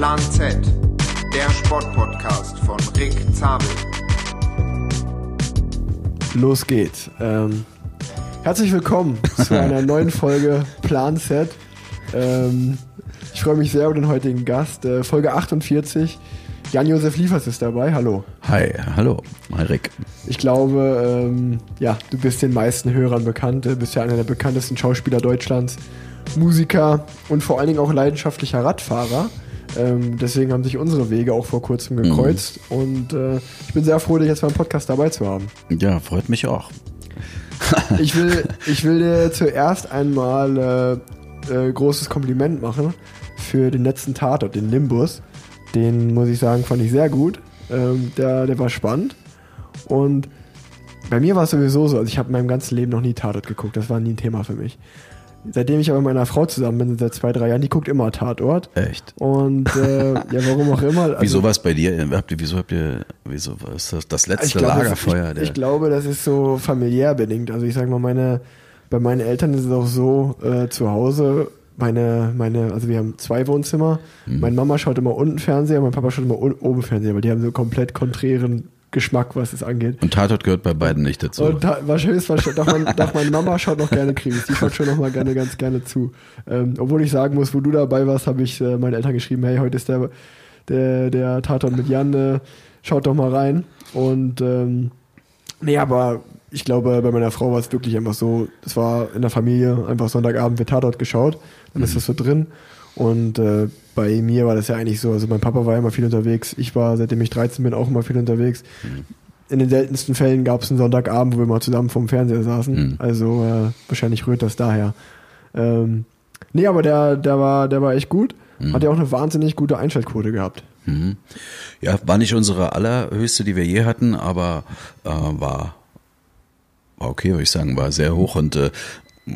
Plan Z, der Sportpodcast von Rick Zabel. Los geht's. Ähm, herzlich willkommen zu einer neuen Folge Plan Z. Ähm, ich freue mich sehr über den heutigen Gast. Äh, Folge 48. Jan-Josef Liefers ist dabei. Hallo. Hi, hallo, hi Rick. Ich glaube, ähm, ja, du bist den meisten Hörern bekannt. Du bist ja einer der bekanntesten Schauspieler Deutschlands, Musiker und vor allen Dingen auch leidenschaftlicher Radfahrer. Ähm, deswegen haben sich unsere Wege auch vor kurzem gekreuzt. Mhm. Und äh, ich bin sehr froh, dich jetzt beim Podcast dabei zu haben. Ja, freut mich auch. ich, will, ich will dir zuerst einmal äh, äh, großes Kompliment machen für den letzten Tatort, den Limbus. Den muss ich sagen, fand ich sehr gut. Ähm, der, der war spannend. Und bei mir war es sowieso so, also ich habe in meinem ganzen Leben noch nie Tatort geguckt. Das war nie ein Thema für mich. Seitdem ich aber mit meiner Frau zusammen bin, seit zwei, drei Jahren, die guckt immer Tatort. Echt? Und äh, ja, warum auch immer. Also, wieso war es bei dir? Habt ihr, wieso habt ihr, wieso war das, das letzte glaub, Lagerfeuer? Ich, ich, glaube, das ist so familiär bedingt. Also ich sag mal, meine, bei meinen Eltern ist es auch so, äh, zu Hause meine, meine, also wir haben zwei Wohnzimmer. Mhm. Meine Mama schaut immer unten Fernseher, mein Papa schaut immer oben Fernseher, weil die haben so komplett konträren Geschmack, was es angeht. Und Tatort gehört bei beiden nicht dazu. Und ta wahrscheinlich, wahrscheinlich doch, mein, doch meine Mama schaut noch gerne Krimis, die schaut schon noch mal gerne, ganz gerne zu. Ähm, obwohl ich sagen muss, wo du dabei warst, habe ich äh, meinen Eltern geschrieben, hey, heute ist der, der, der Tatort mit Jan, äh, schaut doch mal rein. Und ähm, nee, aber ich glaube, bei meiner Frau war es wirklich einfach so, es war in der Familie einfach Sonntagabend wird Tatort geschaut, dann mhm. ist das so drin. Und äh, bei mir war das ja eigentlich so, also mein Papa war immer viel unterwegs, ich war, seitdem ich 13 bin, auch immer viel unterwegs. Mhm. In den seltensten Fällen gab es einen Sonntagabend, wo wir mal zusammen vorm Fernseher saßen. Mhm. Also äh, wahrscheinlich rührt das daher. Ähm, nee, aber der, der, war, der war echt gut. Mhm. Hat ja auch eine wahnsinnig gute Einschaltquote gehabt. Mhm. Ja, war nicht unsere allerhöchste, die wir je hatten, aber äh, war okay, würde ich sagen, war sehr hoch und äh,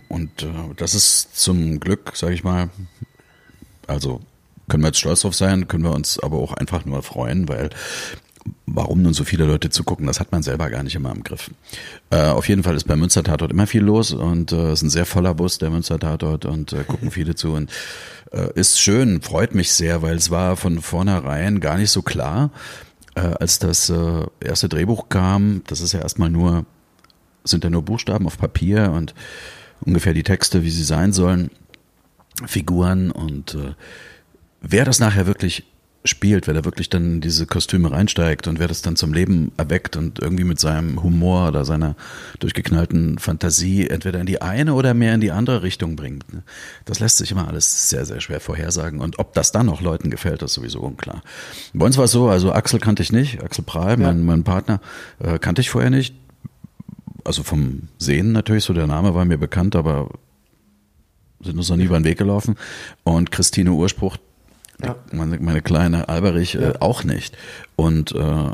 und äh, das ist zum Glück, sage ich mal, also können wir jetzt stolz drauf sein, können wir uns aber auch einfach nur freuen, weil warum nun so viele Leute zugucken, das hat man selber gar nicht immer im Griff. Äh, auf jeden Fall ist beim Münster Tatort immer viel los und äh, ist ein sehr voller Bus, der Münster Tatort und äh, gucken viele zu und äh, ist schön, freut mich sehr, weil es war von vornherein gar nicht so klar, äh, als das äh, erste Drehbuch kam, das ist ja erstmal nur sind ja nur Buchstaben auf Papier und ungefähr die Texte, wie sie sein sollen, Figuren und äh, wer das nachher wirklich spielt, wer da wirklich dann in diese Kostüme reinsteigt und wer das dann zum Leben erweckt und irgendwie mit seinem Humor oder seiner durchgeknallten Fantasie entweder in die eine oder mehr in die andere Richtung bringt. Ne? Das lässt sich immer alles sehr, sehr schwer vorhersagen. Und ob das dann noch Leuten gefällt, ist sowieso unklar. Bei uns war es so, also Axel kannte ich nicht, Axel Prahl, ja. mein, mein Partner, äh, kannte ich vorher nicht also vom Sehen natürlich, so der Name war mir bekannt, aber sind uns noch nie über den Weg gelaufen. Und Christine Urspruch, ja. meine, meine, kleine Alberich, äh, ja. äh, auch nicht. Und äh,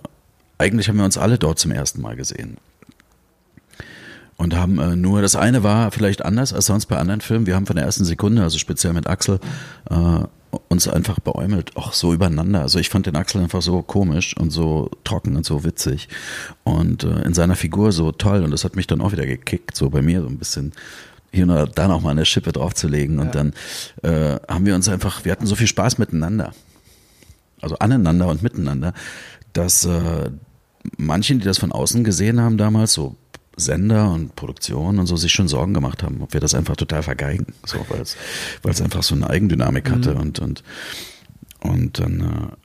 eigentlich haben wir uns alle dort zum ersten Mal gesehen. Und haben äh, nur, das eine war vielleicht anders als sonst bei anderen Filmen. Wir haben von der ersten Sekunde, also speziell mit Axel, äh, uns einfach beäumelt, auch so übereinander. Also ich fand den Axel einfach so komisch und so trocken und so witzig und äh, in seiner Figur so toll und das hat mich dann auch wieder gekickt, so bei mir so ein bisschen hier und da noch mal eine Schippe draufzulegen und ja. dann äh, haben wir uns einfach, wir hatten so viel Spaß miteinander, also aneinander und miteinander, dass äh, manchen, die das von außen gesehen haben damals, so Sender und Produktion und so sich schon Sorgen gemacht haben, ob wir das einfach total vergeigen, so weil es weil es einfach so eine Eigendynamik hatte mhm. und und und dann äh,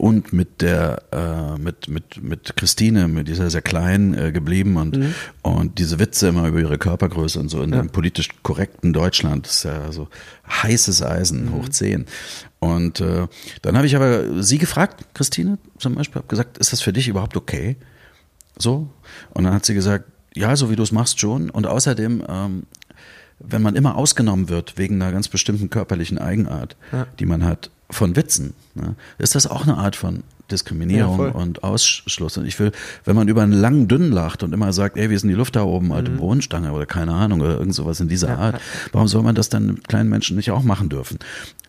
und mit der äh, mit mit mit Christine mit dieser sehr klein äh, geblieben und mhm. und diese Witze immer über ihre Körpergröße und so in ja. dem politisch korrekten Deutschland das ist ja so heißes Eisen mhm. hoch zehn und äh, dann habe ich aber sie gefragt Christine zum Beispiel habe gesagt ist das für dich überhaupt okay so und dann hat sie gesagt ja, so wie du es machst schon. Und außerdem, ähm, wenn man immer ausgenommen wird wegen einer ganz bestimmten körperlichen Eigenart, ja. die man hat, von Witzen, ne, ist das auch eine Art von Diskriminierung ja, und Ausschluss. Und ich will, wenn man über einen langen Dünn lacht und immer sagt, ey, wir sind die Luft da oben, alte mhm. Bohnenstange oder keine Ahnung oder irgend sowas in dieser ja, Art, warum soll man das dann kleinen Menschen nicht auch machen dürfen?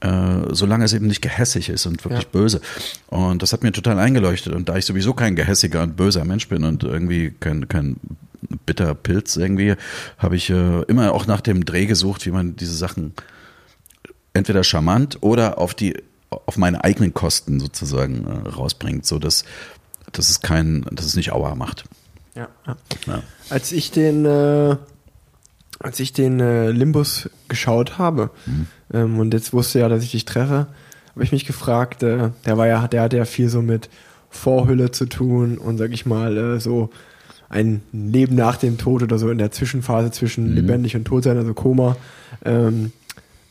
Äh, solange es eben nicht gehässig ist und wirklich böse. Und das hat mir total eingeleuchtet. Und da ich sowieso kein gehässiger und böser Mensch bin und irgendwie kein, kein bitter Pilz irgendwie, habe ich äh, immer auch nach dem Dreh gesucht, wie man diese Sachen entweder charmant oder auf die auf meine eigenen Kosten sozusagen äh, rausbringt, so dass, dass es kein, dass es nicht Aua macht. Ja, ja. Als ich den, äh, als ich den äh, Limbus geschaut habe ähm, und jetzt wusste ja, dass ich dich treffe, habe ich mich gefragt, äh, der war ja, der hatte ja viel so mit Vorhülle zu tun und sag ich mal äh, so ein Leben nach dem Tod oder so in der Zwischenphase zwischen lebendig und tot sein, also Koma. Ähm,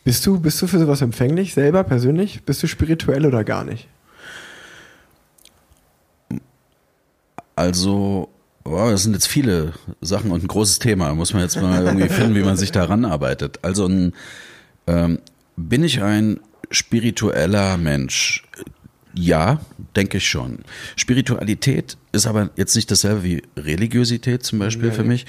bist du, bist du für sowas empfänglich selber persönlich? Bist du spirituell oder gar nicht? Also, wow, das sind jetzt viele Sachen und ein großes Thema. Muss man jetzt mal irgendwie finden, wie man sich daran arbeitet. Also ein, ähm, bin ich ein spiritueller Mensch? Ja, denke ich schon. Spiritualität ist aber jetzt nicht dasselbe wie Religiosität zum Beispiel für mich.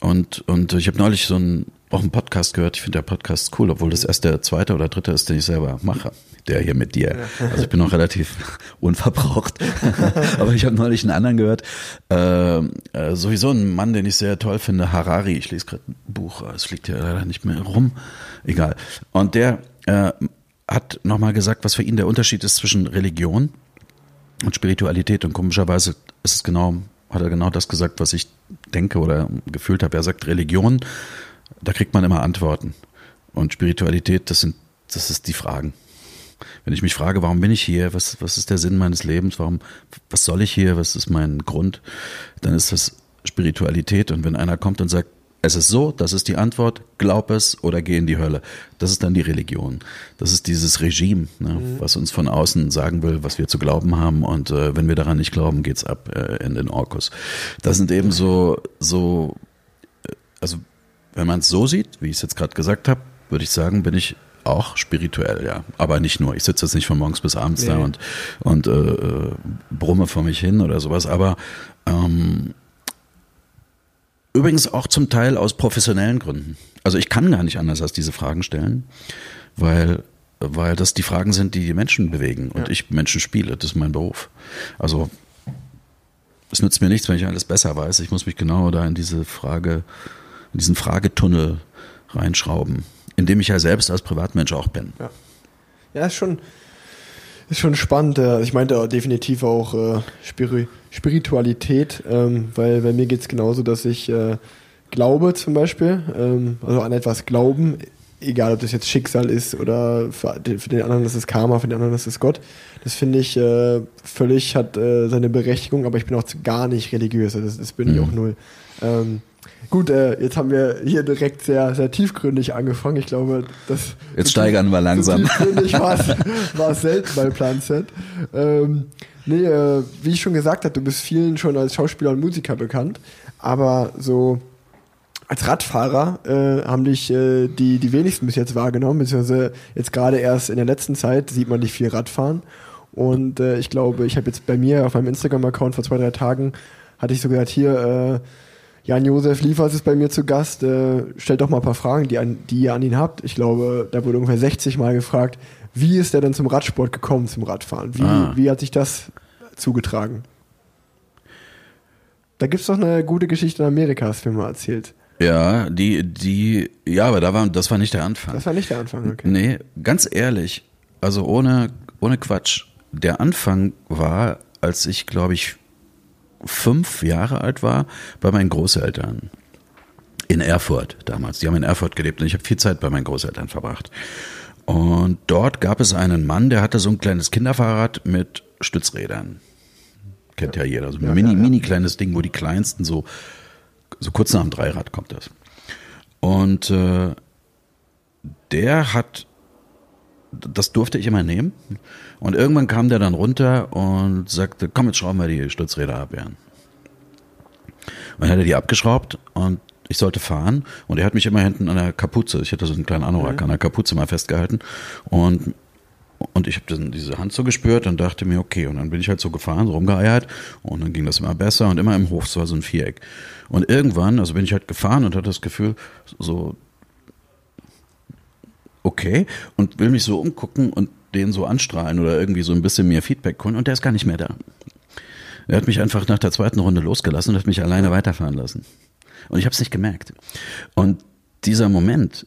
Und, und ich habe neulich so einen, auch einen Podcast gehört. Ich finde der Podcast cool, obwohl das erst der zweite oder dritte ist, den ich selber mache. Der hier mit dir. Also ich bin noch relativ unverbraucht. aber ich habe neulich einen anderen gehört. Äh, äh, sowieso ein Mann, den ich sehr toll finde, Harari. Ich lese gerade ein Buch, es liegt ja leider nicht mehr rum. Egal. Und der äh, hat nochmal gesagt, was für ihn der Unterschied ist zwischen Religion und Spiritualität. Und komischerweise ist es genau, hat er genau das gesagt, was ich denke oder gefühlt habe. Er sagt, Religion, da kriegt man immer Antworten. Und Spiritualität, das sind, das ist die Fragen. Wenn ich mich frage, warum bin ich hier, was, was ist der Sinn meines Lebens, warum, was soll ich hier, was ist mein Grund, dann ist das Spiritualität. Und wenn einer kommt und sagt, es ist so, das ist die Antwort, glaub es oder geh in die Hölle. Das ist dann die Religion. Das ist dieses Regime, ne, was uns von außen sagen will, was wir zu glauben haben. Und äh, wenn wir daran nicht glauben, geht's ab äh, in den Orkus. Das sind eben so, so, äh, also wenn man es so sieht, wie ich es jetzt gerade gesagt habe, würde ich sagen, bin ich auch spirituell, ja. Aber nicht nur. Ich sitze jetzt nicht von morgens bis abends da Nee. und, und äh, äh, brumme vor mich hin oder sowas. Aber ähm, Übrigens auch zum Teil aus professionellen Gründen. Also ich kann gar nicht anders als diese Fragen stellen, weil, weil das die Fragen sind, die die Menschen bewegen und Ja. ich Menschen spiele. Das ist mein Beruf. Also es nützt mir nichts, wenn ich alles besser weiß. Ich muss mich genau da in diese Frage, in diesen Fragetunnel reinschrauben, in dem ich ja selbst als Privatmensch auch bin. Ja, ist schon, ist schon spannend. äh, Ich meinte definitiv auch äh, Spiri Spiritualität, ähm, weil bei mir geht's genauso, dass ich äh, glaube zum Beispiel, ähm, also an etwas glauben, egal ob das jetzt Schicksal ist oder für, den- für den anderen ist es Karma, für den anderen ist es Gott. Das finde ich äh, völlig hat seine Berechtigung, aber ich bin auch gar nicht religiös, also das, das bin ich Mhm. auch null. Ähm, gut, äh, jetzt haben wir hier direkt sehr, sehr tiefgründig angefangen. Ich glaube, das Jetzt steigern wir langsam. tiefgründig war es war es selten bei Plan Z. Ähm, nee, äh, wie ich schon gesagt habe, du bist vielen schon als Schauspieler und Musiker bekannt, aber so als Radfahrer äh, haben dich äh, die, die wenigsten bis jetzt wahrgenommen, beziehungsweise jetzt gerade erst in der letzten Zeit sieht man dich viel Radfahren. Und äh, ich glaube, ich habe jetzt bei mir auf meinem Instagram-Account vor zwei, drei Tagen, hatte ich so gesagt, hier, äh, Jan-Josef Liefers ist bei mir zu Gast, äh, stellt doch mal ein paar Fragen, die, an, die ihr an ihn habt. Ich glaube, da wurde ungefähr 60 Mal gefragt, wie ist er denn zum Radsport gekommen, zum Radfahren? Wie, Ah. wie hat sich das zugetragen? Da gibt's doch eine gute Geschichte in Amerika, hast du mir mal erzählt. Ja, die, die, ja, aber da war, das war nicht der Anfang. Das war nicht der Anfang, okay. Nee, ganz ehrlich, also ohne, ohne Quatsch. Der Anfang war, als ich, glaube ich, fünf Jahre alt war, bei meinen Großeltern. In Erfurt damals. Die haben in Erfurt gelebt und ich habe viel Zeit bei meinen Großeltern verbracht. Und dort gab es einen Mann, der hatte so ein kleines Kinderfahrrad mit Stützrädern. Kennt ja, jeder. So ein Ja, mini, ja, ja. mini kleines Ding, wo die kleinsten so, so kurz nach dem Dreirad kommt das. Und äh, der hat, das durfte ich immer nehmen. Und irgendwann kam der dann runter und sagte, komm, jetzt schrauben wir die Stützräder ab, Jan. Und dann hat er die abgeschraubt und ich sollte fahren und er hat mich immer hinten an der Kapuze, ich hatte so einen kleinen Anorak an der Kapuze mal festgehalten und und ich habe dann diese Hand so gespürt und dachte mir, okay, und dann bin ich halt so gefahren, so rumgeeiert und dann ging das immer besser und immer im Hof, so war so ein Viereck. Und irgendwann, also bin ich halt gefahren und hatte das Gefühl, so, okay, und will mich so umgucken und den so anstrahlen oder irgendwie so ein bisschen mehr Feedback holen und der ist gar nicht mehr da. Er hat mich einfach nach der zweiten Runde losgelassen und hat mich alleine weiterfahren lassen. Und ich habe es nicht gemerkt. Und dieser Moment,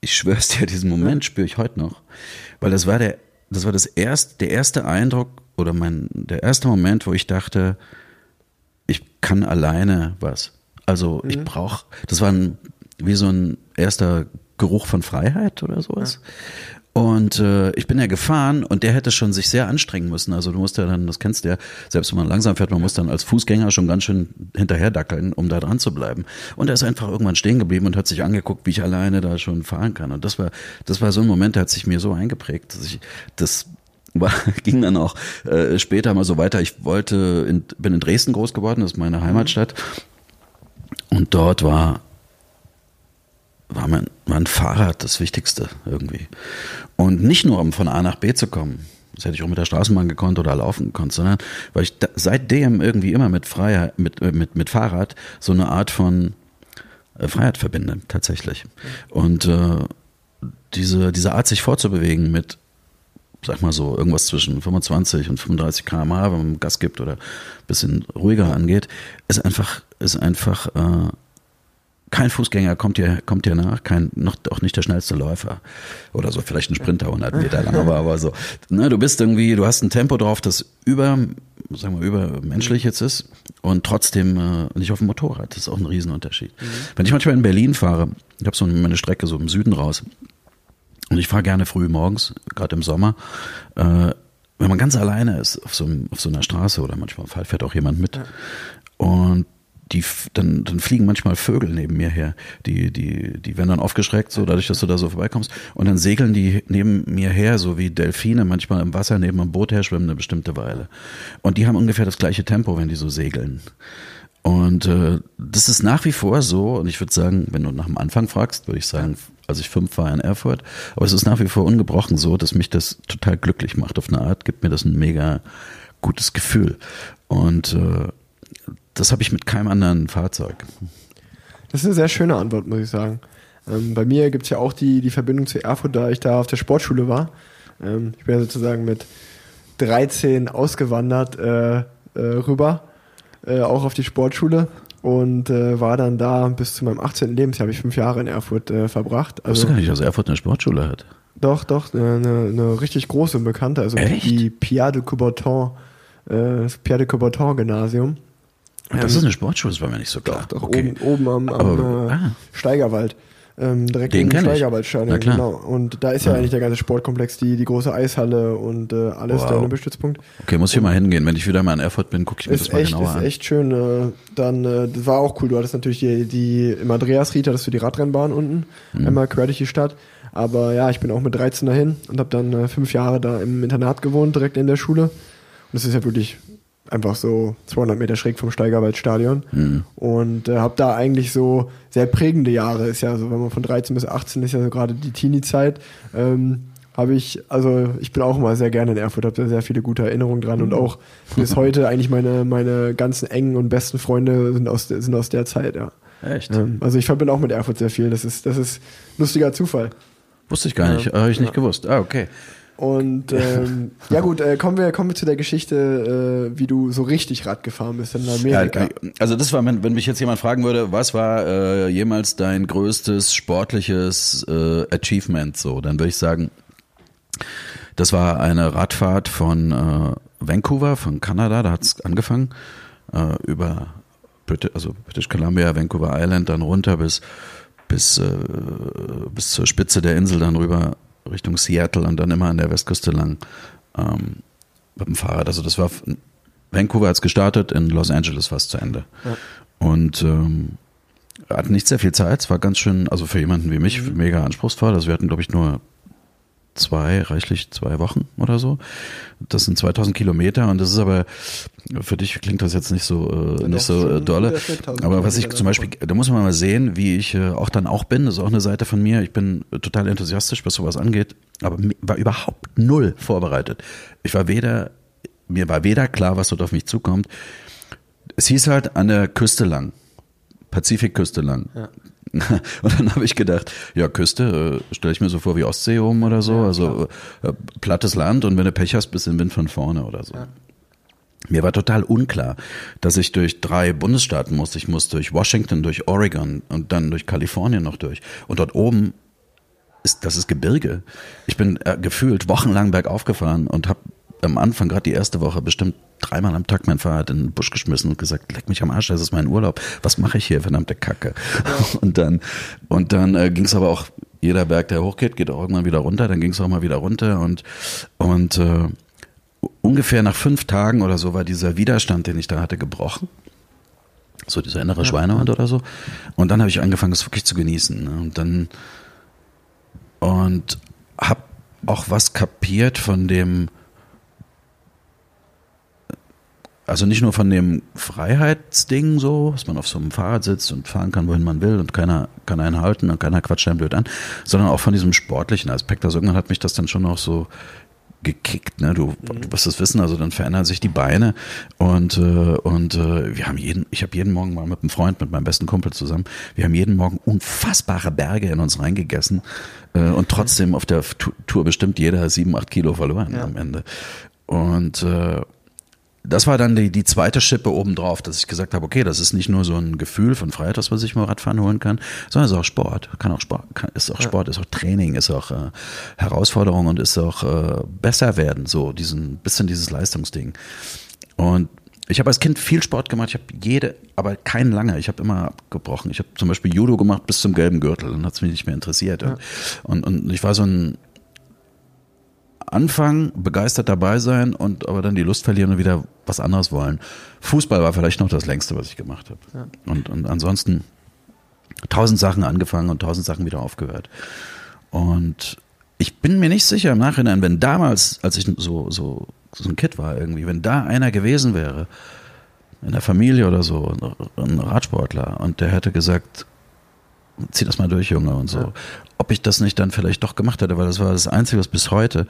ich schwör's dir, diesen Moment spüre ich heute noch, weil das war der das war das erste, der erste Eindruck oder mein, der erste Moment, wo ich dachte, ich kann alleine was. Also ich brauche, das war ein, wie so ein erster Geruch von Freiheit oder sowas. Und äh, ich bin ja gefahren und der hätte schon sich sehr anstrengen müssen. Also du musst ja dann, das kennst du ja, selbst wenn man langsam fährt, man muss dann als Fußgänger schon ganz schön hinterherdackeln, um da dran zu bleiben. Und er ist einfach irgendwann stehen geblieben und hat sich angeguckt, wie ich alleine da schon fahren kann. Und das war, das war so ein Moment, der hat sich mir so eingeprägt, dass ich das war, ging dann auch äh, später mal so weiter. Ich wollte, in, bin in Dresden groß geworden, das ist meine Heimatstadt. Und dort war war mein, mein Fahrrad das Wichtigste irgendwie. Und nicht nur, um von A nach B zu kommen. Das hätte ich auch mit der Straßenbahn gekonnt oder laufen gekonnt, sondern weil ich da, seitdem irgendwie immer mit Freiheit, mit, äh, mit, mit Fahrrad so eine Art von äh, Freiheit verbinde, tatsächlich. Und äh, diese, diese Art, sich fortzubewegen mit, sag mal so, irgendwas zwischen 25 und 35 km/h, wenn man Gas gibt oder ein bisschen ruhiger angeht, ist einfach, ist einfach äh, kein Fußgänger kommt dir, kommt dir nach, kein, noch, auch nicht der schnellste Läufer. Oder so, vielleicht ein Sprinter 100 Meter lang, aber, aber so. Ne, du bist irgendwie, du hast ein Tempo drauf, das über, sagen wir, über menschlich jetzt ist und trotzdem äh, nicht auf dem Motorrad. Das ist auch ein Riesenunterschied. Mhm. Wenn ich manchmal in Berlin fahre, ich habe so meine Strecke so im Süden raus und ich fahre gerne früh morgens, gerade im Sommer, äh, wenn man ganz alleine ist auf so, auf so einer Straße oder manchmal fährt auch jemand mit. Ja. Und die, dann, dann fliegen manchmal Vögel neben mir her. Die, die, die werden dann aufgeschreckt, so dadurch, dass du da so vorbeikommst. Und dann segeln die neben mir her, so wie Delfine manchmal im Wasser neben einem Boot her schwimmen eine bestimmte Weile. Und die haben ungefähr das gleiche Tempo, wenn die so segeln. Und äh, das ist nach wie vor so, und ich würde sagen, wenn du nach dem Anfang fragst, würde ich sagen, als ich fünf war in Erfurt, aber es ist nach wie vor ungebrochen so, dass mich das total glücklich macht. Auf eine Art gibt mir das ein mega gutes Gefühl. Und äh, das habe ich mit keinem anderen Fahrzeug. Das ist eine sehr schöne Antwort, muss ich sagen. Ähm, bei mir gibt es ja auch die, die Verbindung zu Erfurt, da ich da auf der Sportschule war. Ähm, ich bin ja sozusagen mit 13 ausgewandert äh, äh, rüber, äh, auch auf die Sportschule und äh, war dann da bis zu meinem 18. Lebensjahr, habe ich fünf Jahre in Erfurt äh, verbracht. Also, Wusste gar nicht, dass Erfurt eine Sportschule hat. Doch, doch, eine, eine richtig große und bekannte, also Echt? die Pierre de Coubertin, äh, das Pierre de Coubertin Gymnasium. Das ist eine Sportschule, das war mir nicht so klar. Doch, doch, okay. oben, oben am, am Aber, äh, ah. Steigerwald. Ähm, direkt Den im. Steigerwaldstadion, genau. Und da ist ja Ah. eigentlich der ganze Sportkomplex, die, die große Eishalle und äh, alles Wow. der Stützpunkt. Okay, muss ich hier mal hingehen. Wenn ich wieder mal in Erfurt bin, gucke ich mir das Ist mal echt, genauer ist an. echt schön. Äh, dann, äh, das war auch cool. Du hattest natürlich die, die im Andreasried hattest du die Radrennbahn unten, Mhm. einmal quer durch die Stadt. Aber ja, ich bin auch mit 13 dahin und habe dann äh, fünf Jahre da im Internat gewohnt, direkt in der Schule. Und das ist ja wirklich einfach so 200 Meter schräg vom Steigerwaldstadion. Mhm. Und äh, habe da eigentlich so sehr prägende Jahre. Ist ja so, wenn man von 13 bis 18 ist ja so gerade die Teenie-Zeit. Ähm, habe ich, also ich bin auch immer sehr gerne in Erfurt, habe da sehr viele gute Erinnerungen dran und auch bis heute eigentlich meine, meine ganzen engen und besten Freunde sind aus, der- sind aus der Zeit, ja. Echt? Ähm, also ich verbinde auch mit Erfurt sehr viel. Das ist, das ist lustiger Zufall. Wusste ich gar nicht. Ja. Habe ich nicht Ja. gewusst. Ah, okay. Und ähm, ja gut, äh, kommen wir kommen wir zu der Geschichte, äh, wie du so richtig Rad gefahren bist in Ja, Amerika. also das war, wenn, mich jetzt jemand fragen würde, was war äh, jemals dein größtes sportliches äh, Achievement so, dann würde ich sagen, das war eine Radfahrt von äh, Vancouver, von Kanada, da hat es angefangen, äh, über Brit also British Columbia, Vancouver Island, dann runter bis, bis, äh, bis zur Spitze der Insel, dann rüber Richtung Seattle und dann immer an der Westküste lang ähm, mit dem Fahrrad. Also das war Vancouver hat's gestartet, in Los Angeles war es zu Ende. Ja. Und ähm, wir hatten nicht sehr viel Zeit, es war ganz schön, also für jemanden wie mich, mega anspruchsvoll. Also wir hatten, glaube ich, nur zwei, reichlich zwei Wochen oder so. Das sind 2000 Kilometer und das ist aber, für dich klingt das jetzt nicht so, äh, nicht so äh, dolle. guter Schritt, 1000 Aber was ich zum Beispiel, da muss man mal sehen, wie ich äh, auch dann auch bin, das ist auch eine Seite von mir. Ich bin äh, total enthusiastisch, was sowas angeht, aber war überhaupt null vorbereitet. Ich war weder, mir war weder klar, was dort auf mich zukommt. Es hieß halt an der Küste lang, Pazifikküste lang. Und dann habe ich gedacht, ja, Küste, äh, stelle ich mir so vor wie Ostsee oben oder so, also äh, plattes Land und wenn du Pech hast, bist du im Wind von vorne oder so. Mir war total unklar, dass ich durch drei Bundesstaaten muss. Ich muss durch Washington, durch Oregon und dann durch Kalifornien noch durch. Und dort oben ist, das ist Gebirge. Ich bin äh, gefühlt wochenlang bergauf gefahren und habe am Anfang, gerade die erste Woche, bestimmt dreimal am Tag mein Fahrrad in den Busch geschmissen und gesagt, leck mich am Arsch, das ist mein Urlaub. Was mache ich hier, verdammte Kacke? Ja. Und dann, und dann äh, ging es aber auch, jeder Berg, der hochgeht, geht auch irgendwann wieder runter, dann ging es auch mal wieder runter und, und äh, ungefähr nach fünf Tagen oder so war dieser Widerstand, den ich da hatte, gebrochen. So dieser innere ja. Schweinehund oder so. Und dann habe ich angefangen, es wirklich zu genießen. Ne? Und dann und habe auch was kapiert von dem, also nicht nur von dem Freiheitsding so, dass man auf so einem Fahrrad sitzt und fahren kann, wohin man will und keiner kann einen halten und keiner quatscht einen blöd an, sondern auch von diesem sportlichen Aspekt. Also irgendwann hat mich das dann schon auch so gekickt, ne? Du, du wirst es wissen, also dann verändern sich die Beine und äh, und äh, wir haben jeden, ich habe jeden Morgen mal mit einem Freund, mit meinem besten Kumpel zusammen, wir haben jeden Morgen unfassbare Berge in uns reingegessen äh, und trotzdem auf der Tour bestimmt jeder sieben, acht Kilo verloren ja. am Ende und äh, das war dann die, die zweite Schippe obendrauf, dass ich gesagt habe, okay, das ist nicht nur so ein Gefühl von Freiheit, was man sich mal Radfahren holen kann, sondern es ist auch Sport. Kann auch Sport, kann, ist auch Sport, ist auch Training, ist auch äh, Herausforderung und ist auch äh, besser werden, so diesen bisschen dieses Leistungsding. Und ich habe als Kind viel Sport gemacht, ich habe jede, aber keinen lange. Ich habe immer abgebrochen. Ich habe zum Beispiel Judo gemacht bis zum gelben Gürtel, dann hat es mich nicht mehr interessiert. Ja. Und, und ich war so ein Anfang, begeistert dabei sein und aber dann die Lust verlieren und wieder was anderes wollen. Fußball war vielleicht noch das längste, was ich gemacht habe. Ja. Und, und ansonsten tausend Sachen angefangen und tausend Sachen wieder aufgehört. Und ich bin mir nicht sicher im Nachhinein, wenn damals, als ich so, so, so ein Kind war irgendwie, wenn da einer gewesen wäre, in der Familie oder so, ein Radsportler, und der hätte gesagt, zieh das mal durch, Junge, und so. Ja. Ob ich das nicht dann vielleicht doch gemacht hätte, weil das war das Einzige, was bis heute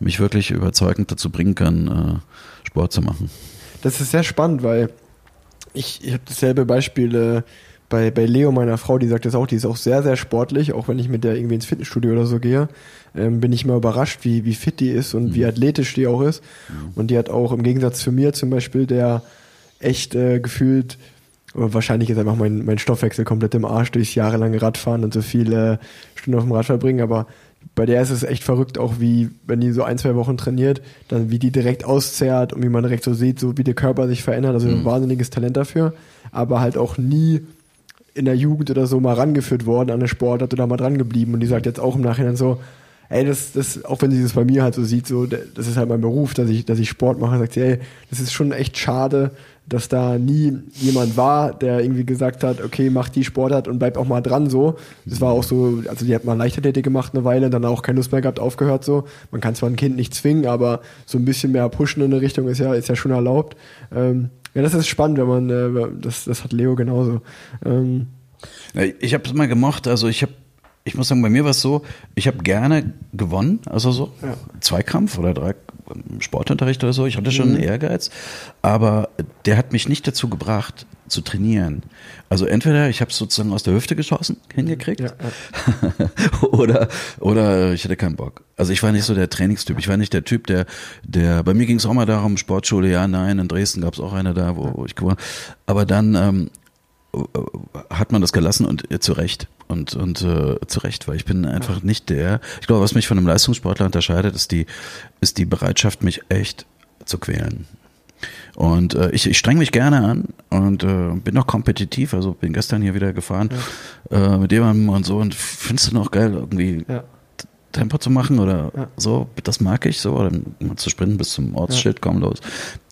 mich wirklich überzeugend dazu bringen kann, äh, Sport zu machen. Das ist sehr spannend, weil ich, ich habe dasselbe Beispiel äh, bei, bei Leo, meiner Frau, die sagt das auch, die ist auch sehr, sehr sportlich, auch wenn ich mit der irgendwie ins Fitnessstudio oder so gehe, ähm, bin ich immer überrascht, wie, wie fit die ist und mhm. wie athletisch die auch ist. Mhm. Und die hat auch im Gegensatz zu mir zum Beispiel, der echt äh, gefühlt wahrscheinlich ist einfach mein, mein Stoffwechsel komplett im Arsch durchs jahrelange Radfahren und so viele Stunden auf dem Rad verbringen, aber bei der ist es echt verrückt, auch wie, wenn die so ein, zwei Wochen trainiert, dann wie die direkt auszehrt und wie man direkt so sieht, so wie der Körper sich verändert. Also mhm. ein wahnsinniges Talent dafür, aber halt auch nie in der Jugend oder so mal rangeführt worden an eine Sportart oder mal dran geblieben. Und die sagt jetzt auch im Nachhinein so, ey, das, das, auch wenn sie das bei mir halt so sieht, so, das ist halt mein Beruf, dass ich, dass ich Sport mache, sagt sie, ey, das ist schon echt schade, dass da nie jemand war, der irgendwie gesagt hat, okay, mach die Sportart und bleib auch mal dran so. Das war auch so, also die hat mal Leichtathletik gemacht eine Weile, dann auch keine Lust mehr gehabt, aufgehört so. Man kann zwar ein Kind nicht zwingen, aber so ein bisschen mehr pushen in eine Richtung ist ja, ist ja schon erlaubt. Ähm, ja, das ist spannend, wenn man, äh, das, das hat Leo genauso. Ähm, ich habe es mal gemocht, also ich habe ich muss sagen, bei mir war es so, ich habe gerne gewonnen, also so ja. Zweikampf oder Sportunterricht oder so. Ich hatte schon einen mhm. Ehrgeiz, aber der hat mich nicht dazu gebracht, zu trainieren. Also entweder ich habe es sozusagen aus der Hüfte geschossen, hingekriegt, ja, ja. oder oder ich hatte keinen Bock. Also ich war nicht so der Trainingstyp. Ich war nicht der Typ, der der. Bei mir ging es auch mal darum, Sportschule, ja, nein. In Dresden gab es auch eine da, wo, wo ich gewonnen. Aber dann ähm, hat man das gelassen und äh, zu Recht. Und, und äh, zu Recht, weil ich bin einfach nicht der. Ich glaube, was mich von einem Leistungssportler unterscheidet, ist die, ist die Bereitschaft, mich echt zu quälen. Und äh, ich, ich streng mich gerne an und äh, bin noch kompetitiv. Also bin gestern hier wieder gefahren ja. äh, mit jemandem und so und findest du noch geil irgendwie. Ja Tempo zu machen oder ja. so, das mag ich so, oder zu sprinten bis zum Ortsschild, ja. komm los.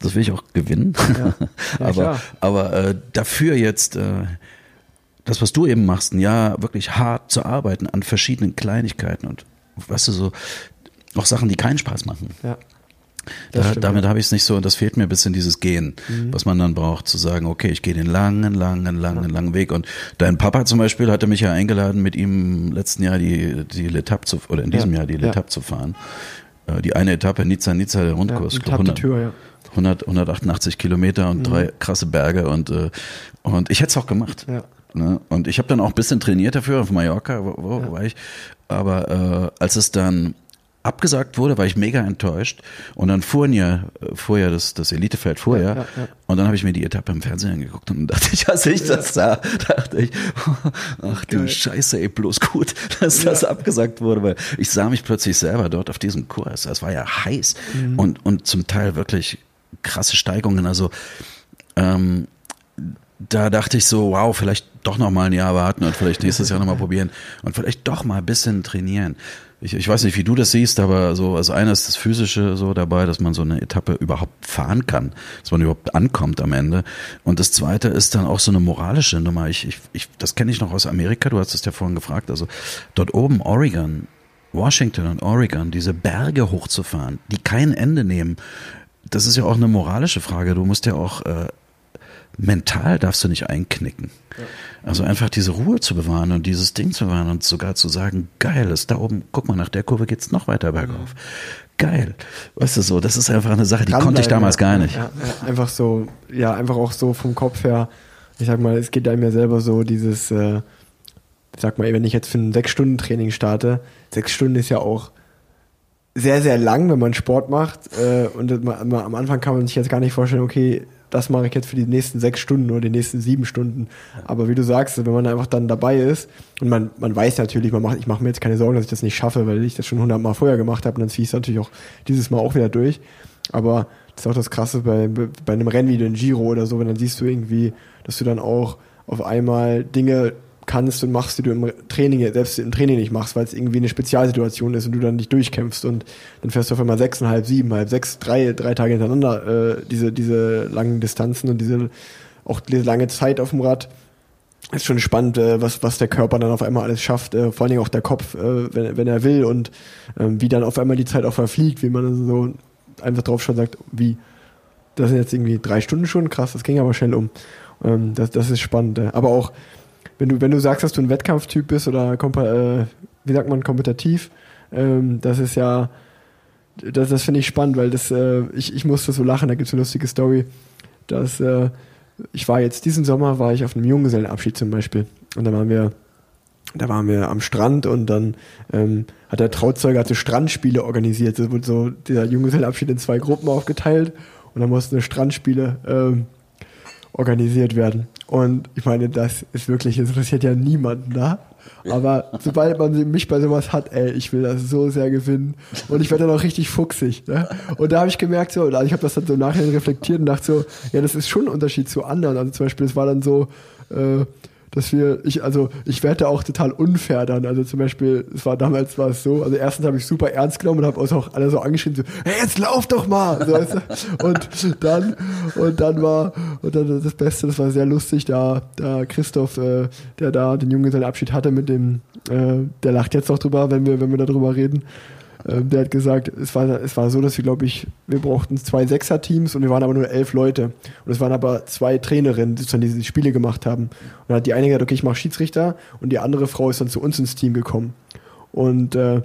Das will ich auch gewinnen. Ja. aber aber äh, dafür jetzt äh, das, was du eben machst, ein Jahr wirklich hart zu arbeiten an verschiedenen Kleinigkeiten und weißt du so, auch Sachen, die keinen Spaß machen. Ja. Da, stimmt, damit ja. habe ich es nicht so, und das fehlt mir ein bisschen dieses Gehen, mhm. was man dann braucht, zu sagen, okay, ich gehe den langen, langen, langen, ja. langen Weg. Und dein Papa zum Beispiel hatte mich ja eingeladen, mit ihm letzten Jahr die, die Letap zu, oder in diesem ja. Jahr die Letap zu fahren. Äh, die eine Etappe, Nizza, Nizza, der Rundkurs. Ja, 100, Tür, ja. 100, 188 Kilometer und mhm. drei krasse Berge und, äh, und ich hätte es auch gemacht. Ja. Ne? Und ich habe dann auch ein bisschen trainiert dafür, auf Mallorca, wo, wo war ich. Aber äh, als es dann abgesagt wurde, war ich mega enttäuscht. Und dann fuhren ja, ja das, das Elitefeld vorher. Ja, ja, ja. Und dann habe ich mir die Etappe im Fernsehen angeguckt und dachte ich, als ich das sah, dachte ich, ach du Geil. Scheiße, ey, bloß gut, dass das abgesagt wurde, weil ich sah mich plötzlich selber dort auf diesem Kurs. Das war ja heiß mhm. und, und zum Teil wirklich krasse Steigungen. Also ähm, da dachte ich so, wow, vielleicht doch noch mal ein Jahr warten und vielleicht nächstes Jahr noch mal probieren und vielleicht doch mal ein bisschen trainieren. Ich, ich weiß nicht, wie du das siehst, aber so als einer ist das Physische so dabei, dass man so eine Etappe überhaupt fahren kann, dass man überhaupt ankommt am Ende. Und das Zweite ist dann auch so eine moralische Nummer. Ich, ich, ich das kenne ich noch aus Amerika. Du hast es ja vorhin gefragt. Also dort oben Oregon, Washington und Oregon, diese Berge hochzufahren, die kein Ende nehmen. Das ist ja auch eine moralische Frage. Du musst ja auch äh, mental darfst du nicht einknicken. Ja. Also einfach diese Ruhe zu bewahren und dieses Ding zu bewahren und sogar zu sagen, geil, ist da oben, guck mal, nach der Kurve geht's noch weiter bergauf. Geil. Weißt du so, das ist einfach eine Sache, die konnte ich damals gar nicht. Ja, einfach so, ja, einfach auch so vom Kopf her, ich sag mal, es geht einem ja selber so dieses, äh, ich sag mal, wenn ich jetzt für ein Sechs-Stunden-Training starte, sechs Stunden ist ja auch sehr, sehr lang, wenn man Sport macht. Äh, und am Anfang kann man sich jetzt gar nicht vorstellen, okay, das mache ich jetzt für die nächsten sechs Stunden oder die nächsten sieben Stunden. Aber wie du sagst, wenn man einfach dann dabei ist und man, man weiß natürlich, man macht, ich mache mir jetzt keine Sorgen, dass ich das nicht schaffe, weil ich das schon hundertmal vorher gemacht habe und dann ziehe ich es natürlich auch dieses Mal auch wieder durch. Aber das ist auch das Krasse bei, bei einem Rennen wie den Giro oder so, wenn dann siehst du irgendwie, dass du dann auch auf einmal Dinge kannst und machst, die du im Training, selbst im Training nicht machst, weil es irgendwie eine Spezialsituation ist und du dann nicht durchkämpfst und dann fährst du auf einmal sechseinhalb, sieben, halb, sechs, drei, drei Tage hintereinander äh, diese, diese langen Distanzen und diese auch diese lange Zeit auf dem Rad. Ist schon spannend, äh, was, was der Körper dann auf einmal alles schafft, äh, vor allen Dingen auch der Kopf, äh, wenn, wenn er will und äh, wie dann auf einmal die Zeit auch verfliegt, wie man so einfach drauf schon sagt, wie, das sind jetzt irgendwie drei Stunden schon, krass, das ging aber schnell um. Ähm, das, das ist spannend. Äh. Aber auch, wenn du, wenn du sagst, dass du ein Wettkampftyp bist oder äh, wie sagt man, kompetitiv, ähm, das ist ja, das, das finde ich spannend, weil das, äh, ich, ich musste so lachen, da gibt es eine lustige Story, dass äh, ich war jetzt, diesen Sommer war ich auf einem Junggesellenabschied zum Beispiel und da waren wir, da waren wir am Strand und dann ähm, hat der Trauzeuge hatte Strandspiele organisiert, da wurde so dieser Junggesellenabschied in zwei Gruppen aufgeteilt und dann mussten Strandspiele ähm, organisiert werden. Und ich meine, das ist wirklich, es interessiert ja niemanden da. Aber sobald man mich bei sowas hat, ey, ich will das so sehr gewinnen. Und ich werde dann auch richtig fuchsig. Ne? Und da habe ich gemerkt, so, ich habe das dann so nachher reflektiert und dachte so, ja, das ist schon ein Unterschied zu anderen. Also zum Beispiel, es war dann so, äh, dass wir, ich, also ich werde auch total unfair dann. Also zum Beispiel, es war damals war es so, also erstens habe ich super ernst genommen und habe auch alle so angeschrieben, so, hey, jetzt lauf doch mal! So, weißt du? Und dann, und dann war, und dann das Beste, das war sehr lustig, da, da Christoph, äh, der da den Jungen seinen Abschied hatte mit dem, äh, der lacht jetzt noch drüber, wenn wir, wenn wir darüber reden. Ähm, der hat gesagt, es war, es war so, dass wir, glaube ich, wir brauchten zwei Sechser-Teams und wir waren aber nur elf Leute. Und es waren aber zwei Trainerinnen, die dann diese Spiele gemacht haben. Und dann hat die eine gesagt, okay, ich mache Schiedsrichter und die andere Frau ist dann zu uns ins Team gekommen. Und äh,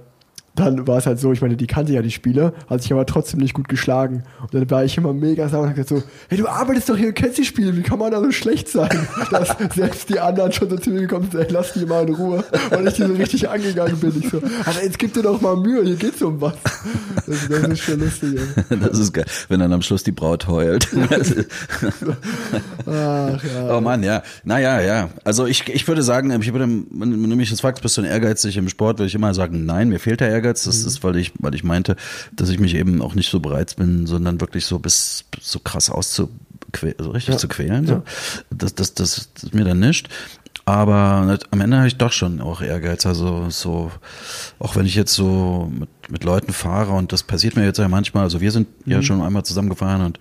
dann war es halt so, ich meine, die kannte ja die Spiele, hat sich aber trotzdem nicht gut geschlagen. Und dann war ich immer mega sauer und hab gesagt so, hey, du arbeitest doch hier und kennst die Spiele, wie kann man da so schlecht sein? Dass selbst die anderen schon so zu mir gekommen sind, ey, lass die mal in Ruhe. Und ich die so richtig angegangen bin. Ich so, Alter, jetzt gib dir doch mal Mühe, hier geht's um was. Das, das ist schon lustig, ey. Das ist geil, wenn dann am Schluss die Braut heult. Ach, ja. Oh Mann, ja. Naja, ja. Also ich, ich würde sagen, ich würde, wenn du mich jetzt fragst, bist du ein ehrgeizig im Sport, würde ich immer sagen, nein, mir fehlt der Ehrgeiz Ehrgeiz. Das mhm. ist, weil ich, weil ich meinte, dass ich mich eben auch nicht so bereit bin, sondern wirklich so bis so krass auszuquälen, so richtig ja. zu quälen. So. Ja. Das, das, das, das ist mir dann nicht. Aber am Ende habe ich doch schon auch Ehrgeiz. Also so, auch wenn ich jetzt so mit, mit Leuten fahre und das passiert mir jetzt ja manchmal, also wir sind mhm. ja schon einmal zusammengefahren und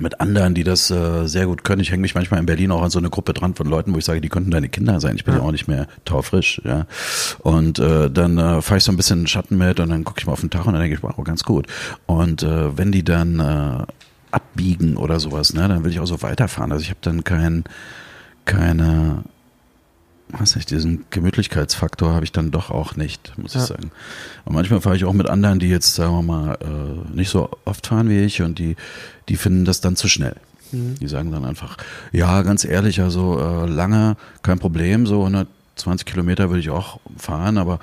mit anderen, die das äh, sehr gut können. Ich hänge mich manchmal in Berlin auch an so eine Gruppe dran von Leuten, wo ich sage, die könnten deine Kinder sein. Ich bin ja, auch nicht mehr taufrisch, ja. Und äh, dann äh, fahre ich so ein bisschen Schatten mit und dann gucke ich mal auf den Tag und dann denke ich, wow, ganz gut. Und äh, wenn die dann äh, abbiegen oder sowas, ne, dann will ich auch so weiterfahren. Also ich habe dann kein, keine weiß nicht, diesen Gemütlichkeitsfaktor habe ich dann doch auch nicht, muss ja. ich sagen. Und manchmal fahre ich auch mit anderen, die jetzt, sagen wir mal, äh, nicht so oft fahren wie ich und die, die finden das dann zu schnell. Mhm. Die sagen dann einfach, ja, ganz ehrlich, also äh, lange, kein Problem, so 120 Kilometer würde ich auch fahren, aber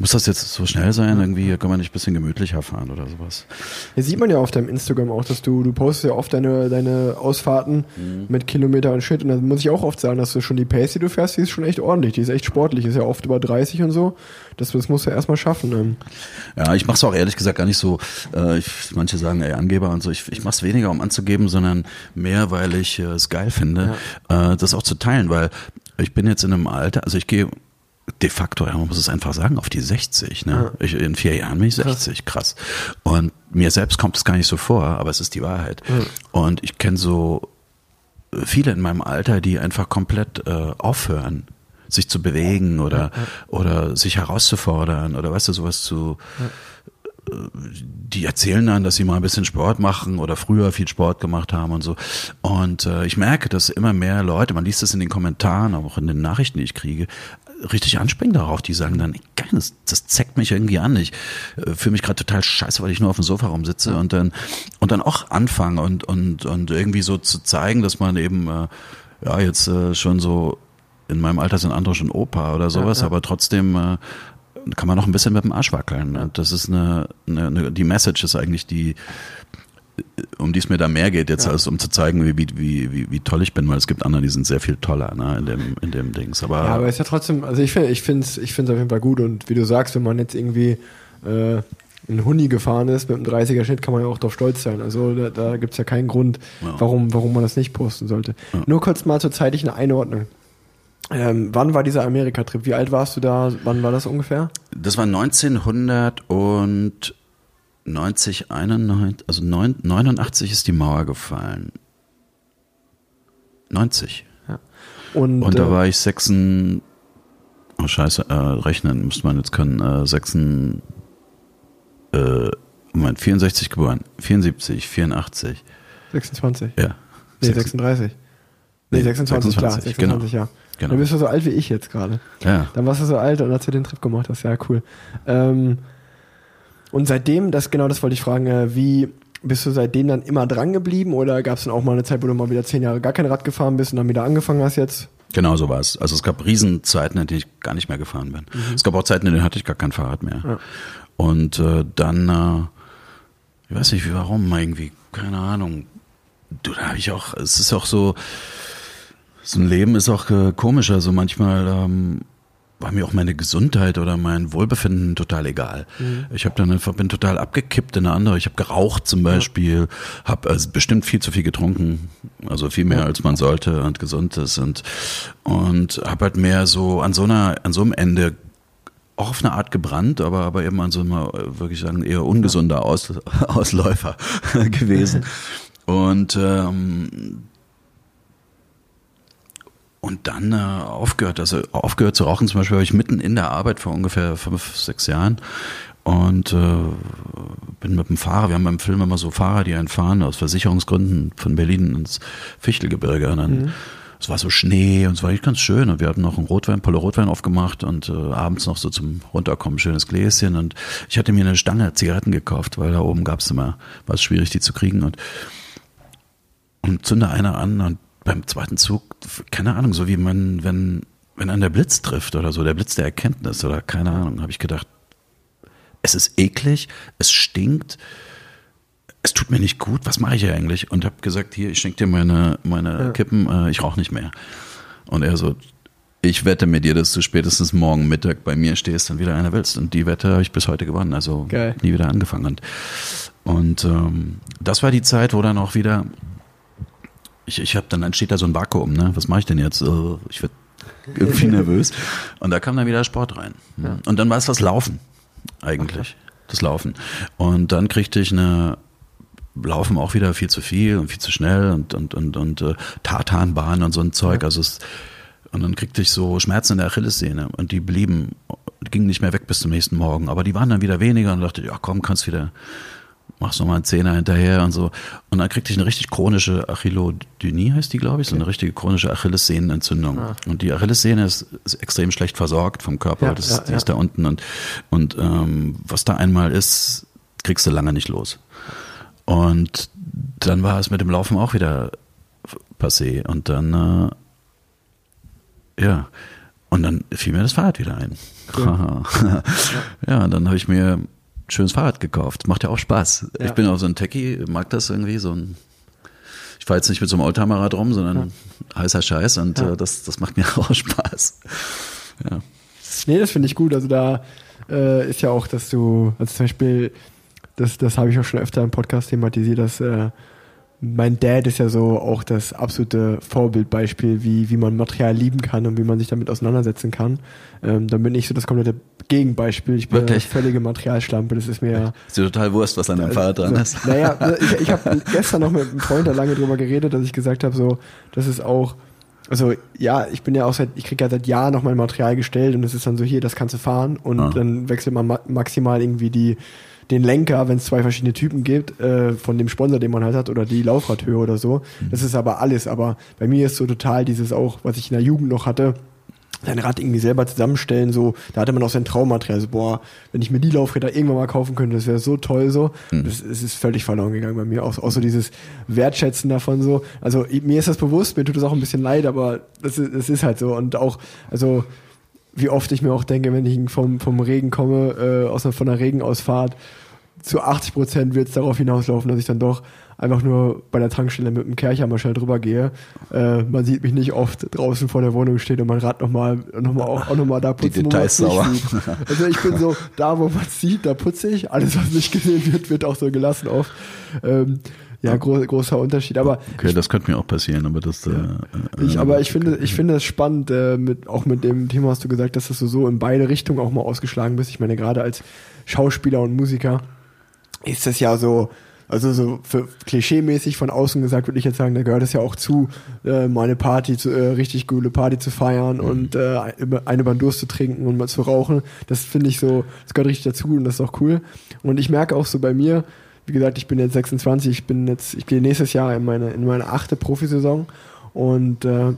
Muss das jetzt so schnell sein? Irgendwie kann man nicht ein bisschen gemütlicher fahren oder sowas. Hier sieht man ja auf deinem Instagram auch, dass du, du postest ja oft deine, deine Ausfahrten Mhm. mit Kilometer und Shit. Und dann muss ich auch oft sagen, dass du schon die Pace, die du fährst, die ist schon echt ordentlich. Die ist echt sportlich. Ist ja oft über 30 und so. Das, das musst du ja erstmal schaffen. Ähm. Ja, ich mache es auch ehrlich gesagt gar nicht so. Äh, ich, manche sagen, ey, Angeber und so. Ich, ich mache es weniger, um anzugeben, sondern mehr, weil ich äh, es geil finde, äh, das auch zu teilen, weil ich bin jetzt in einem Alter, also ich gehe de facto, ja, man muss es einfach sagen, auf die 60. Ne? Ich, in vier Jahren bin ich 60, krass. Und mir selbst kommt es gar nicht so vor, aber es ist die Wahrheit. Und ich kenne so viele in meinem Alter, die einfach komplett äh, aufhören, sich zu bewegen oder oder sich herauszufordern oder weißt du sowas zu. Die erzählen dann, dass sie mal ein bisschen Sport machen oder früher viel Sport gemacht haben und so. Und äh, ich merke, dass immer mehr Leute, man liest das in den Kommentaren, aber auch in den Nachrichten, die ich kriege, richtig anspringen darauf. Die sagen dann, geil, das, das zeckt mich irgendwie an. Ich äh, fühle mich gerade total scheiße, weil ich nur auf dem Sofa rumsitze und dann und dann auch anfangen und und und irgendwie so zu zeigen, dass man eben äh, ja jetzt äh, schon so in meinem Alter sind andere schon Opa oder sowas, aber trotzdem äh, kann man noch ein bisschen mit dem Arsch wackeln. Und Das ist eine, eine, eine die Message ist eigentlich die um die es mir da mehr geht jetzt, als um zu zeigen, wie, wie, wie, wie toll ich bin, weil es gibt andere, die sind sehr viel toller ne, in dem, in dem Dings. Aber, Ja, aber ist ja trotzdem, also ich finde ich es ich find's auf jeden Fall gut. Und wie du sagst, wenn man jetzt irgendwie äh, ein Huni gefahren ist mit einem 30er Schnitt, kann man ja auch drauf stolz sein. Also da, da gibt es ja keinen Grund, Ja. warum, warum man das nicht posten sollte. Nur kurz mal zur zeitlichen Einordnung. Ähm, wann war dieser Amerika-Trip? Wie alt warst du da? Wann war das ungefähr? das war 1990, 91, also neun- 89 ist die Mauer gefallen. 90. Und, Und da äh, war ich 6, oh scheiße, äh, rechnen müsste man jetzt können, äh, 6, äh, Moment, 64 geboren, 74, 84, 26. ja. Nee, Sechs- 36. Nee, Nee, 26, klar. 26, 26, genau. ja. Genau. Dann bist du so alt wie ich jetzt gerade. Ja. Dann warst du so alt und als du den Trip gemacht hast. Ja, cool. Ähm, und seitdem, das genau das wollte ich fragen, äh, wie bist du seitdem dann immer dran geblieben oder gab es dann auch mal eine Zeit, wo du mal wieder zehn Jahre gar kein Rad gefahren bist und dann wieder angefangen hast jetzt? Genau so war es. Also es gab Riesenzeiten, in denen ich gar nicht mehr gefahren bin. Es gab auch Zeiten, in denen hatte ich gar kein Fahrrad mehr. Ja. Und äh, dann, äh, ich weiß nicht, wie, warum, irgendwie, keine Ahnung. Du, da habe ich auch, es ist auch so, so ein Leben ist auch äh, komisch. Also manchmal ähm, war mir auch meine Gesundheit oder mein Wohlbefinden total egal. Ich habe dann einfach bin total abgekippt in eine andere. Ich habe geraucht zum Beispiel, habe also bestimmt viel zu viel getrunken, also viel mehr als man sollte und gesund ist und und habe halt mehr so an so einer an so einem Ende auch auf eine Art gebrannt, aber aber eben an so einem äh, wirklich sagen eher ungesunder Aus, Ausläufer gewesen. Und ähm, und dann äh, aufgehört, also aufgehört zu rauchen zum Beispiel habe ich mitten in der Arbeit vor ungefähr fünf, sechs Jahren. Und äh, bin mit dem Fahrer, wir haben beim Film immer so Fahrer, die einen fahren aus Versicherungsgründen von Berlin ins Fichtelgebirge. Und dann es war so Schnee und es war echt ganz schön. Und wir hatten noch einen Rotwein, Polo Rotwein aufgemacht und äh, abends noch so zum Runterkommen schönes Gläschen. Und ich hatte mir eine Stange Zigaretten gekauft, weil da oben gab es immer, war es schwierig die zu kriegen. Und und zünde einer an und beim zweiten Zug, keine Ahnung, so wie man, wenn, wenn an der Blitz trifft oder so, der Blitz der Erkenntnis oder keine Ahnung, habe ich gedacht, es ist eklig, es stinkt, es tut mir nicht gut, was mache ich hier eigentlich? Und habe gesagt, hier, ich schenke dir meine, meine Kippen, äh, ich rauche nicht mehr. Und er so, ich wette mit dir, dass du spätestens morgen Mittag bei mir stehst und wieder eine willst. Und die Wette habe ich bis heute gewonnen, also Geil. nie wieder angefangen. Und, und ähm, das war die Zeit, wo dann auch wieder ich, ich habe dann entsteht da so ein Vakuum, ne? Was mache ich denn jetzt? Äh, Ich werde irgendwie nervös. Und da kam dann wieder Sport rein. Und dann war es das Laufen eigentlich, das Laufen. Und dann kriegte ich eine Laufen auch wieder viel zu viel und viel zu schnell und und und und äh, Tartanbahn und so ein Zeug. Also es, und dann kriegte ich so Schmerzen in der Achillessehne und die blieben, gingen nicht mehr weg bis zum nächsten Morgen. Aber die waren dann wieder weniger und dachte, ja komm, kannst wieder machst noch mal einen Zehner hinterher und so. Und dann kriegte ich eine richtig chronische Achillodynie, heißt die, glaube ich, so eine richtige chronische Achillessehnenentzündung. Und die Achillessehne ist, ist extrem schlecht versorgt vom Körper, Ja, das ja, ist, die ja. ist da unten. Und, und ähm, was da einmal ist, kriegst du lange nicht los. Und dann war es mit dem Laufen auch wieder passé. Und dann, äh, ja, Und dann fiel mir das Fahrrad wieder ein. Ja, ja und dann habe ich mir schönes Fahrrad gekauft. Macht ja auch Spaß. Ja. Ich bin auch so ein Techie, mag das irgendwie, so ein ich fahre jetzt nicht mit so einem Oldtimerrad rum, sondern ja. heißer Scheiß und ja. äh, das, das macht mir auch Spaß. Ja. Nee, das finde ich gut. Also da äh, ist ja auch, dass du, also zum Beispiel, das, das habe ich auch schon öfter im Podcast thematisiert, dass äh, mein Dad ist ja so auch das absolute Vorbildbeispiel, wie, wie man Material lieben kann und wie man sich damit auseinandersetzen kann. Ähm, dann bin ich so das komplette Gegenbeispiel. Ich bin Wirklich? eine völlige Materialschlampe. Das ist mir. Ist dir total Wurst, was an deinem Fahrrad dran ist. Naja, ich, ich habe gestern noch mit einem Freund da lange drüber geredet, dass ich gesagt habe, so, das ist auch. Also ja, ich bin ja auch seit, ich kriege ja seit Jahren noch mein Material gestellt und es ist dann so hier, das kannst du fahren und ah. dann wechselt man ma maximal irgendwie die den Lenker, wenn es zwei verschiedene Typen gibt, äh, von dem Sponsor, den man halt hat, oder die Laufradhöhe oder so. Das ist aber alles. Aber bei mir ist so total dieses auch, was ich in der Jugend noch hatte, sein Rad irgendwie selber zusammenstellen, so, da hatte man auch sein Traummaterial, so, boah, wenn ich mir die Laufräder irgendwann mal kaufen könnte, das wäre so toll, so. Mhm. Das, das ist völlig verloren gegangen bei mir, auch, auch so dieses Wertschätzen davon, so. Also, mir ist das bewusst, mir tut das auch ein bisschen leid, aber das ist, das ist halt so. Und auch, also, wie oft ich mir auch denke, wenn ich vom, vom Regen komme, äh, aus einer, von einer Regenausfahrt, zu 80 Prozent wird es darauf hinauslaufen, dass ich dann doch einfach nur bei der Tankstelle mit dem Kercher mal schnell drüber gehe. Äh, man sieht mich nicht oft draußen vor der Wohnung stehen und mein Rad nochmal noch mal auch, auch nochmal da putzen, Die Details sauer. Also ich bin so, da wo man sieht, da putze ich. Alles, was nicht gesehen wird, wird auch so gelassen oft. Ähm, ja, gro großer Unterschied. Aber okay, das könnte mir auch passieren, aber das. Ja. Äh, ich, aber ich finde, ich finde es spannend, äh, mit auch mit dem Thema hast du gesagt, dass du so in beide Richtungen auch mal ausgeschlagen bist. Ich meine, gerade als Schauspieler und Musiker ist das ja so, also so für klischeemäßig von außen gesagt würde ich jetzt sagen, da gehört es ja auch zu, äh, mal eine Party, zu, äh, richtig gute Party zu feiern mhm. und äh, eine beim Durst zu trinken und mal zu rauchen. Das finde ich so, das gehört richtig dazu und das ist auch cool. Und ich merke auch so bei mir, wie gesagt, ich bin jetzt 26, ich bin jetzt, ich gehe nächstes Jahr in meine, in meine achte Profisaison. Und äh,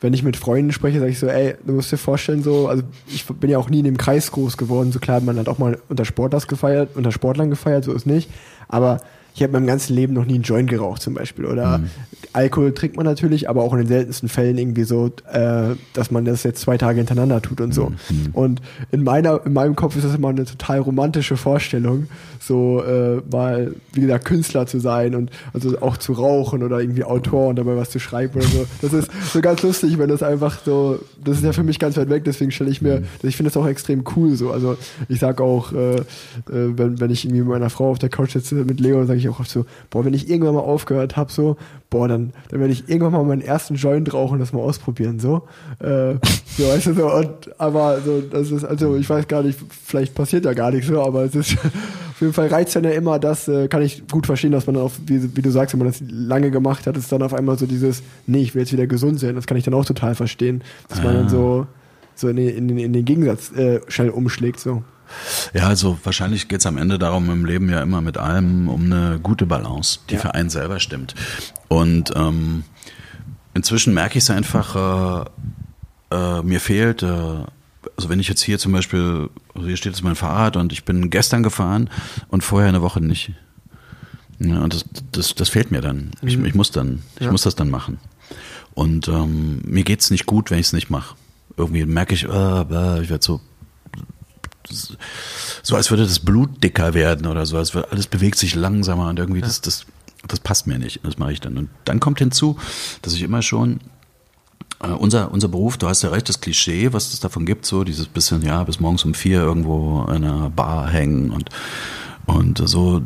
wenn ich mit Freunden spreche, sage ich so, ey, du musst dir vorstellen, so, also ich bin ja auch nie in dem Kreis groß geworden, so klar, man hat auch mal unter Sportlers gefeiert, unter Sportlern gefeiert, so ist nicht, aber ich habe meinem ganzen Leben noch nie einen Joint geraucht zum Beispiel. Oder mhm. Alkohol trinkt man natürlich, aber auch in den seltensten Fällen irgendwie so, äh, dass man das jetzt zwei Tage hintereinander tut und so. Mhm. Und in meiner, in meinem Kopf ist das immer eine total romantische Vorstellung, so äh, mal, wie gesagt, Künstler zu sein und also auch zu rauchen oder irgendwie Autor und dabei was zu schreiben oder so. Das ist so ganz lustig, wenn das einfach so, das ist ja für mich ganz weit weg, deswegen stelle ich mir, mhm. ich finde das auch extrem cool so. Also ich sag auch, äh, äh, wenn, wenn ich irgendwie mit meiner Frau auf der Couch sitze mit Leo, sage ich ich auch oft so, boah, wenn ich irgendwann mal aufgehört habe, so, boah, dann, dann werde ich irgendwann mal meinen ersten Joint rauchen und das mal ausprobieren, so. Äh, so, weißt du, so, und, aber so, das ist, also, ich weiß gar nicht, vielleicht passiert ja gar nichts so, aber es ist, auf jeden Fall reizt dann ja immer das, äh, kann ich gut verstehen, dass man dann auch, wie, wie du sagst, wenn man das lange gemacht hat, ist dann auf einmal so dieses, nee, ich will jetzt wieder gesund sein, das kann ich dann auch total verstehen, dass man dann so, so in den, in den, in den Gegensatz äh, schnell umschlägt, so. Ja, also wahrscheinlich geht es am Ende darum, im Leben ja immer mit allem um eine gute Balance, die ja. für einen selber stimmt. Und ähm, inzwischen merke ich es einfach, äh, äh, mir fehlt, äh, also wenn ich jetzt hier zum Beispiel, also hier steht jetzt mein Fahrrad und ich bin gestern gefahren und vorher eine Woche nicht. Ja, und das, das, das fehlt mir dann. Mhm. Ich, ich muss dann, ich ja. muss das dann machen. Und ähm, mir geht's nicht gut, wenn ich es nicht mache. Irgendwie merke ich, äh, ich werde so so als würde das Blut dicker werden oder so, als würde alles bewegt sich langsamer und irgendwie ja. das, das, das passt mir nicht. Das mache ich dann. Und dann kommt hinzu, dass ich immer schon äh, unser, unser Beruf, du hast ja recht, das Klischee, was es davon gibt, so dieses bisschen, ja, bis morgens um vier irgendwo in einer Bar hängen und, und so.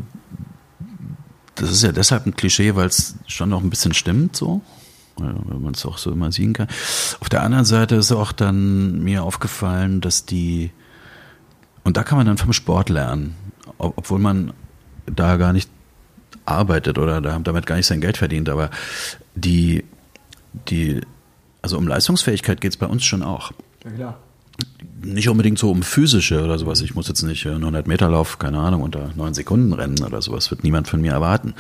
Das ist ja deshalb ein Klischee, weil es schon noch ein bisschen stimmt, so wenn man es auch so immer sehen kann. Auf der anderen Seite ist auch dann mir aufgefallen, dass die und da kann man dann vom Sport lernen, obwohl man da gar nicht arbeitet oder damit gar nicht sein Geld verdient. Aber die, die, also um Leistungsfähigkeit geht es bei uns schon auch. Ja, klar nicht unbedingt so um physische oder sowas. Ich muss jetzt nicht 100 Meter Lauf, keine Ahnung, unter neun Sekunden rennen oder sowas, wird niemand von mir erwarten.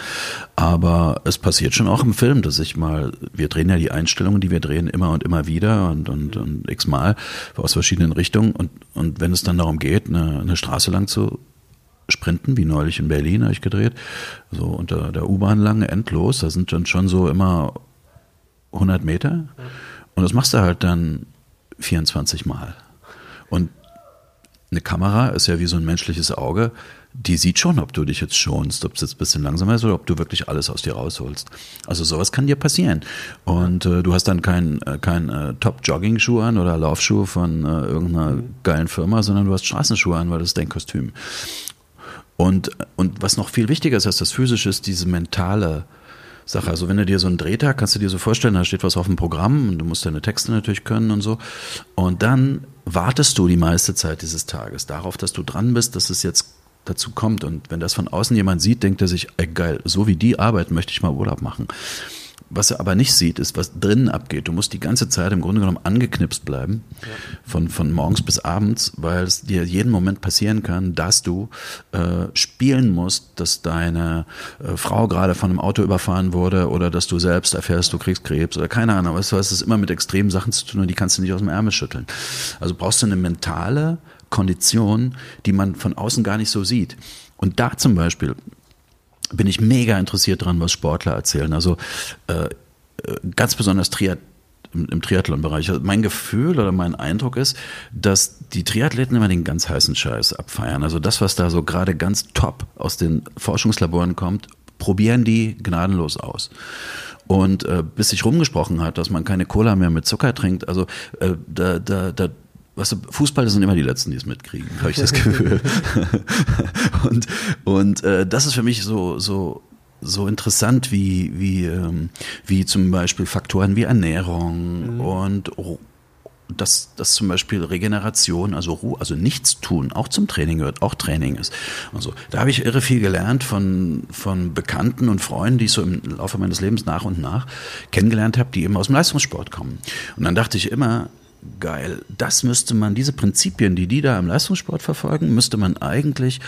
Aber es passiert schon auch im Film, dass ich mal, wir drehen ja die Einstellungen, die wir drehen, immer und immer wieder und, und, und x-mal aus verschiedenen Richtungen. Und, und wenn es dann darum geht, eine, eine Straße lang zu sprinten, wie neulich in Berlin habe ich gedreht, so unter der U-Bahn lang, endlos, da sind dann schon so immer 100 Meter. Und das machst du halt dann 24 Mal. Und eine Kamera ist ja wie so ein menschliches Auge, die sieht schon, ob du dich jetzt schonst, ob es jetzt ein bisschen langsamer ist oder ob du wirklich alles aus dir rausholst. Also sowas kann dir passieren. Und äh, du hast dann keinen äh, kein, äh, Top-Jogging-Schuh an oder Laufschuh von äh, irgendeiner mhm. geilen Firma, sondern du hast Straßenschuhe an, weil das ist dein Kostüm. Und, und was noch viel wichtiger ist als das Physische, ist diese mentale Sache. Also wenn du dir so einen Drehtag, kannst du dir so vorstellen, da steht was auf dem Programm und du musst deine Texte natürlich können und so. Und dann wartest du die meiste Zeit dieses Tages darauf, dass du dran bist, dass es jetzt dazu kommt. Und wenn das von außen jemand sieht, denkt er sich, ey geil, so wie die arbeiten, möchte ich mal Urlaub machen. Was er aber nicht sieht, ist, was drinnen abgeht. Du musst die ganze Zeit im Grunde genommen angeknipst bleiben, ja. von, von morgens bis abends, weil es dir jeden Moment passieren kann, dass du äh, spielen musst, dass deine äh, Frau gerade von einem Auto überfahren wurde oder dass du selbst erfährst, du kriegst Krebs oder keine Ahnung. Weißt du, es ist immer mit extremen Sachen zu tun und die kannst du nicht aus dem Ärmel schütteln. Also brauchst du eine mentale Kondition, die man von außen gar nicht so sieht. Und da zum Beispiel bin ich mega interessiert dran, was Sportler erzählen. Also äh, äh ganz besonders Triath im Triathlon-Bereich. Also mein Gefühl oder mein Eindruck ist, dass die Triathleten immer den ganz heißen Scheiß abfeiern. Also das, was da so gerade ganz top aus den Forschungslaboren kommt, probieren die gnadenlos aus. Und äh, bis sich rumgesprochen hat, dass man keine Cola mehr mit Zucker trinkt, also äh, da, da, da weißt du, Fußballer sind immer die Letzten, die es mitkriegen, habe ich das Gefühl. und und äh, das ist für mich so, so, so interessant wie, wie, ähm, wie zum Beispiel Faktoren wie Ernährung mhm. und dass, dass zum Beispiel Regeneration, also Ruhe, also nichts tun, auch zum Training gehört, auch Training ist. Also da habe ich irre viel gelernt von, von Bekannten und Freunden, die ich so im Laufe meines Lebens nach und nach kennengelernt habe, die eben aus dem Leistungssport kommen. Und dann dachte ich immer, geil. Das müsste man, diese Prinzipien, die die da im Leistungssport verfolgen, müsste man eigentlich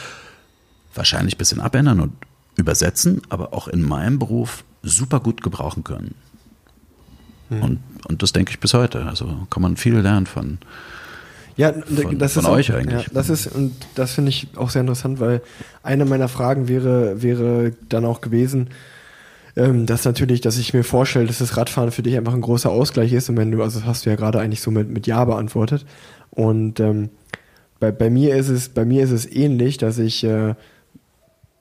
wahrscheinlich ein bisschen abändern und übersetzen, aber auch in meinem Beruf super gut gebrauchen können. Hm. Und, und das denke ich bis heute. Also kann man viel lernen von, ja, von, das von ist euch eigentlich. Ja, das ist, und das finde ich auch sehr interessant, weil eine meiner Fragen wäre, wäre dann auch gewesen, ähm, dass natürlich, dass ich mir vorstelle, dass das Radfahren für dich einfach ein großer Ausgleich ist. Und wenn du, also das hast du ja gerade eigentlich so mit, mit Ja beantwortet. Und ähm, bei, bei mir ist es, bei mir ist es ähnlich, dass ich, äh,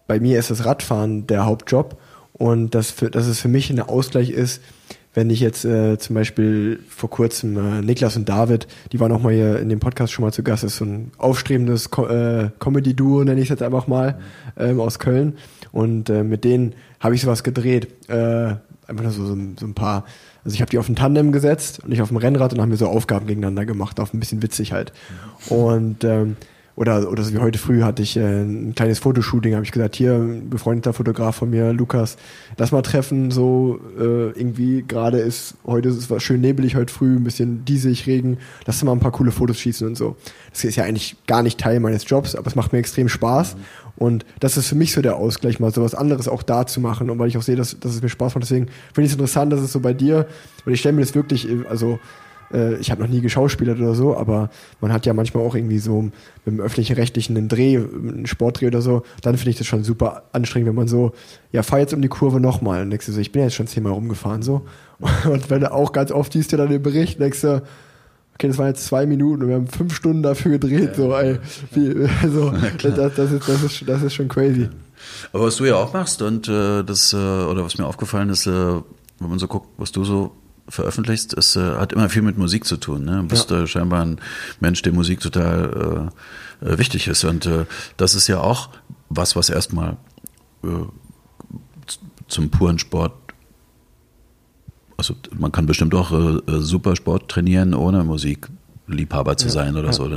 bei mir ist das Radfahren der Hauptjob und dass, für, dass es für mich ein Ausgleich ist, wenn ich jetzt äh, zum Beispiel vor kurzem äh, Niklas und David, die waren auch mal hier in dem Podcast schon mal zu Gast, ist so ein aufstrebendes Co äh, Comedy-Duo, nenne ich es jetzt einfach mal, ähm, aus Köln. Und äh, mit denen habe ich sowas gedreht. Äh, einfach nur so, so, so ein paar. Also ich habe die auf ein Tandem gesetzt und ich auf dem Rennrad und haben wir so Aufgaben gegeneinander gemacht, auf ein bisschen witzig halt. Und ähm, oder, oder so wie heute früh hatte ich äh, ein kleines Fotoshooting, habe ich gesagt, hier, ein befreundeter Fotograf von mir, Lukas, lass mal treffen, so äh, irgendwie gerade ist, heute ist es schön nebelig, heute früh, ein bisschen diesig, Regen, lass mal ein paar coole Fotos schießen und so. Das ist ja eigentlich gar nicht Teil meines Jobs, aber es macht mir extrem Spaß. Mhm. Und das ist für mich so der Ausgleich, mal so was anderes auch da zu machen. Und weil ich auch sehe, dass, dass es mir Spaß macht, deswegen finde ich es interessant, dass es so bei dir, und ich stelle mir das wirklich, also äh, ich habe noch nie geschauspielert oder so, aber man hat ja manchmal auch irgendwie so mit dem öffentlich-rechtlichen einen Dreh, einen Sportdreh oder so, dann finde ich das schon super anstrengend, wenn man so, ja, fahr jetzt um die Kurve nochmal. Und denkst du so, ich bin jetzt schon zehnmal rumgefahren so. Und wenn du auch ganz oft siehst du dann den Bericht, denkst du, okay, das waren jetzt zwei Minuten und wir haben fünf Stunden dafür gedreht, ja, so, ey. Wie, also, das, das, ist, das, ist, das ist schon crazy. Aber was du ja auch machst und äh, das, äh, oder was mir aufgefallen ist, äh, wenn man so guckt, was du so veröffentlichst, es äh, hat immer viel mit Musik zu tun. Ne? Du bist ja. äh, scheinbar ein Mensch, dem Musik total äh, äh, wichtig ist. Und äh, das ist ja auch was, was erstmal äh, zum puren Sport also man kann bestimmt auch super Sport trainieren, ohne Musikliebhaber zu ja, sein oder ja. so.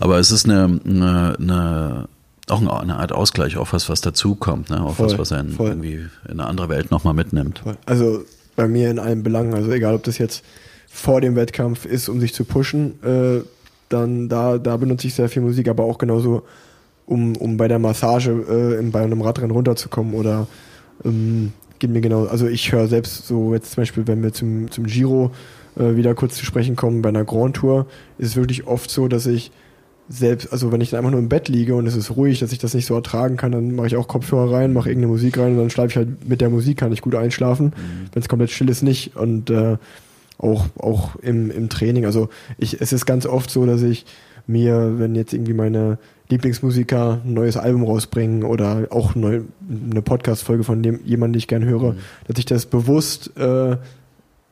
Aber es ist eine, eine, eine auch eine Art Ausgleich, auch was, was dazukommt, ne? auch voll, was, was einen voll. irgendwie in eine andere Welt nochmal mitnimmt. Voll. Also bei mir in allen Belangen. Also egal, ob das jetzt vor dem Wettkampf ist, um sich zu pushen, äh, dann da, da benutze ich sehr viel Musik, aber auch genauso, um, um bei der Massage äh, bei einem Radrennen runterzukommen oder ähm, geht mir genau, also ich höre selbst so jetzt zum Beispiel, wenn wir zum, zum Giro äh, wieder kurz zu sprechen kommen, bei einer Grand Tour, ist es wirklich oft so, dass ich selbst, also wenn ich dann einfach nur im Bett liege und es ist ruhig, dass ich das nicht so ertragen kann, dann mache ich auch Kopfhörer rein, mache irgendeine Musik rein und dann schlafe ich halt mit der Musik, kann ich gut einschlafen. Mhm. Wenn es komplett still ist, nicht. Und äh, auch, auch im, im Training. Also ich, es ist ganz oft so, dass ich mir, wenn jetzt irgendwie meine Lieblingsmusiker ein neues Album rausbringen oder auch neu, eine Podcast-Folge von dem, jemandem, den ich gerne höre, mhm. dass ich das bewusst äh,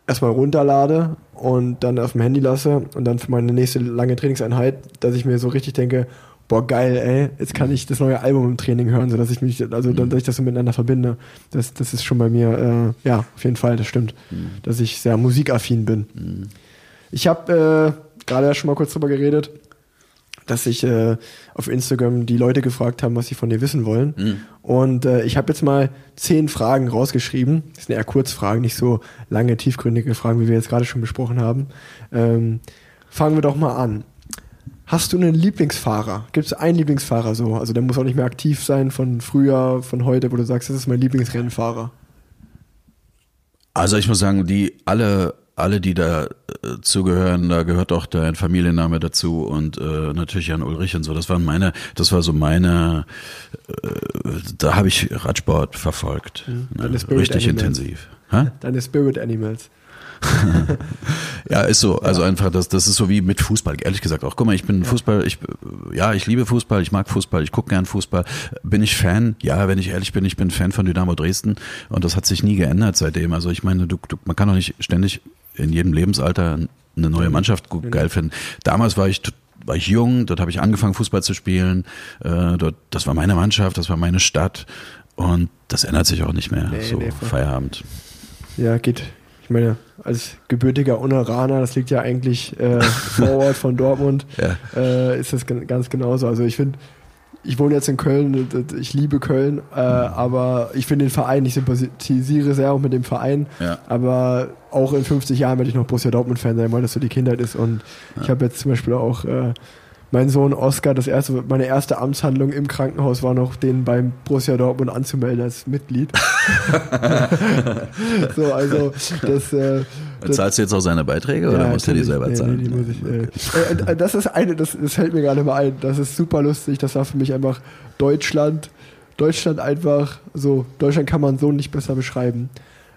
erstmal runterlade und dann auf dem Handy lasse und dann für meine nächste lange Trainingseinheit, dass ich mir so richtig denke, boah, geil, ey, jetzt kann ich das neue Album im Training hören, sodass ich mich, also mhm. dass ich das so miteinander verbinde. Das, das ist schon bei mir, äh, ja, auf jeden Fall, das stimmt, mhm. dass ich sehr musikaffin bin. Mhm. Ich habe äh, gerade ja schon mal kurz drüber geredet, dass ich äh, auf Instagram die Leute gefragt haben, was sie von dir wissen wollen. Mhm. Und äh, ich habe jetzt mal zehn Fragen rausgeschrieben. Das sind eher Kurzfragen, nicht so lange, tiefgründige Fragen, wie wir jetzt gerade schon besprochen haben. Ähm, fangen wir doch mal an. Hast du einen Lieblingsfahrer? Gibt es einen Lieblingsfahrer so? Also der muss auch nicht mehr aktiv sein von früher, von heute, wo du sagst, das ist mein Lieblingsrennfahrer. Also ich muss sagen, die alle, alle, die da äh, zugehören, da gehört auch dein Familienname dazu und äh, natürlich Jan Ulrich und so. Das waren meine, das war so meine, äh, da habe ich Radsport verfolgt. Mhm. Ne? Richtig Animals. intensiv. Ha? Deine Spirit Animals. ja, ist so. Also ja. einfach, das, das ist so wie mit Fußball. Ehrlich gesagt auch. Guck mal, ich bin ja. Fußball, ich, ja, ich liebe Fußball, ich mag Fußball, ich gucke gern Fußball. Bin ich Fan? Ja, wenn ich ehrlich bin, ich bin Fan von Dynamo Dresden und das hat sich nie geändert seitdem. Also ich meine, du, du man kann doch nicht ständig in jedem Lebensalter eine neue Mannschaft gut, geil finden. Damals war ich war ich jung, dort habe ich angefangen Fußball zu spielen. Äh, dort, das war meine Mannschaft, das war meine Stadt und das ändert sich auch nicht mehr. Nee, so nee, Feierabend. Ja, geht, ich meine, als gebürtiger Uneraner, das liegt ja eigentlich äh, Vorort von Dortmund, ja. äh, ist das ganz genauso. Also ich finde, ich wohne jetzt in Köln, ich liebe Köln, äh, aber ich finde den Verein, ich sympathisiere sehr auch mit dem Verein, ja. aber auch in 50 Jahren werde ich noch Borussia Dortmund-Fan sein, weil das so die Kindheit ist und ja. ich habe jetzt zum Beispiel auch äh, mein Sohn Oskar, das erste, meine erste Amtshandlung im Krankenhaus war noch, den beim Borussia Dortmund anzumelden als Mitglied. so, also das, äh, das. Zahlst du jetzt auch seine Beiträge oder ja, musst du die selber zahlen? Nee, nee, muss ich, äh, äh, das ist eine, das, das fällt mir gerade mal ein. Das ist super lustig. Das war für mich einfach Deutschland. Deutschland einfach so. Deutschland kann man so nicht besser beschreiben.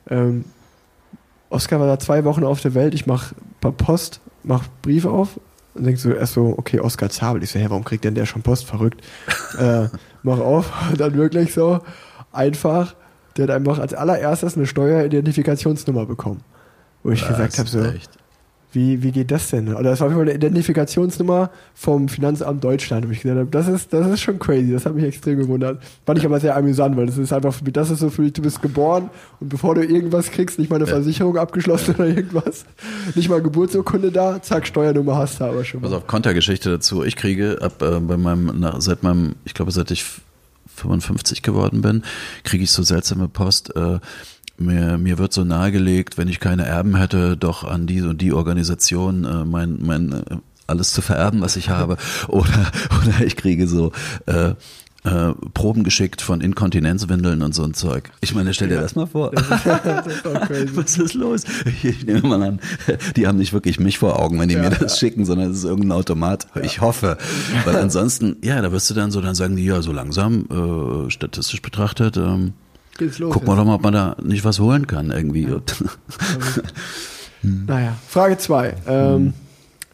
Ähm, Oskar war da zwei Wochen auf der Welt. Ich mache Post, mach Briefe auf und denkst du erst so, okay, Oskar Zabel. Ich so, hä, warum kriegt denn der schon Post? Verrückt. äh, mach auf. Und dann wirklich so einfach, der hat einfach als allererstes eine Steueridentifikationsnummer bekommen. Wo ich Was, gesagt habe, so, echt? Wie, wie geht das denn? Oder das war auf jeden Fall eine Identifikationsnummer vom Finanzamt Deutschland, wo ich gesagt habe, das ist, das ist schon crazy, das hat mich extrem gewundert. Fand ich aber sehr amüsant, weil das ist einfach, das ist so für mich, du bist geboren und bevor du irgendwas kriegst, nicht mal eine ja. Versicherung abgeschlossen oder irgendwas, nicht mal Geburtsurkunde da, zack, Steuernummer hast du aber schon. Mal. Also auf Kontergeschichte dazu, ich kriege ab äh, bei meinem, nach, seit meinem, ich glaube seit ich 55 geworden bin, kriege ich so seltsame Post, äh, mir, mir wird so nahegelegt, wenn ich keine Erben hätte, doch an die und die Organisation äh, mein, mein äh, alles zu vererben, was ich habe. Oder, oder ich kriege so äh, äh, Proben geschickt von Inkontinenzwindeln und so ein Zeug. Ich meine, stell dir das mal vor. Was ist los? Ich nehme mal an, die haben nicht wirklich mich vor Augen, wenn die ja, mir das ja. schicken, sondern es ist irgendein Automat. Ja. Ich hoffe. Weil ansonsten, ja, da wirst du dann so, dann sagen die ja so langsam, äh, statistisch betrachtet, ähm, Geht's los. Gucken wir doch mal, ob man da nicht was holen kann irgendwie. Ja. hm. Naja, Frage 2. Ähm, hm.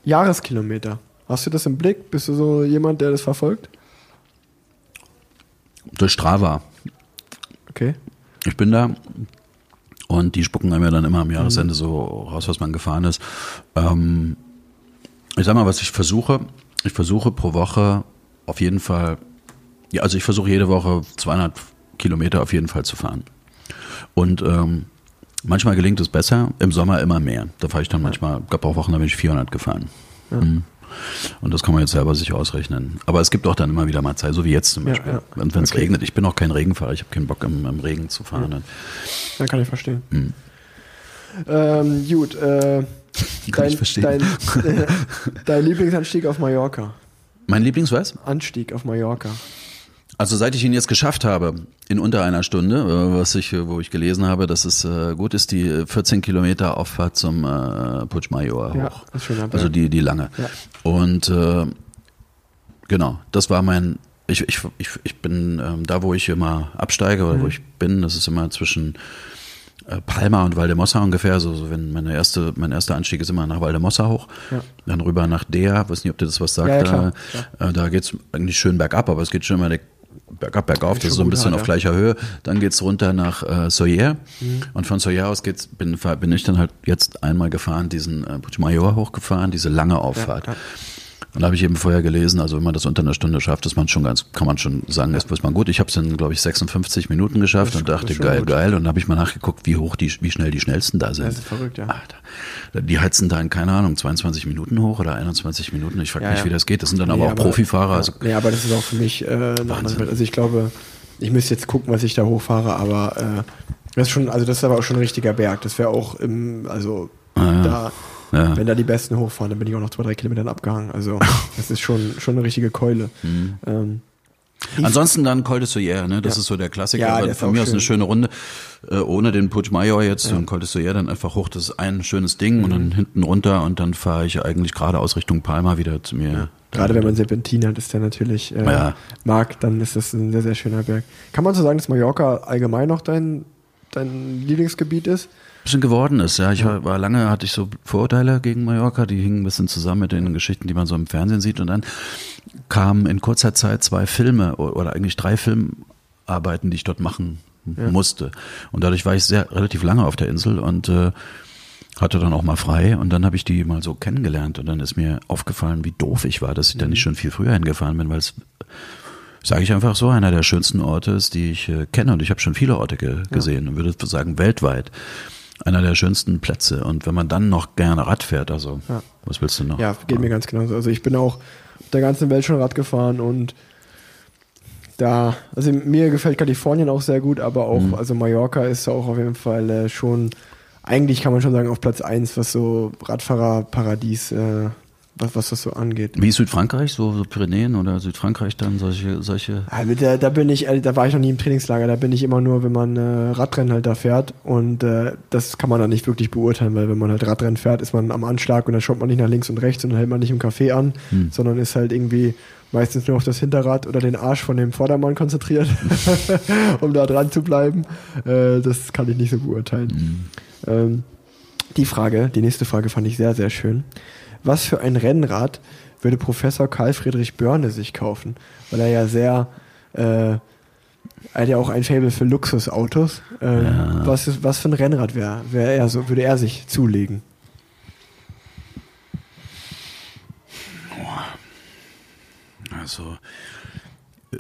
Jahreskilometer. Hast du das im Blick? Bist du so jemand, der das verfolgt? Durch Strava. Okay. Ich bin da und die spucken einem ja dann immer am Jahresende mhm. so raus, was man gefahren ist. Ähm, ich sag mal, was ich versuche, ich versuche pro Woche auf jeden Fall, ja, also ich versuche jede Woche 200 Kilometer auf jeden Fall zu fahren. Und ähm, manchmal gelingt es besser, im Sommer immer mehr. Da fahre ich dann manchmal, gab auch Wochen, da bin ich 400 gefahren. Ja. Mhm. Und das kann man jetzt selber sich ausrechnen. Aber es gibt auch dann immer wieder mal Zeit, so wie jetzt zum Beispiel. Ja, ja. Und wenn es okay. regnet, ich bin auch kein Regenfahrer, ich habe keinen Bock im, im, Regen zu fahren. Ja. ja kann ich verstehen. Mhm. Ähm, gut, äh, dein, ich verstehen. Dein, äh, dein Lieblingsanstieg auf Mallorca. Mein Lieblings was? Anstieg auf Mallorca. Also seit ich ihn jetzt geschafft habe, in unter einer Stunde, äh, was ich, wo ich gelesen habe, dass es äh, gut ist, die 14 Kilometer Auffahrt zum äh, Puigmayor ja, hoch. Also die, die lange. Ja. Und äh, genau, das war mein, ich, ich, ich, ich bin ähm, da, wo ich immer absteige oder mhm. wo ich bin, das ist immer zwischen äh, Palma und Valdemossa ungefähr. So, so wenn meine erste, mein erster Anstieg ist immer nach Valdemossa hoch, Ja. dann rüber nach Dea. Weiß nicht, ob dir das was sagt. Ja, ja, klar, da äh, da geht's eigentlich schön bergab, aber es geht schon immer der bergab, bergauf, das ist so ein bisschen halt, auf gleicher Höhe. Dann geht's runter nach äh, Soyer Mhm. und von Soyer aus geht's, bin, bin ich dann halt jetzt einmal gefahren, diesen äh, Puigmayor hochgefahren, diese lange Auffahrt. ja. Und da habe ich eben vorher gelesen, also wenn man das unter einer Stunde schafft, ist man schon ganz, kann man schon sagen, ist, ist man gut. Ich habe es in, glaube ich, 56 Minuten geschafft Das und das dachte, geil, gut. geil. Und dann habe ich mal nachgeguckt, wie hoch die, wie schnell die schnellsten da sind. Das ist verrückt, ja. Alter. Die heizen da in, keine Ahnung, 22 Minuten hoch oder 21 Minuten. Ich frage Ja, mich, ja. wie das geht. Das sind dann aber Nee, auch Profifahrer. Also, Ja, nee, aber das ist auch für mich äh, Wahnsinn. Also ich glaube, ich müsste jetzt gucken, was ich da hochfahre, aber äh, das ist schon, also das ist aber auch schon ein richtiger Berg. Das wäre auch im, also Ah, ja. da, Ja. wenn da die Besten hochfahren, dann bin ich auch noch zwei, drei Kilometern abgehangen. Also das ist schon, schon eine richtige Keule. Mhm. Ähm, Ansonsten dann Col de Soyer, ne? Das Ja. ist so der Klassiker. Ja, der ist von mir aus eine schön. schöne Runde. Äh, ohne den Puigmayor jetzt und Col de Soyer dann einfach hoch. Das ist ein schönes Ding und dann Mhm. hinten runter und dann fahre ich eigentlich geradeaus Richtung Palma wieder zu mir. Gerade wenn man Serpentin hat, ist der natürlich äh, Ja. mag, dann ist das ein sehr, sehr schöner Berg. Kann man so sagen, dass Mallorca allgemein noch dein, dein Lieblingsgebiet ist? Bisschen geworden ist. Ja, ich war, war lange, hatte ich so Vorurteile gegen Mallorca, die hingen ein bisschen zusammen mit den Geschichten, die man so im Fernsehen sieht. Und dann kamen in kurzer Zeit zwei Filme oder eigentlich drei Filmarbeiten, die ich dort machen musste. Und dadurch war ich sehr relativ lange auf der Insel und äh, hatte dann auch mal frei und dann habe ich die mal so kennengelernt und dann ist mir aufgefallen, wie doof ich war, dass ich da nicht schon viel früher hingefahren bin, weil es sage ich einfach so, einer der schönsten Orte ist, die ich äh, kenne. Und ich habe schon viele Orte ge gesehen und würde sagen, weltweit. Einer der schönsten Plätze. Und wenn man dann noch gerne Rad fährt, also, Ja. was willst du noch? Ja, geht mir ganz genauso. Also ich bin auch auf der ganzen Welt schon Rad gefahren und da, also mir gefällt Kalifornien auch sehr gut, aber auch, Mhm. also Mallorca ist auch auf jeden Fall äh, schon, eigentlich kann man schon sagen, auf Platz 1, was so Radfahrerparadies, äh, was, was das so angeht. Wie Südfrankreich, so, so Pyrenäen oder Südfrankreich dann, solche, solche. Ja, mit der, da bin ich, da war ich noch nie im Trainingslager, da bin ich immer nur, wenn man äh, Radrennen halt da fährt und äh, das kann man dann nicht wirklich beurteilen, weil wenn man halt Radrennen fährt, ist man am Anschlag und dann schaut man nicht nach links und rechts und dann hält man nicht im Café an, sondern ist halt irgendwie meistens nur auf das Hinterrad oder den Arsch von dem Vordermann konzentriert, um da dran zu bleiben. Äh, das kann ich nicht so beurteilen. Ähm, die Frage, die nächste Frage fand ich sehr, sehr schön. Was für ein Rennrad würde Professor Karl Friedrich Börne sich kaufen? Weil er ja sehr, äh, er hat ja auch ein Faible für Luxusautos. Ähm, was, ist, was für ein Rennrad wäre, wär er so, würde er sich zulegen? Also,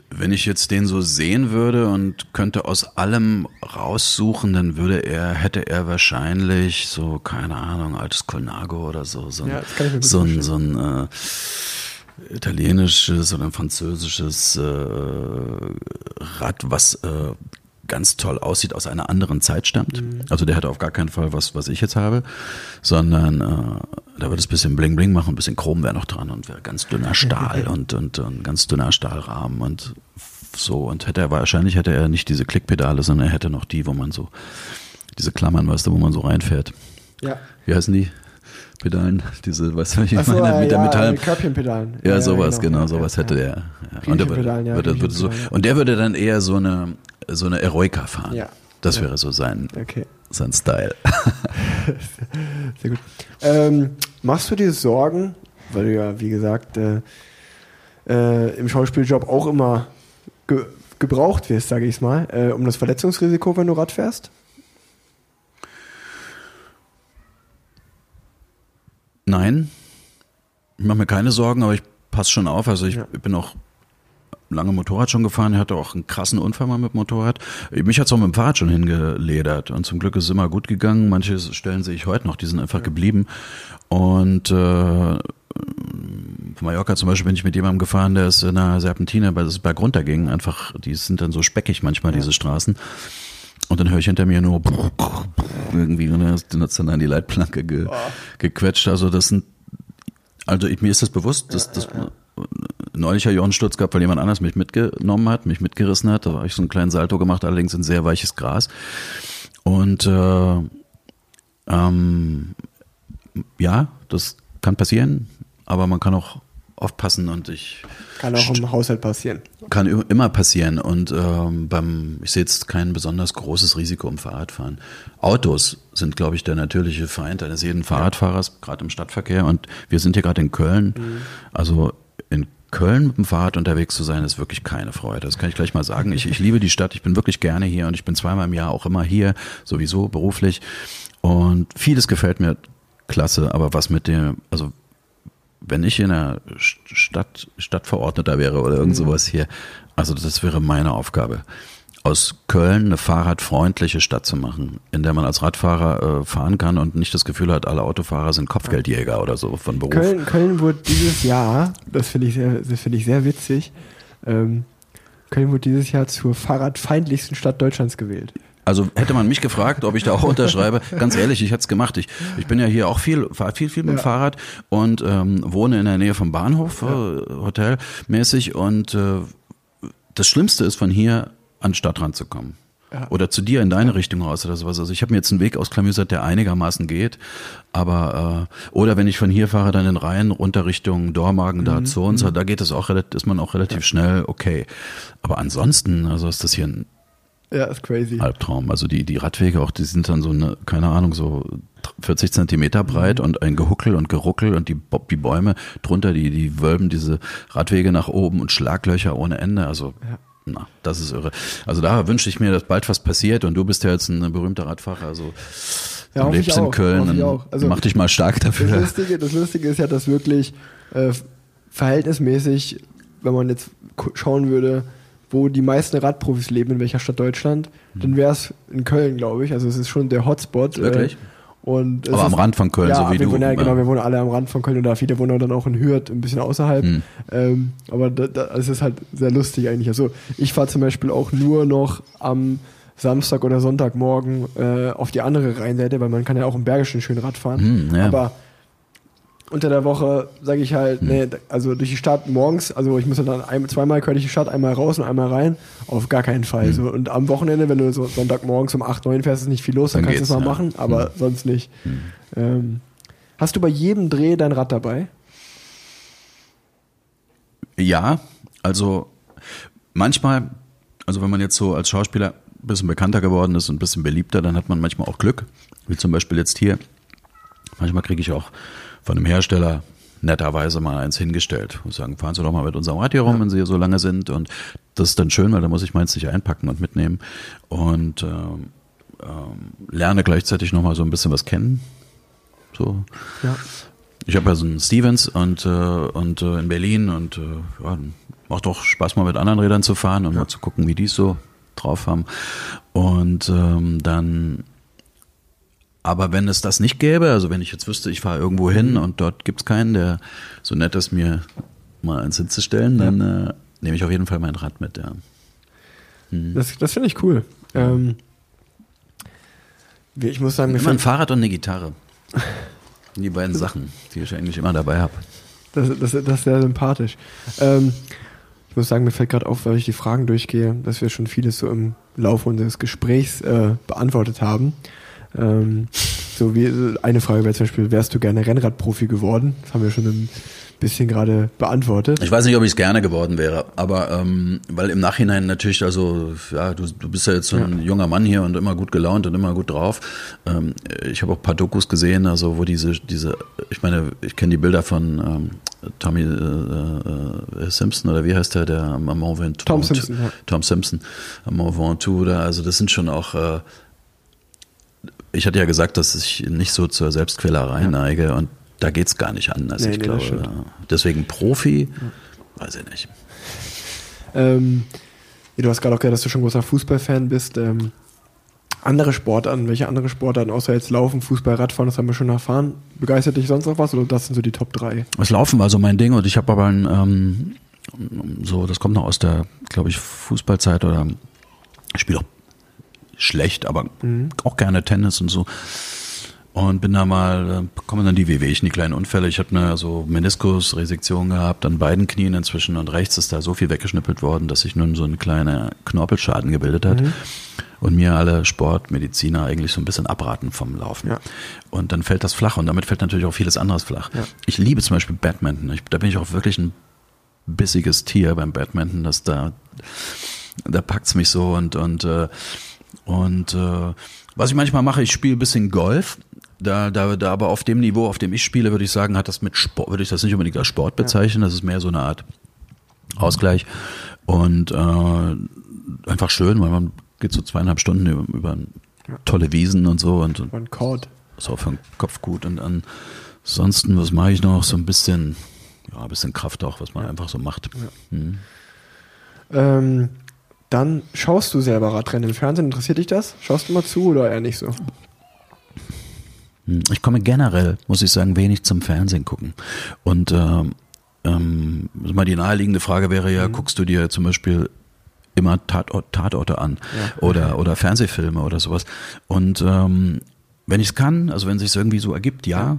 wenn ich jetzt den so sehen würde und könnte aus allem raussuchen, dann würde er, hätte er wahrscheinlich so, keine Ahnung, altes Colnago oder so, so ein, Ja, so ein, so ein äh, italienisches oder ein französisches äh, Rad, was äh, ganz toll aussieht, aus einer anderen Zeit stammt. Also der hätte auf gar keinen Fall was, was ich jetzt habe, sondern äh, da würde es ein bisschen Bling Bling machen, ein bisschen Chrom wäre noch dran und wäre ganz dünner Stahl und, und, und ganz dünner Stahlrahmen und so. Und hätte er wahrscheinlich hätte er nicht diese Klickpedale, sondern er hätte noch die, wo man so, diese Klammern, weißt du, wo man so reinfährt. Ja. Wie heißen die? Pedalen, diese, weißt du, was ich meine, äh, mit der ja, Metall. mit Körbchenpedalen. Ja, sowas, genau, Ja, sowas ja, hätte ja. der. Ja. Und, der würde, ja, würde, so, ja. und der würde dann eher so eine, so eine Eroica fahren. Ja. Das Ja. wäre so sein, Okay, sein Style. sehr gut. Ähm, machst du dir Sorgen, weil du ja, wie gesagt, äh, äh, im Schauspieljob auch immer ge gebraucht wirst, sage ich mal, äh, um das Verletzungsrisiko, wenn du Rad fährst? Nein, ich mache mir keine Sorgen, aber ich passe schon auf. Also ich Ja. bin auch lange Motorrad schon gefahren, hatte auch einen krassen Unfall mal mit Motorrad. Mich hat's auch mit dem Fahrrad schon hingeledert und zum Glück ist es immer gut gegangen. Manche Stellen sehe ich heute noch, die sind einfach geblieben. Und äh, von Mallorca zum Beispiel bin ich mit jemandem gefahren, der ist in einer Serpentine, weil es berg runterging. Einfach, die sind dann so speckig manchmal, diese Straßen. Und dann höre ich hinter mir nur irgendwie und dann hat's dann an die Leitplanke ge, gequetscht. Also das sind, also ich, mir ist das bewusst, dass das neulich habe ich auch einen Sturz gehabt, weil jemand anders mich mitgenommen hat, mich mitgerissen hat. Da habe ich so einen kleinen Salto gemacht, allerdings in sehr weiches Gras. Und äh, ähm, ja, das kann passieren, aber man kann auch aufpassen und ich Kann auch im Haushalt passieren. kann immer passieren und ähm, beim ich sehe jetzt kein besonders großes Risiko im Fahrradfahren. Autos sind, glaube ich, der natürliche Feind eines jeden Fahrradfahrers, gerade im Stadtverkehr. Und wir sind hier gerade in Köln. Also in Köln mit dem Fahrrad unterwegs zu sein, ist wirklich keine Freude. Das kann ich gleich mal sagen. Ich, ich liebe die Stadt, ich bin wirklich gerne hier und ich bin zweimal im Jahr auch immer hier, sowieso beruflich. Und vieles gefällt mir klasse, aber was mit dem, also wenn ich in einer St- Stadt, Stadtverordneter wäre oder irgend sowas hier, also das wäre meine Aufgabe. Aus Köln eine fahrradfreundliche Stadt zu machen, in der man als Radfahrer äh, fahren kann und nicht das Gefühl hat, alle Autofahrer sind Kopfgeldjäger oder so von Beruf. Köln, Köln wurde dieses Jahr, das finde ich, sehr- das finde ich sehr witzig, ähm, Köln wurde dieses Jahr zur fahrradfeindlichsten Stadt Deutschlands gewählt. Also hätte man mich gefragt, ob ich da auch unterschreibe, ganz ehrlich, ich hätte es gemacht. Ich, ich bin ja hier auch viel, fahre viel, viel mit dem Ja. Fahrrad und ähm, wohne in der Nähe vom Bahnhof, äh, hotelmäßig. Und äh, das Schlimmste ist, von hier an den Stadtrand zu kommen. Ja. Oder zu dir in deine Richtung raus oder sowas. Also ich habe mir jetzt einen Weg ausklamüsert, der einigermaßen geht. Aber äh, oder wenn ich von hier fahre, dann in Rhein runter Richtung Dormagen, da zu uns, da geht es auch relativ, ist man auch relativ schnell okay. Aber ansonsten, also ist das hier ein Ja, ist crazy. Albtraum. Also die, die Radwege auch, die sind dann so eine, keine Ahnung, so 40 Zentimeter breit und ein Gehuckel und Geruckel und die, die Bäume drunter, die, die wölben diese Radwege nach oben und Schlaglöcher ohne Ende. Also, na, das ist irre. Also da wünsche ich mir, dass bald was passiert und du bist ja jetzt ein berühmter Radfahrer, also Ja, du lebst in auch, Köln. Also- mach dich mal stark Das dafür. Lustige, das Lustige ist ja, dass wirklich äh, verhältnismäßig, wenn man jetzt schauen würde, wo die meisten Radprofis leben, in welcher Stadt Deutschland, dann wäre es in Köln, glaube ich. Also es ist schon der Hotspot. Wirklich? Äh, und Aber am ist- Rand von Köln, ja, so wie wir du. Wohnen, ja, Ja. genau, wir wohnen alle am Rand von Köln und da viele wohnen dann auch in Hürth, ein bisschen außerhalb. Hm. Ähm, aber da, da, es ist halt sehr lustig eigentlich. Also ich fahre zum Beispiel auch nur noch am Samstag oder Sonntagmorgen äh, auf die andere Rheinseite, weil man kann ja auch im Bergischen schön Rad fahren. Hm, ja. Aber unter der Woche sage ich halt, Hm. nee, also durch die Stadt morgens, also ich muss dann ein, zweimal quer durch die Stadt, einmal raus und einmal rein, auf gar keinen Fall. Hm. So, und am Wochenende, wenn du so Sonntagmorgens um 8, 9 fährst, ist nicht viel los, dann, Dann kannst du es mal ja. Machen, aber sonst nicht. Ähm, hast du bei jedem Dreh dein Rad dabei? Ja, also manchmal, also wenn man jetzt so als Schauspieler ein bisschen bekannter geworden ist und ein bisschen beliebter, dann hat man manchmal auch Glück. Wie zum Beispiel jetzt hier. Manchmal kriege ich auch von einem Hersteller netterweise mal eins hingestellt und sagen, fahren Sie doch mal mit unserem Rad hier rum, wenn Sie hier so lange sind. Und das ist dann schön, weil da muss ich meins nicht einpacken und mitnehmen. Und ähm, ähm, lerne gleichzeitig nochmal so ein bisschen was kennen. So, Ja. ich habe ja so einen Stevens und, äh, und äh, in Berlin und äh, ja, macht doch Spaß mal mit anderen Rädern zu fahren und mal zu gucken, wie die es so drauf haben. Und ähm, dann, aber wenn es das nicht gäbe, also wenn ich jetzt wüsste, ich fahre irgendwo hin und dort gibt's keinen, der so nett ist, mir mal eins hinzustellen, dann äh, nehme ich auf jeden Fall mein Rad mit, ja. Das, das finde ich cool. Ähm, ich muss sagen, mir Immer ein Fahrrad und eine Gitarre. Die beiden Sachen, die ich eigentlich immer dabei habe. das, das, das ist sehr sympathisch. Ähm, ich muss sagen, mir fällt gerade auf, weil ich die Fragen durchgehe, dass wir schon vieles so im Laufe unseres Gesprächs äh, beantwortet haben. Ähm, so wie eine Frage wäre zum Beispiel, wärst du gerne Rennradprofi geworden? Das haben wir schon ein bisschen gerade beantwortet. Ich weiß nicht, ob ich es gerne geworden wäre, aber ähm, weil im Nachhinein natürlich, also ja, du, du bist ja jetzt so ein junger Mann hier und immer gut gelaunt und immer gut drauf. Ähm, ich habe auch ein paar Dokus gesehen, also wo diese, diese, ich meine, ich kenne die Bilder von ähm, Tommy äh, äh, Simpson oder wie heißt der, der am Mont Ventoux. Tom Simpson, ja. Tom Simpson am Mont Ventoux da, also das sind schon auch äh, ich hatte ja gesagt, dass ich nicht so zur Selbstquälerei neige und da geht's gar nicht anders. Nee, ich nee, glaube, deswegen Profi, weiß ich nicht. Ähm, du hast gerade auch gesagt, dass du schon großer Fußballfan bist. Ähm, andere Sportarten, welche andere Sportarten, außer jetzt Laufen, Fußball, Radfahren, das haben wir schon erfahren. Begeistert dich sonst noch was oder das sind so die Top 3? Das Laufen war so mein Ding und ich habe aber ein, ähm, so, das kommt noch aus der, glaube ich, Fußballzeit oder ich spiele auch schlecht, aber auch gerne Tennis und so. Und bin da mal, kommen dann die Wehwehchen, die kleinen Unfälle. Ich habe eine so Meniskusresektion gehabt an beiden Knien inzwischen und rechts ist da so viel weggeschnippelt worden, dass sich nun so ein kleiner Knorpelschaden gebildet hat. und mir alle Sportmediziner eigentlich so ein bisschen abraten vom Laufen. Ja. Und dann fällt das flach und damit fällt natürlich auch vieles anderes flach. Ja. Ich liebe zum Beispiel Badminton. Ich, da bin ich auch wirklich ein bissiges Tier beim Badminton, dass da, da packt's mich so und, und, äh, und äh, was ich manchmal mache, ich spiele ein bisschen Golf. Da, da, da aber auf dem Niveau, auf dem ich spiele, würde ich sagen, hat das mit Sport, würde ich das nicht unbedingt als Sport bezeichnen. Das ist mehr so eine Art Ausgleich. Und äh, einfach schön, weil man geht so zweieinhalb Stunden über, über tolle Wiesen und so und, und Cord. ist auch für den Kopf gut. Und ansonsten, was mache ich noch? So ein bisschen, ja, ein bisschen Kraft auch, was man einfach so macht. Mhm. Ähm, dann schaust du selber Radrennen im Fernsehen. Interessiert dich das? Schaust du mal zu oder eher nicht so? Hm, Ich komme generell, muss ich sagen, wenig zum Fernsehen gucken. Und ähm, ähm, mal die naheliegende Frage wäre ja, guckst du dir zum Beispiel immer Tatort, Tatorte an oder, oder Fernsehfilme oder sowas. Und ähm, wenn ich es kann, also wenn es sich irgendwie so ergibt, ja.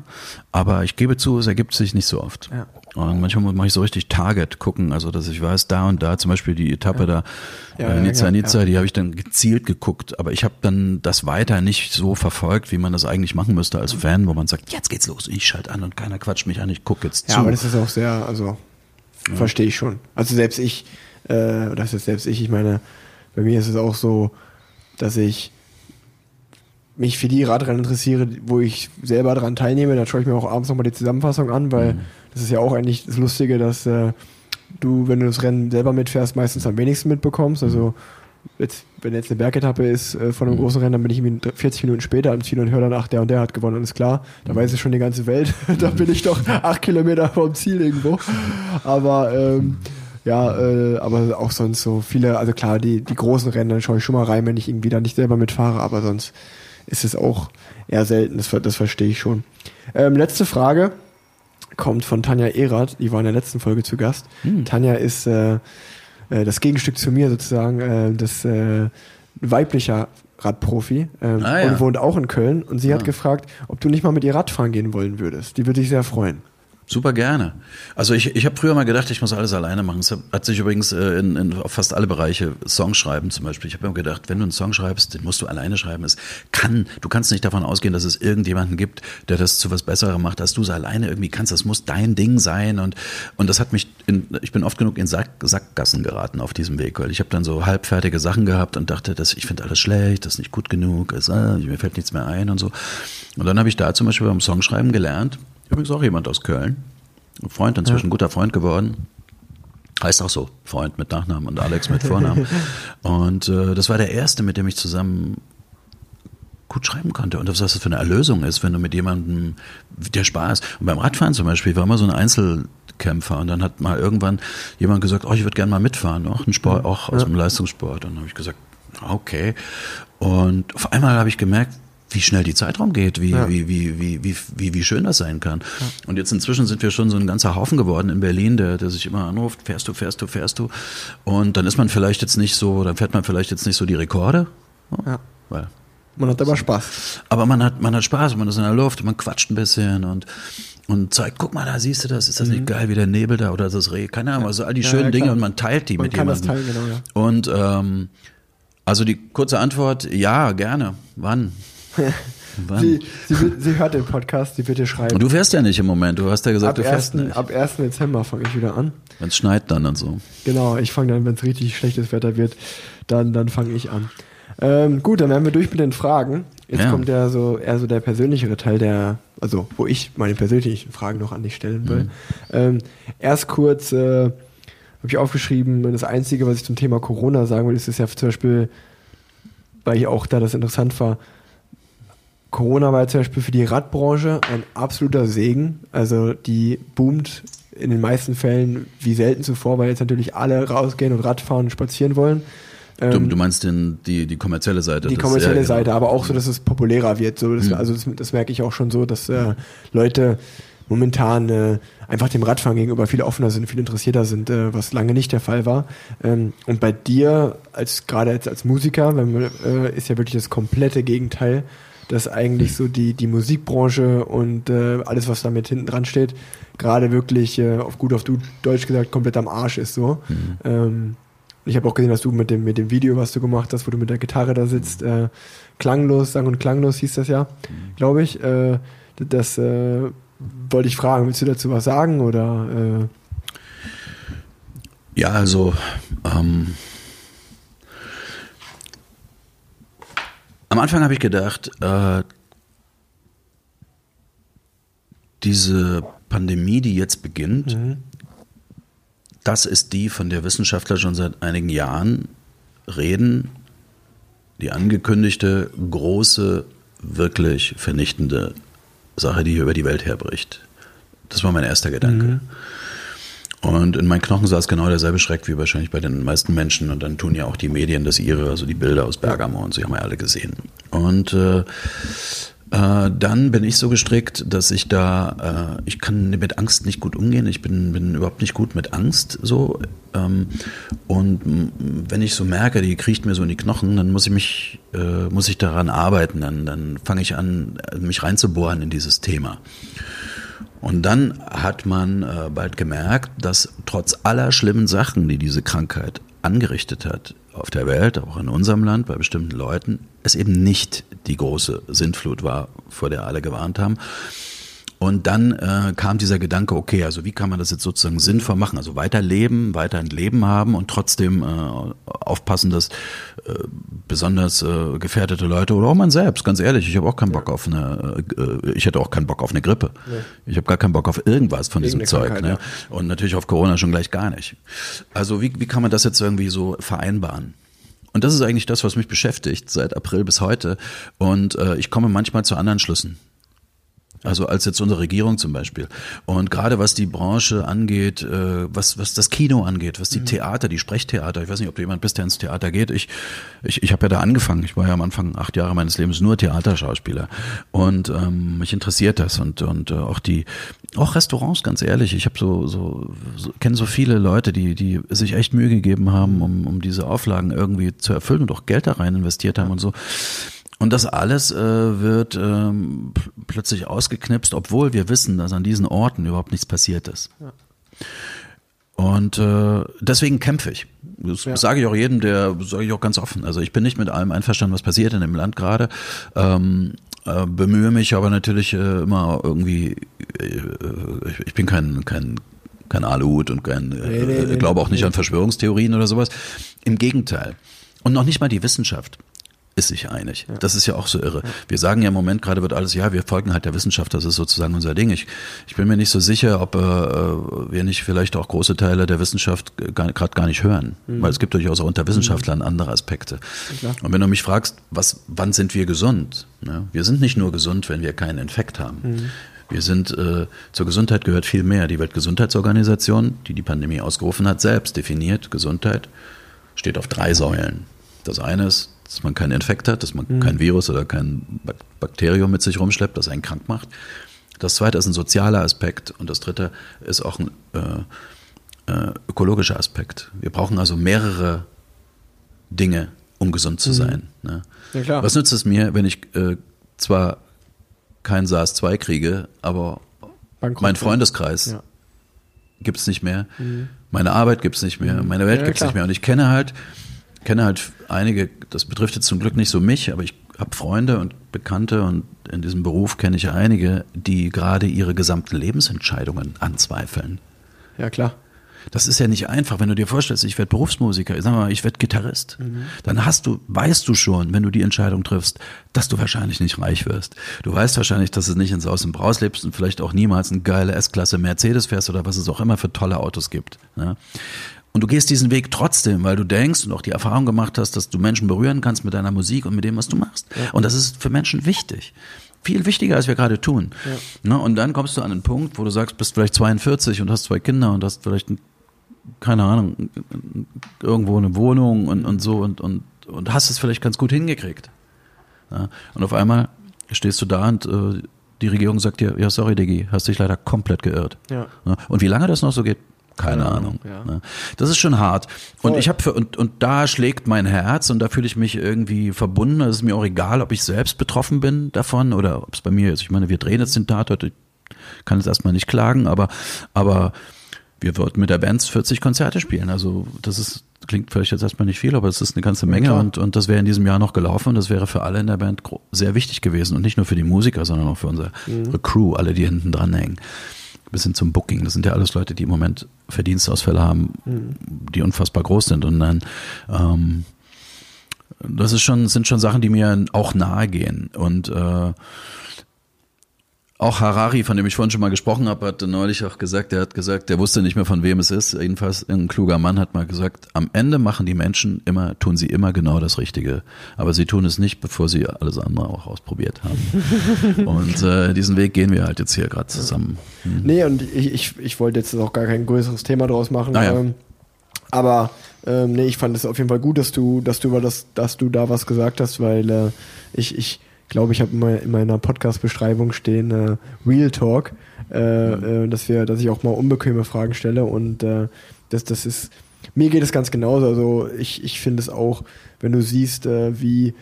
Aber ich gebe zu, es ergibt sich nicht so oft. Ja. Und manchmal mache ich so richtig Target gucken, also dass ich weiß, da und da, zum Beispiel die Etappe da, Ja, äh, ja, Nizza ja, Nizza, ja. die habe ich dann gezielt geguckt, aber ich habe dann das weiter nicht so verfolgt, wie man das eigentlich machen müsste als Fan, wo man sagt, jetzt geht's los, ich schalte an und keiner quatscht mich an, ich gucke jetzt Ja, zu. aber das ist auch sehr, also verstehe ich schon. Also selbst ich, äh, das ist selbst ich, ich meine, bei mir ist es auch so, dass ich mich für die Radrennen interessiere, wo ich selber daran teilnehme. Da schaue ich mir auch abends nochmal die Zusammenfassung an, weil das ist ja auch eigentlich das Lustige, dass äh, du, wenn du das Rennen selber mitfährst, meistens am wenigsten mitbekommst. Also jetzt, wenn jetzt eine Bergetappe ist äh, von einem großen Rennen, dann bin ich irgendwie 40 Minuten später am Ziel und höre dann, ach, der und der hat gewonnen, alles klar. Da weiß es schon die ganze Welt. da bin ich doch acht Kilometer vom Ziel irgendwo. Aber ähm, ja, äh, aber auch sonst so viele, also klar, die, die großen Rennen, dann schaue ich schon mal rein, wenn ich irgendwie da nicht selber mitfahre, aber sonst ist es auch eher selten, das, das verstehe ich schon. Ähm, letzte Frage kommt von Tanja Erath, die war in der letzten Folge zu Gast. Tanja ist äh, äh, das Gegenstück zu mir sozusagen, äh, das äh, weiblicher Radprofi ähm, Ah, ja. und wohnt auch in Köln und sie hat Ah. gefragt, ob du nicht mal mit ihr Radfahren gehen wollen würdest. Die würde sich sehr freuen. Super gerne. Also ich, ich habe früher mal gedacht, ich muss alles alleine machen. Es hat sich übrigens äh, in, in fast alle Bereiche Song schreiben zum Beispiel. Ich habe immer gedacht, wenn du einen Song schreibst, den musst du alleine schreiben. Es kann, du kannst nicht davon ausgehen, dass es irgendjemanden gibt, der das zu was Besserem macht, als du es alleine irgendwie kannst. Das muss dein Ding sein und und das hat mich, in, ich bin oft genug in Sack, Sackgassen geraten auf diesem Weg, weil ich habe dann so halbfertige Sachen gehabt und dachte, dass ich finde alles schlecht, das ist nicht gut genug, es, äh, mir fällt nichts mehr ein und so. Und dann habe ich da zum Beispiel beim Songschreiben gelernt. Übrigens auch jemand aus Köln. Ein Freund, inzwischen ein guter Freund geworden. Heißt auch so, Freund mit Nachnamen und Alex mit Vornamen. und äh, das war der erste, mit dem ich zusammen gut schreiben konnte. Und was das für eine Erlösung ist, wenn du mit jemandem, der Spaß. Und beim Radfahren zum Beispiel war immer so ein Einzelkämpfer und dann hat mal irgendwann jemand gesagt, oh, ich würde gerne mal mitfahren, auch ein Sport, auch aus dem Leistungssport. Und dann habe ich gesagt, okay. Und auf einmal habe ich gemerkt, wie schnell die Zeit rumgeht, wie, Ja. wie, wie, wie, wie, wie, wie schön das sein kann. Und jetzt inzwischen sind wir schon so ein ganzer Haufen geworden in Berlin, der, der sich immer anruft, fährst du, fährst du, fährst du. Und dann ist man vielleicht jetzt nicht so, dann fährt man vielleicht jetzt nicht so die Rekorde. Ja. Weil Man hat aber Spaß. aber man hat, man hat Spaß, man ist in der Luft, man quatscht ein bisschen und, und zeigt, guck mal, da siehst du das, ist das nicht geil, wie der Nebel da oder das Reh, keine Ahnung, also all die Mhm. Ja, schönen ja, Dinge und man teilt die Man mit kann das jemandem. teilen, genau, ja. Und ähm, also die kurze Antwort, ja, gerne. Wann? Sie, sie, sie hört den Podcast, sie wird dir schreiben. und du fährst ja nicht im Moment, du hast ja gesagt, ab, du fährst 1., nicht. ab 1. Dezember fange ich wieder an. Wenn es schneit dann und so. Genau, ich fange dann, wenn es richtig schlechtes Wetter wird, dann, dann fange ich an. Ähm, gut, dann wären wir durch mit den Fragen. Jetzt Ja. kommt ja so eher so der persönlichere Teil der, also wo ich meine persönlichen Fragen noch an dich stellen will. Ähm, erst kurz äh, habe ich aufgeschrieben, das Einzige, was ich zum Thema Corona sagen will, ist es ja zum Beispiel, weil ich auch da das interessant war, Corona war ja zum Beispiel für die Radbranche ein absoluter Segen. Also die boomt in den meisten Fällen wie selten zuvor, weil jetzt natürlich alle rausgehen und Radfahren und spazieren wollen. Du, Ähm, du meinst den, die, die kommerzielle Seite. die das- kommerzielle ja, genau. Seite, aber auch so, dass es populärer wird. So, das, Also das, das merke ich auch schon so, dass äh, Leute momentan äh, einfach dem Radfahren gegenüber viel offener sind, viel interessierter sind, äh, was lange nicht der Fall war. Ähm, und bei dir, als gerade als, als Musiker, man, äh, ist ja wirklich das komplette Gegenteil, dass eigentlich so die, die Musikbranche und äh, alles, was damit hinten dran steht, gerade wirklich äh, auf gut auf du Deutsch gesagt komplett am Arsch ist so. Ähm, Ich habe auch gesehen, dass du mit dem, mit dem Video, was du gemacht hast, wo du mit der Gitarre da sitzt, äh, klanglos, sang und klanglos hieß das ja, glaube ich. Äh, das äh, wollte ich fragen. Willst du dazu was sagen oder? Äh? Ja, also ähm, am Anfang habe ich gedacht, äh, diese Pandemie, die jetzt beginnt, mhm. das ist die, von der Wissenschaftler schon seit einigen Jahren reden, die angekündigte große, wirklich vernichtende Sache, die hier über die Welt herbricht. Das war mein erster Gedanke. Mhm. Und in meinen Knochen saß genau derselbe Schreck wie wahrscheinlich bei den meisten Menschen. Und dann tun ja auch die Medien das ihre, also die Bilder aus Bergamo und so haben wir alle gesehen. Und äh, äh, dann bin ich so gestrickt, dass ich da, äh, ich kann mit Angst nicht gut umgehen. Ich bin, bin überhaupt nicht gut mit Angst so. Ähm, und wenn ich so merke, die kriecht mir so in die Knochen, dann muss ich mich, äh, muss ich daran arbeiten. Dann, dann fange ich an, mich reinzubohren in dieses Thema. Und dann hat man äh, bald gemerkt, dass trotz aller schlimmen Sachen, die diese Krankheit angerichtet hat, auf der Welt, auch in unserem Land, bei bestimmten Leuten, es eben nicht die große Sintflut war, vor der alle gewarnt haben. Und dann äh, kam dieser Gedanke, okay, also wie kann man das jetzt sozusagen sinnvoll machen? Also weiterleben, weiter ein Leben haben und trotzdem äh, aufpassen, dass äh, besonders äh, gefährdete Leute oder auch man selbst, ganz ehrlich, ich habe auch keinen Bock auf eine, äh, ich hätte auch keinen Bock auf eine Grippe. Nee. Ich habe gar keinen Bock auf irgendwas von diesem Zeug. Ne? Und natürlich auf Corona schon gleich gar nicht. Also wie, wie kann man das jetzt irgendwie so vereinbaren? Und das ist eigentlich das, was mich beschäftigt seit April bis heute. Und äh, ich komme manchmal zu anderen Schlüssen. Also als jetzt unsere Regierung zum Beispiel. Und gerade was die Branche angeht, äh, was, was das Kino angeht, was die mhm. Theater, die Sprechtheater, ich weiß nicht, ob du jemand bist, der ins Theater geht. Ich, ich, ich habe ja da angefangen. Ich war ja am Anfang acht Jahre meines Lebens nur Theaterschauspieler. Und ähm, mich interessiert das. Und, und äh, auch die, auch Restaurants, ganz ehrlich. Ich habe so, so, so kenne so viele Leute, die, die sich echt Mühe gegeben haben, um, um diese Auflagen irgendwie zu erfüllen und auch Geld da rein investiert haben und so. Und das alles äh, wird ähm, plötzlich ausgeknipst, obwohl wir wissen, dass an diesen Orten überhaupt nichts passiert ist. Ja. Und äh, deswegen kämpfe ich. Das ja. sage ich auch jedem, der sage ich auch ganz offen. Also ich bin nicht mit allem einverstanden, was passiert in dem Land gerade. Ähm, äh, bemühe mich aber natürlich äh, immer irgendwie. Äh, ich bin kein kein kein Aluhut und kein äh, nee, nee, nee, glaube auch nicht an Verschwörungstheorien oder sowas. Im Gegenteil. Und noch nicht mal die Wissenschaft ist sich einig. Ja. Das ist ja auch so irre. Ja. Wir sagen ja im Moment gerade wird alles, ja, wir folgen halt der Wissenschaft, das ist sozusagen unser Ding. Ich, ich bin mir nicht so sicher, ob äh, wir nicht vielleicht auch große Teile der Wissenschaft gerade gar nicht hören. Mhm. Weil es gibt durchaus auch unter Wissenschaftlern mhm. andere Aspekte. Ja, Und wenn du mich fragst, was, wann sind wir gesund? Ja, wir sind nicht nur gesund, wenn wir keinen Infekt haben. Mhm. Wir sind, äh, zur Gesundheit gehört viel mehr. Die Weltgesundheitsorganisation, die die Pandemie ausgerufen hat, selbst definiert Gesundheit, steht auf drei Säulen. Das eine ist dass man keinen Infekt hat, dass man mhm. kein Virus oder kein Bakterium mit sich rumschleppt, das einen krank macht. Das zweite ist ein sozialer Aspekt und das dritte ist auch ein äh, äh, ökologischer Aspekt. Wir brauchen also mehrere Dinge, um gesund zu mhm. sein. Ne? Ja, Was nützt es mir, wenn ich äh, zwar kein SARS-2 kriege, aber Bankrott, mein Freundeskreis ja. gibt es nicht mehr, mhm. meine Arbeit gibt es nicht mehr, mhm. meine Welt ja, gibt es nicht mehr. Und ich kenne halt kenne halt einige, das betrifft jetzt zum Glück nicht so mich, aber ich habe Freunde und Bekannte und in diesem Beruf kenne ich einige, die gerade ihre gesamten Lebensentscheidungen anzweifeln. Ja, klar. Das ist ja nicht einfach, wenn du dir vorstellst, ich werde Berufsmusiker, sag mal, ich werde Gitarrist. Mhm. Dann hast du, weißt du schon, wenn du die Entscheidung triffst, dass du wahrscheinlich nicht reich wirst. Du weißt wahrscheinlich, dass du nicht ins Aus und Braus lebst und vielleicht auch niemals eine geile S-Klasse Mercedes fährst oder was es auch immer für tolle Autos gibt. Ne? Und du gehst diesen Weg trotzdem, weil du denkst und auch die Erfahrung gemacht hast, dass du Menschen berühren kannst mit deiner Musik und mit dem, was du machst. Ja. Und das ist für Menschen wichtig. Viel wichtiger, als wir gerade tun. Ja. Ne? Und dann kommst du an einen Punkt, wo du sagst, bist vielleicht 42 und hast zwei Kinder und hast vielleicht, keine Ahnung, irgendwo eine Wohnung und, und so und, und, und hast es vielleicht ganz gut hingekriegt. Ja? Und auf einmal stehst du da und äh, die Regierung sagt dir, ja, sorry, Diggi, hast dich leider komplett geirrt. Ja. Ne? Und wie lange das noch so geht, keine Ahnung. Ja. Ne? Das ist schon hart. Voll. Und ich habe und und da schlägt mein Herz und da fühle ich mich irgendwie verbunden. Es ist mir auch egal, ob ich selbst betroffen bin davon oder ob es bei mir ist. Ich meine, wir drehen jetzt den Tatort. Ich kann jetzt erstmal nicht klagen, aber aber wir wollten mit der Band 40 Konzerte spielen. Also das ist klingt vielleicht jetzt erstmal nicht viel, aber es ist eine ganze Menge klar. und, und das wäre in diesem Jahr noch gelaufen und das wäre für alle in der Band sehr wichtig gewesen und nicht nur für die Musiker, sondern auch für unsere Mhm. Crew, alle, die hinten dran hängen. Bis hin zum Booking. Das sind ja alles Leute, die im Moment Verdienstausfälle haben, Mhm. die unfassbar groß sind. Und dann, ähm, das ist schon, sind schon Sachen, die mir auch nahe gehen. Und äh, auch Harari, von dem ich vorhin schon mal gesprochen habe, hat neulich auch gesagt, er hat gesagt, er wusste nicht mehr von wem es ist. Jedenfalls ein kluger Mann hat mal gesagt, am Ende machen die Menschen immer, tun sie immer genau das Richtige. Aber sie tun es nicht, bevor sie alles andere auch ausprobiert haben. Und äh, diesen Weg gehen wir halt jetzt hier gerade zusammen. Hm. Nee, und ich, ich, ich wollte jetzt auch gar kein größeres Thema draus machen. Ah, ja. ähm, aber ähm, nee, ich fand es auf jeden Fall gut, dass du, dass du über das, dass du da was gesagt hast, weil äh, ich, ich glaube, ich habe in, mein- in meiner Podcast-Beschreibung stehen äh, Real Talk, äh, äh, dass wir, dass ich auch mal unbequeme Fragen stelle und äh, das, das ist mir geht es ganz genauso. Also ich, ich finde es auch, wenn du siehst, äh, wie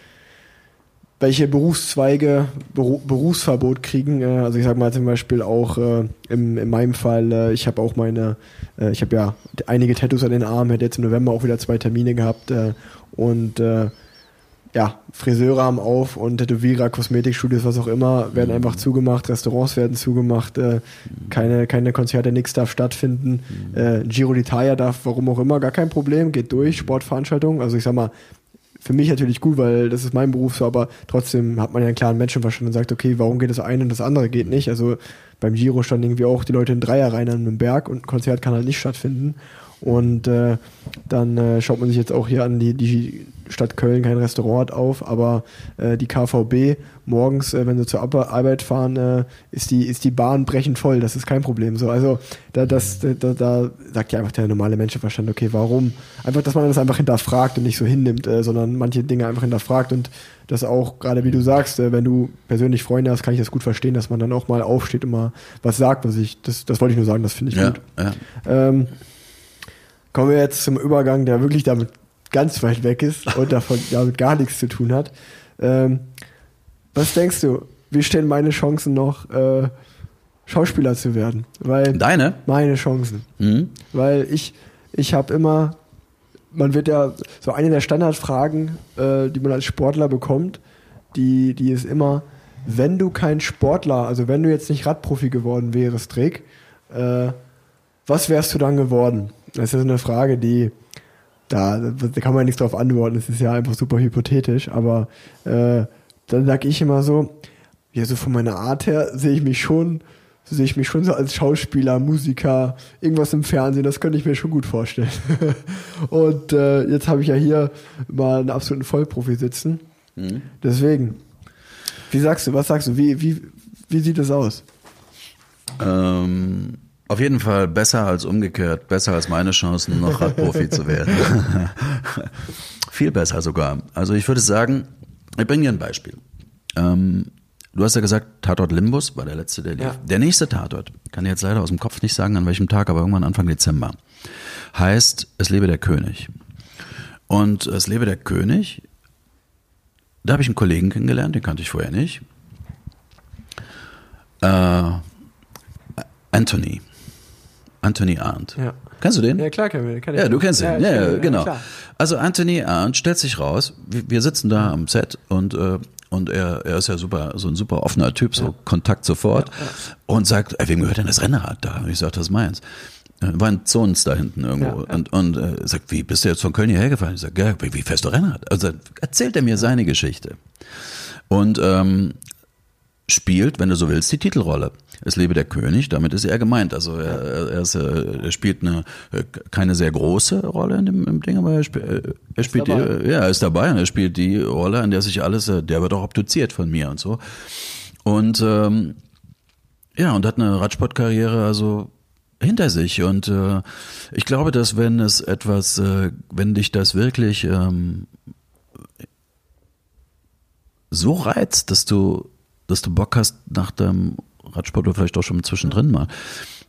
welche Berufszweige Beru Berufsverbot kriegen. Äh, also ich sag mal zum Beispiel auch äh, im, in meinem Fall, äh, ich habe auch meine, äh, ich habe ja einige Tattoos an den Armen, hätte jetzt im November auch wieder zwei Termine gehabt und ja, Friseure haben auf und Tätowierer, Kosmetikstudios, was auch immer, werden einfach zugemacht, Restaurants werden zugemacht, äh, keine, keine Konzerte, nichts darf stattfinden. Äh, Giro d'Italia darf, warum auch immer, gar kein Problem, geht durch, Sportveranstaltungen. Also ich sag mal, für mich natürlich gut, weil das ist mein Beruf so, aber trotzdem hat man ja einen klaren Menschenverstand und sagt, okay, warum geht das eine und das andere geht nicht? Also beim Giro standen irgendwie auch die Leute in Dreier rein an einem Berg und ein Konzert kann halt nicht stattfinden. Und äh, dann äh, schaut man sich jetzt auch hier an, die, die Stadt Köln kein Restaurant auf, aber äh, die KVB morgens, äh, wenn sie zur Arbeit fahren, äh, ist, die, ist die Bahn brechend voll. Das ist kein Problem. So, also da, das, da, da, da sagt ja einfach der normale Menschenverstand, okay, warum? Einfach, dass man das einfach hinterfragt und nicht so hinnimmt, äh, sondern manche Dinge einfach hinterfragt und das auch, gerade wie du sagst, äh, wenn du persönlich Freunde hast, kann ich das gut verstehen, dass man dann auch mal aufsteht und mal was sagt, was ich, das, das wollte ich nur sagen, das finde ich Ja, gut. ja. Ähm, kommen wir jetzt zum Übergang, der wirklich damit ganz weit weg ist und davon damit gar nichts zu tun hat. Ähm, was denkst du, wie stehen meine Chancen noch, äh, Schauspieler zu werden? Weil Deine? meine Chancen. Mhm. Weil ich, ich habe immer, man wird ja, so eine der Standardfragen, äh, die man als Sportler bekommt, die, die ist immer, wenn du kein Sportler, also wenn du jetzt nicht Radprofi geworden wärst, Rick, äh, was wärst du dann geworden? Das ist eine Frage, die, da, da kann man nichts drauf antworten, das ist ja einfach super hypothetisch, aber äh, dann sag ich immer so, ja, so von meiner Art her sehe ich mich schon, sehe ich mich schon so als Schauspieler, Musiker, irgendwas im Fernsehen, das könnte ich mir schon gut vorstellen. Und äh, jetzt habe ich ja hier mal einen absoluten Vollprofi sitzen. Deswegen, wie sagst du, was sagst du, wie, wie, wie sieht es aus? Ähm, auf jeden Fall besser als umgekehrt, besser als meine Chancen, noch Radprofi zu werden. Viel besser sogar. Also ich würde sagen, ich bringe dir ein Beispiel. Ähm, du hast ja gesagt, Tatort Limbus war der letzte, der lief. Ja. Der nächste Tatort, kann ich jetzt leider aus dem Kopf nicht sagen, an welchem Tag, aber irgendwann Anfang Dezember, heißt Es lebe der König. Und Es lebe der König, da habe ich einen Kollegen kennengelernt, den kannte ich vorher nicht. Äh, Anthony. Anthony Arndt. Ja. Kennst du den? Ja, klar, kann, kann ich. Ja, du kennst ihn. Ja, ja, ihn, genau. klar. Also Anthony Arndt stellt sich raus, wir, wir sitzen da am Set und äh, und er, er ist ja super, so ein super offener Typ, so Kontakt sofort und sagt, ey, wem gehört denn das Rennrad da? Und ich sag, das ist meins. Äh, War ein Zons da hinten irgendwo Ja, ja. und und äh, sagt, wie bist du jetzt von Köln hierher gefahren? Ich sag, ja, wie, wie fährst du Rennrad? Also erzählt er mir seine Geschichte und ähm, spielt, wenn du so willst, die Titelrolle. Es lebe der König, damit ist er gemeint. Also er, er, ist, äh, er spielt eine äh, keine sehr große Rolle in dem im Ding, aber er, spielt äh, er spielt die, ja, er ist dabei und er spielt die Rolle, an der sich alles, der wird auch obduziert von mir und so. Und ähm, ja, und hat eine Radsportkarriere also hinter sich und äh, ich glaube, dass wenn es etwas, äh, wenn dich das wirklich ähm, so reizt, dass du, dass du Bock hast nach deinem Radsport oder vielleicht auch schon zwischendrin mal,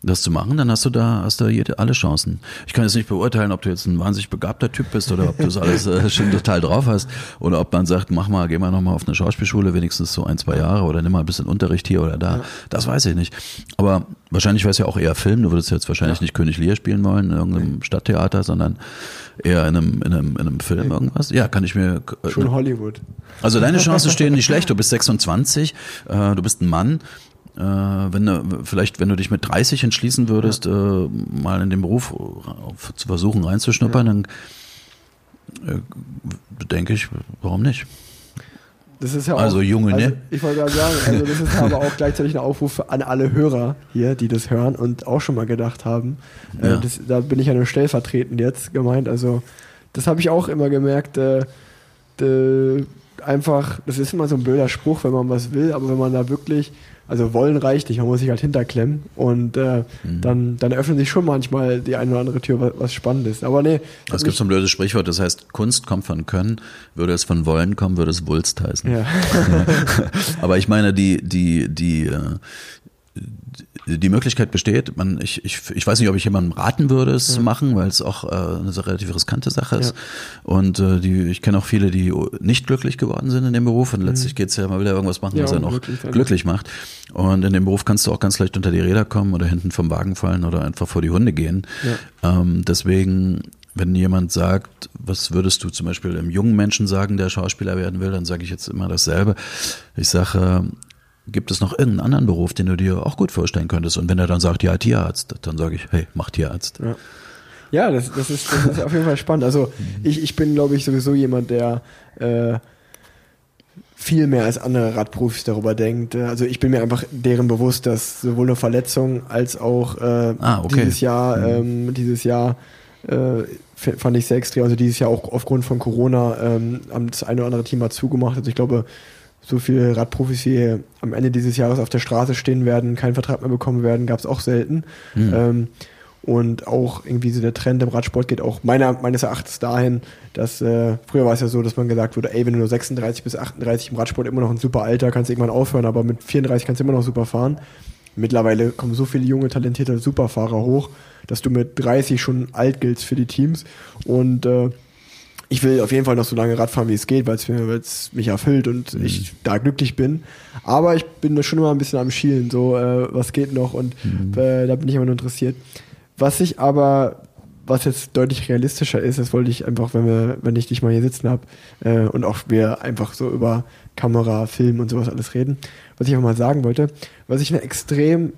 das zu machen, dann hast du da hast du jede, alle Chancen. Ich kann jetzt nicht beurteilen, ob du jetzt ein wahnsinnig begabter Typ bist oder ob du das alles äh, schon total drauf hast oder ob man sagt, mach mal, geh mal nochmal auf eine Schauspielschule, wenigstens so ein, zwei Jahre oder nimm mal ein bisschen Unterricht hier oder da. Das weiß ich nicht. Aber wahrscheinlich wär's ja auch eher Film. Du würdest jetzt wahrscheinlich nicht König Lear spielen wollen in irgendeinem Stadttheater, sondern eher in einem, in einem, in einem Film irgendwas. Ja, kann ich mir. äh, Schon Hollywood. also deine Chancen stehen nicht schlecht. Du bist 26, äh, du bist ein Mann. Äh, wenn du, vielleicht, wenn du dich mit 30 entschließen würdest, äh, mal in den Beruf äh, zu versuchen reinzuschnuppern, dann äh, denke ich, warum nicht? Das ist ja auch, Also Junge, ne? also Ich wollte gerade sagen, also das ist aber auch gleichzeitig ein Aufruf an alle Hörer hier, die das hören und auch schon mal gedacht haben. Äh, Ja. das, da bin ich ja nur stellvertretend jetzt gemeint. Also das habe ich auch immer gemerkt. Äh, äh, einfach, das ist immer so ein blöder Spruch, wenn man was will, aber wenn man da wirklich, also wollen reicht nicht, man muss sich halt hinterklemmen und äh, Mhm. dann, dann öffnet sich schon manchmal die eine oder andere Tür, was, was spannend ist. Aber nee, Es gibt so ein blödes Sprichwort, das heißt, Kunst kommt von Können, würde es von Wollen kommen, würde es Wulst heißen. ja. Aber ich meine, die, die, die, äh, die Möglichkeit besteht, man, ich, ich, ich weiß nicht, ob ich jemandem raten würde, es zu machen, weil es auch äh, eine relativ riskante Sache ist. Und äh, die, ich kenne auch viele, die nicht glücklich geworden sind in dem Beruf und letztlich geht's ja mal wieder irgendwas machen, Mhm. Ja, was einen um auch glücklich glücklich macht. Und in dem Beruf kannst du auch ganz leicht unter die Räder kommen oder hinten vom Wagen fallen oder einfach vor die Hunde gehen. Ähm, deswegen wenn jemand sagt, was würdest du zum Beispiel einem jungen Menschen sagen, der Schauspieler werden will, dann sage ich jetzt immer dasselbe. Ich sage, gibt es noch irgendeinen anderen Beruf, den du dir auch gut vorstellen könntest? Und wenn er dann sagt, ja, Tierarzt, dann sage ich, hey, mach Tierarzt. Ja. Ja, das, das, ist, das ist auf jeden Fall spannend. Also ich, ich bin, glaube ich, sowieso jemand, der äh, viel mehr als andere Radprofis darüber denkt. Also ich bin mir einfach deren bewusst, dass sowohl eine Verletzung als auch äh, Ah, okay. dieses Jahr, ähm, dieses Jahr äh, fand ich sehr extrem. Also dieses Jahr auch aufgrund von Corona ähm, haben das eine oder andere Team mal zugemacht. Also ich glaube, so viele Radprofis, die am Ende dieses Jahres auf der Straße stehen werden, keinen Vertrag mehr bekommen werden, gab es auch selten. Ähm, und auch irgendwie so der Trend im Radsport geht auch meiner, meines Erachtens dahin, dass äh, früher war es ja so, dass man gesagt wurde, ey, wenn du nur 36 bis 38 im Radsport immer noch ein super Alter, kannst du irgendwann aufhören, aber mit 34 kannst du immer noch super fahren. Mittlerweile kommen so viele junge, talentierte Superfahrer hoch, dass du mit 30 schon alt giltst für die Teams. Und äh, ich will auf jeden Fall noch so lange Radfahren, wie es geht, weil es mich erfüllt und ich da glücklich bin. Aber ich bin da schon immer ein bisschen am Schielen, so äh, was geht noch und äh, da bin ich immer nur interessiert. Was ich aber, was jetzt deutlich realistischer ist, das wollte ich einfach, wenn wir, wenn ich dich mal hier sitzen habe äh, und auch wir einfach so über Kamera, Film und sowas alles reden, was ich einfach mal sagen wollte, was ich eine extrem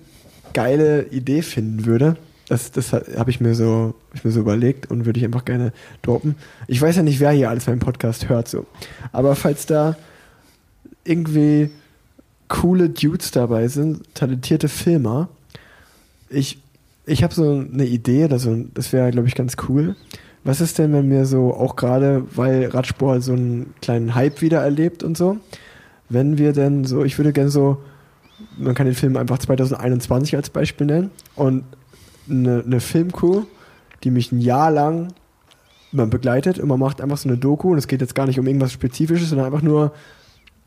geile Idee finden würde, das, das habe ich mir so, hab ich mir so überlegt und würde ich einfach gerne droppen. Ich weiß ja nicht, wer hier alles meinen Podcast hört, so. Aber falls da irgendwie coole Dudes dabei sind, talentierte Filmer, ich, ich habe so eine Idee, oder das wäre, glaube ich, ganz cool. Was ist denn, wenn wir so, auch gerade, weil Radsport so einen kleinen Hype wieder erlebt und so, wenn wir denn so, ich würde gerne so, man kann den Film einfach 2021 als Beispiel nennen und eine, eine Filmcrew, die mich ein Jahr lang man begleitet und man macht einfach so eine Doku und es geht jetzt gar nicht um irgendwas Spezifisches, sondern einfach nur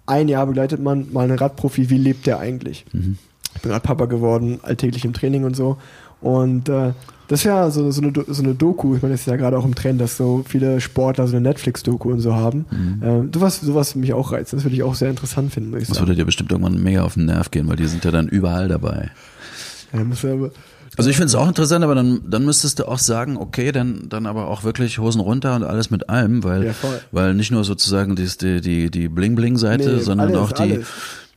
ein Jahr begleitet man mal einen Radprofi, wie lebt der eigentlich? Ich bin Radpapa geworden, alltäglich im Training und so und äh, das ist ja so, so, eine, so eine Doku, ich meine, das ist ja gerade auch im Trend, dass so viele Sportler so eine Netflix-Doku und so haben. Ähm, sowas, sowas mich auch reizt, das würde ich auch sehr interessant finden, muss ich Das würde dir bestimmt irgendwann mega auf den Nerv gehen, weil die sind ja dann überall dabei. Ja, muss ja aber, Also ich finde es auch interessant, aber dann, dann müsstest du auch sagen, okay, dann, dann aber auch wirklich Hosen runter und alles mit allem, weil, Ja, weil nicht nur sozusagen die, die, die, die Bling-Bling-Seite, Nee, sondern alles, auch die, alles.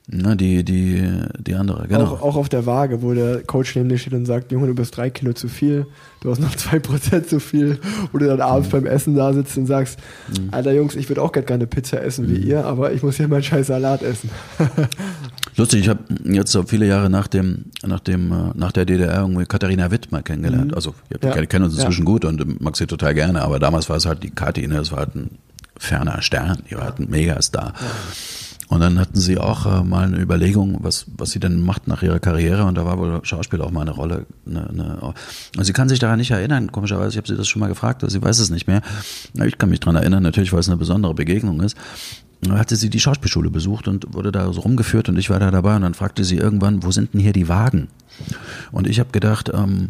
na, die, die, die andere, genau. Auch, auch auf der Waage, wo der Coach neben dir steht und sagt, Junge, du bist drei Kilo zu viel, du hast noch zwei Prozent zu viel. Wo du dann abends beim Essen da sitzt und sagst, Alter Jungs, ich würde auch gerne eine Pizza essen wie ihr, aber ich muss hier meinen scheiß Salat essen. Lustig, ich habe jetzt so viele Jahre nach dem, nach dem, äh, nach der DDR irgendwie Katharina Witt mal kennengelernt. Also wir Mhm. Ja. kennen- uns Ja. inzwischen gut und mag sie total gerne, aber damals war es halt die Kathi, ne, das war halt ein ferner Stern, die war halt ein Megastar. Und dann hatten sie auch äh, mal eine Überlegung, was, was sie denn macht nach ihrer Karriere und da war wohl Schauspiel auch mal eine Rolle. Eine, eine, und sie kann sich daran nicht erinnern, komischerweise, ich habe sie das schon mal gefragt, aber sie weiß es nicht mehr. Ich kann mich daran erinnern, natürlich, weil es eine besondere Begegnung ist. Hatte sie die Schauspielschule besucht und wurde da so rumgeführt und ich war da dabei und dann fragte sie irgendwann, wo sind denn hier die Wagen? Und ich habe gedacht, ähm,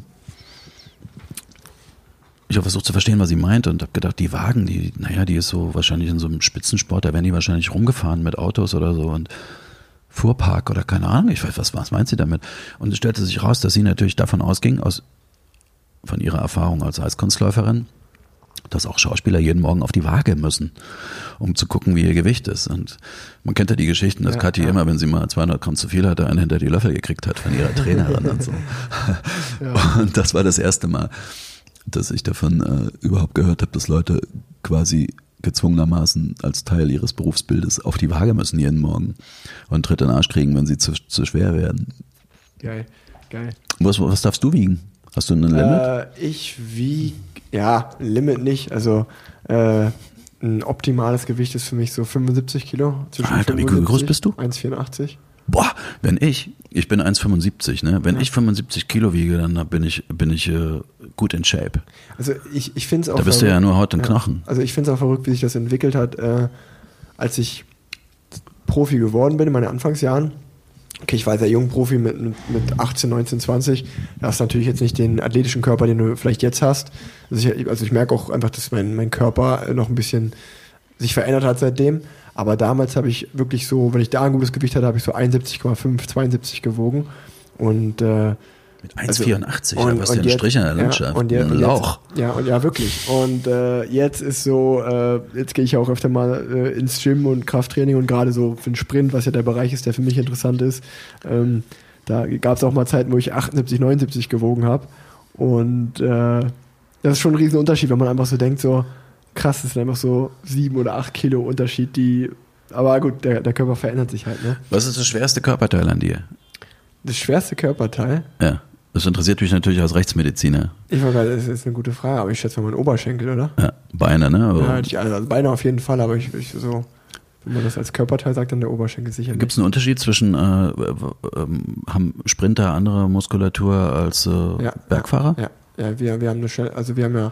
ich habe versucht zu verstehen, was sie meint und habe gedacht, die Wagen, die, naja, die ist so wahrscheinlich in so einem Spitzensport, da werden die wahrscheinlich rumgefahren mit Autos oder so und Fuhrpark oder keine Ahnung, ich weiß, was, was meint sie damit? Und es stellte sich raus, dass sie natürlich davon ausging, aus, von ihrer Erfahrung als Eiskunstläuferin, dass auch Schauspieler jeden Morgen auf die Waage müssen, um zu gucken, wie ihr Gewicht ist. Und man kennt ja die Geschichten, dass Ja, Kathi ja. immer, wenn sie mal 200 Gramm zu viel hatte, einen hinter die Löffel gekriegt hat von ihrer Trainerin und so. Und das war das erste Mal, dass ich davon äh, überhaupt gehört habe, dass Leute quasi gezwungenermaßen als Teil ihres Berufsbildes auf die Waage müssen jeden Morgen und Tritt in den Arsch kriegen, wenn sie zu, zu schwer werden. Geil, geil. Was, was darfst du wiegen? Hast du ein Limit? Äh, ich wiege, ja, Limit nicht. Also äh, ein optimales Gewicht ist für mich so 75 Kilo. Alter, wie 75, groß bist du? 1,84. Boah, wenn ich, ich bin 1,75, ne? Wenn ich 75 Kilo wiege, dann bin ich, bin ich äh, gut in Shape. Also ich, ich finde es auch Da bist du ja nur Haut und Knochen. Also ich finde es auch verrückt, wie sich das entwickelt hat, äh, als ich Profi geworden bin in meinen Anfangsjahren. Okay, ich war sehr jung Profi mit, mit, mit 18, 19, 20. Da hast du natürlich jetzt nicht den athletischen Körper, den du vielleicht jetzt hast. Also ich, also ich merke auch einfach, dass mein, mein Körper noch ein bisschen sich verändert hat seitdem. Aber damals habe ich wirklich so, wenn ich da ein gutes Gewicht hatte, habe ich so 71,5, 72 gewogen. Und äh, Mit also- 1,84, und- da warst du und ja ein Strich in der ja, Landschaft. und jetzt- ein Lauch. Jetzt, ja, und ja, wirklich. Und äh, jetzt ist so, äh, jetzt gehe ich auch öfter mal äh, ins Gym und Krafttraining und gerade so für den Sprint, was ja der Bereich ist, der für mich interessant ist. Ähm, da gab es auch mal Zeiten, wo ich 78, 79 gewogen habe. Und äh, das ist schon ein riesen Unterschied, wenn man einfach so denkt, so krass, das sind einfach so sieben oder acht Kilo Unterschied, die. Aber gut, der, der Körper verändert sich halt, ne? Was ist das schwerste Körperteil an dir? Das schwerste Körperteil, Ja, das interessiert mich natürlich als Rechtsmediziner. ich war gerade, das ist eine gute Frage, aber ich schätze mal mein Oberschenkel, oder? Ja, Beine, ne? Aber Ja, die, also Beine auf jeden Fall, aber ich, ich so, wenn man das als Körperteil sagt, dann der Oberschenkel sicher Gibt es einen Unterschied zwischen, äh, ähm, haben Sprinter andere Muskulatur als äh, Ja, Bergfahrer? Ja, ja wir, wir haben eine Stelle, also wir haben ja,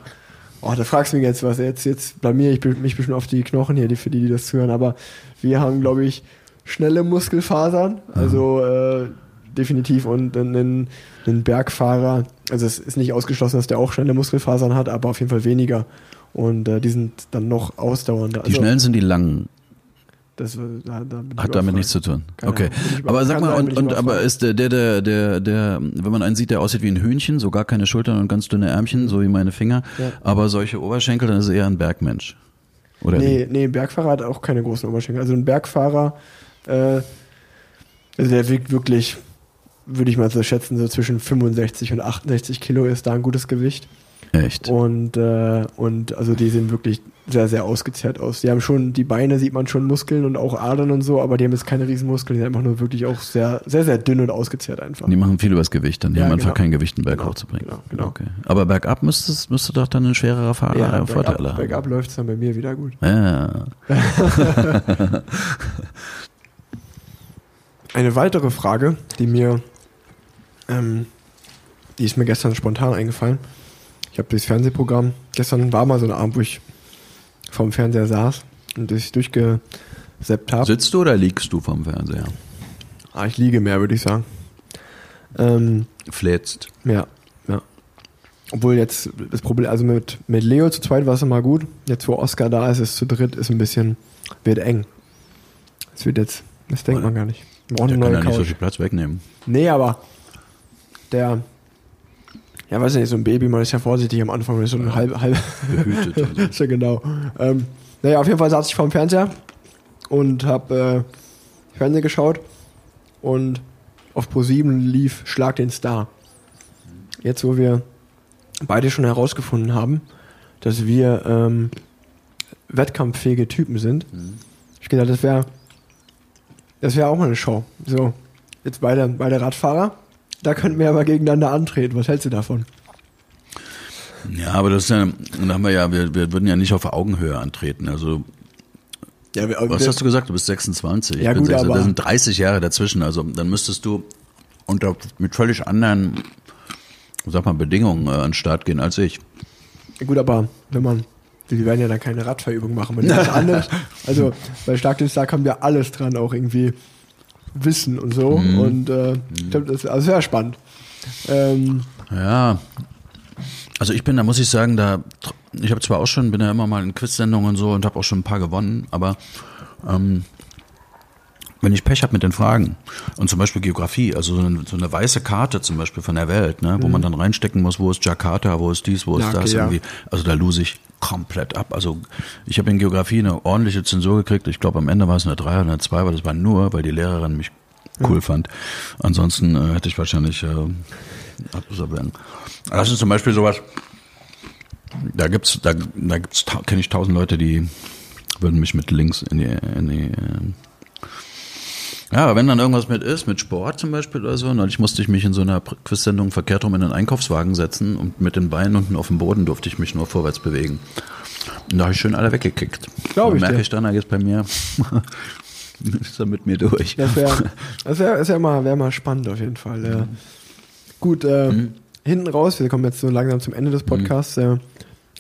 oh, da fragst du mich jetzt was, jetzt, jetzt blamier ich mich bestimmt auf die Knochen hier, die, für die, die das zuhören, aber wir haben, glaube ich, schnelle Muskelfasern, also äh, definitiv und einen, einen Bergfahrer, also es ist nicht ausgeschlossen, dass der auch schnelle Muskelfasern hat, aber auf jeden Fall weniger und äh, die sind dann noch ausdauernder. Die schnellen sind die langen. das, äh, da, da Hat damit nichts zu tun. Keine okay. Aber sag mal, sein, und, und aber ist der, der, der, der, wenn man einen sieht, der aussieht wie ein Hühnchen, so gar keine Schultern und ganz dünne Ärmchen, so wie meine Finger, Ja. aber solche Oberschenkel, dann ist er eher ein Bergmensch. Oder Nee, nee, ein Bergfahrer hat auch keine großen Oberschenkel. Also ein Bergfahrer, äh, also der wiegt wirklich, würde ich mal so schätzen, so zwischen 65 und 68 Kilo ist da ein gutes Gewicht. Echt? Und, äh, und also die sehen wirklich sehr, sehr ausgezehrt aus. Die haben schon, die Beine sieht man schon Muskeln und auch Adern und so, aber die haben jetzt keine riesen Muskeln, die sind einfach nur wirklich auch sehr, sehr, sehr dünn und ausgezehrt einfach. Die machen viel übers Gewicht, dann die Ja, haben einfach genau. kein Gewicht, einen Berg Genau, hochzubringen. genau, genau. Okay. Aber bergab müsste, müsste doch dann ein schwererer Fahrer Ja, äh, bergab, haben. bergab läuft es dann bei mir wieder gut. Ja. Eine weitere Frage, die mir, ähm, die ist mir gestern spontan eingefallen. Ich habe dieses Fernsehprogramm, gestern war mal so ein Abend, wo ich vorm Fernseher saß und ich durchgeseppt habe. Sitzt du oder liegst du vom Fernseher? Ah, ich liege mehr, würde ich sagen. Ähm, Flätzt. ja, ja. Obwohl jetzt das Problem, also mit, mit Leo zu zweit war es immer gut. Jetzt, wo Oscar da ist, ist zu dritt, ist ein bisschen, wird eng. Es wird jetzt, das denkt man gar nicht. Wir brauchen Der eine kann ja nicht so viel Platz wegnehmen. Nee, aber der, ja, weiß nicht, so ein Baby, man ist ja vorsichtig am Anfang, man ist so ein halb, halb, Behütet. und so. genau. Ähm, naja, auf jeden Fall saß ich vorm Fernseher und habe äh, Fernsehen geschaut und auf Pro7 lief Schlag den Star. Jetzt, wo wir beide schon herausgefunden haben, dass wir ähm, wettkampffähige Typen sind, hab ich gedacht, das wäre das wäre auch mal eine Show. So, jetzt beide, beide Radfahrer, da könnten wir aber gegeneinander antreten. Was hältst du davon? Ja, aber das ist ja, dann haben wir ja, wir, wir würden ja nicht auf Augenhöhe antreten. Also, Ja, wir, was hast du gesagt? Du bist 26. Ja, ich bin gut, 26. aber- Da sind 30 Jahre dazwischen. Also, dann müsstest du unter, mit völlig anderen, sag mal, Bedingungen äh, an den Start gehen als ich. Gut, aber wenn man die werden ja dann keine Radverübung machen. Mit was anderes. Also bei Schlagdienstag haben wir alles dran, auch irgendwie Wissen und so. Mhm. Und äh, ich glaube, das ist also sehr spannend. Ähm, Ja, also ich bin, da muss ich sagen, da ich habe zwar auch schon, bin ja immer mal in Quiz-Sendungen und so und habe auch schon ein paar gewonnen, aber ähm, wenn ich Pech habe mit den Fragen und zum Beispiel Geografie, also so eine, so eine weiße Karte zum Beispiel von der Welt, ne, wo man dann reinstecken muss, wo ist Jakarta, wo ist dies, wo ist Ja, okay, das irgendwie, also da lose ich komplett ab. Also ich habe in Geografie eine ordentliche Zensur gekriegt. Ich glaube am Ende war es eine 3 oder eine 2, aber das war nur, weil die Lehrerin mich cool fand. Ansonsten äh, hätte ich wahrscheinlich äh, absorbieren. Das ist zum Beispiel sowas. Da gibt's, da, da gibt's, kenne ich tausend Leute, die würden mich mit links in die, in die äh, ja, aber wenn dann irgendwas mit ist, mit Sport zum Beispiel oder so, neulich musste ich mich in so einer Quiz-Sendung verkehrt rum in den Einkaufswagen setzen und mit den Beinen unten auf dem Boden durfte ich mich nur vorwärts bewegen. Und da habe ich schön alle weggekickt. Glaub ich merke dir. ich dann, da geht's bei mir, ist er mit mir durch. Das wäre das wär, das wär mal, wär mal spannend auf jeden Fall. Ja. Gut, äh, Mhm. hinten raus, wir kommen jetzt so langsam zum Ende des Podcasts, äh,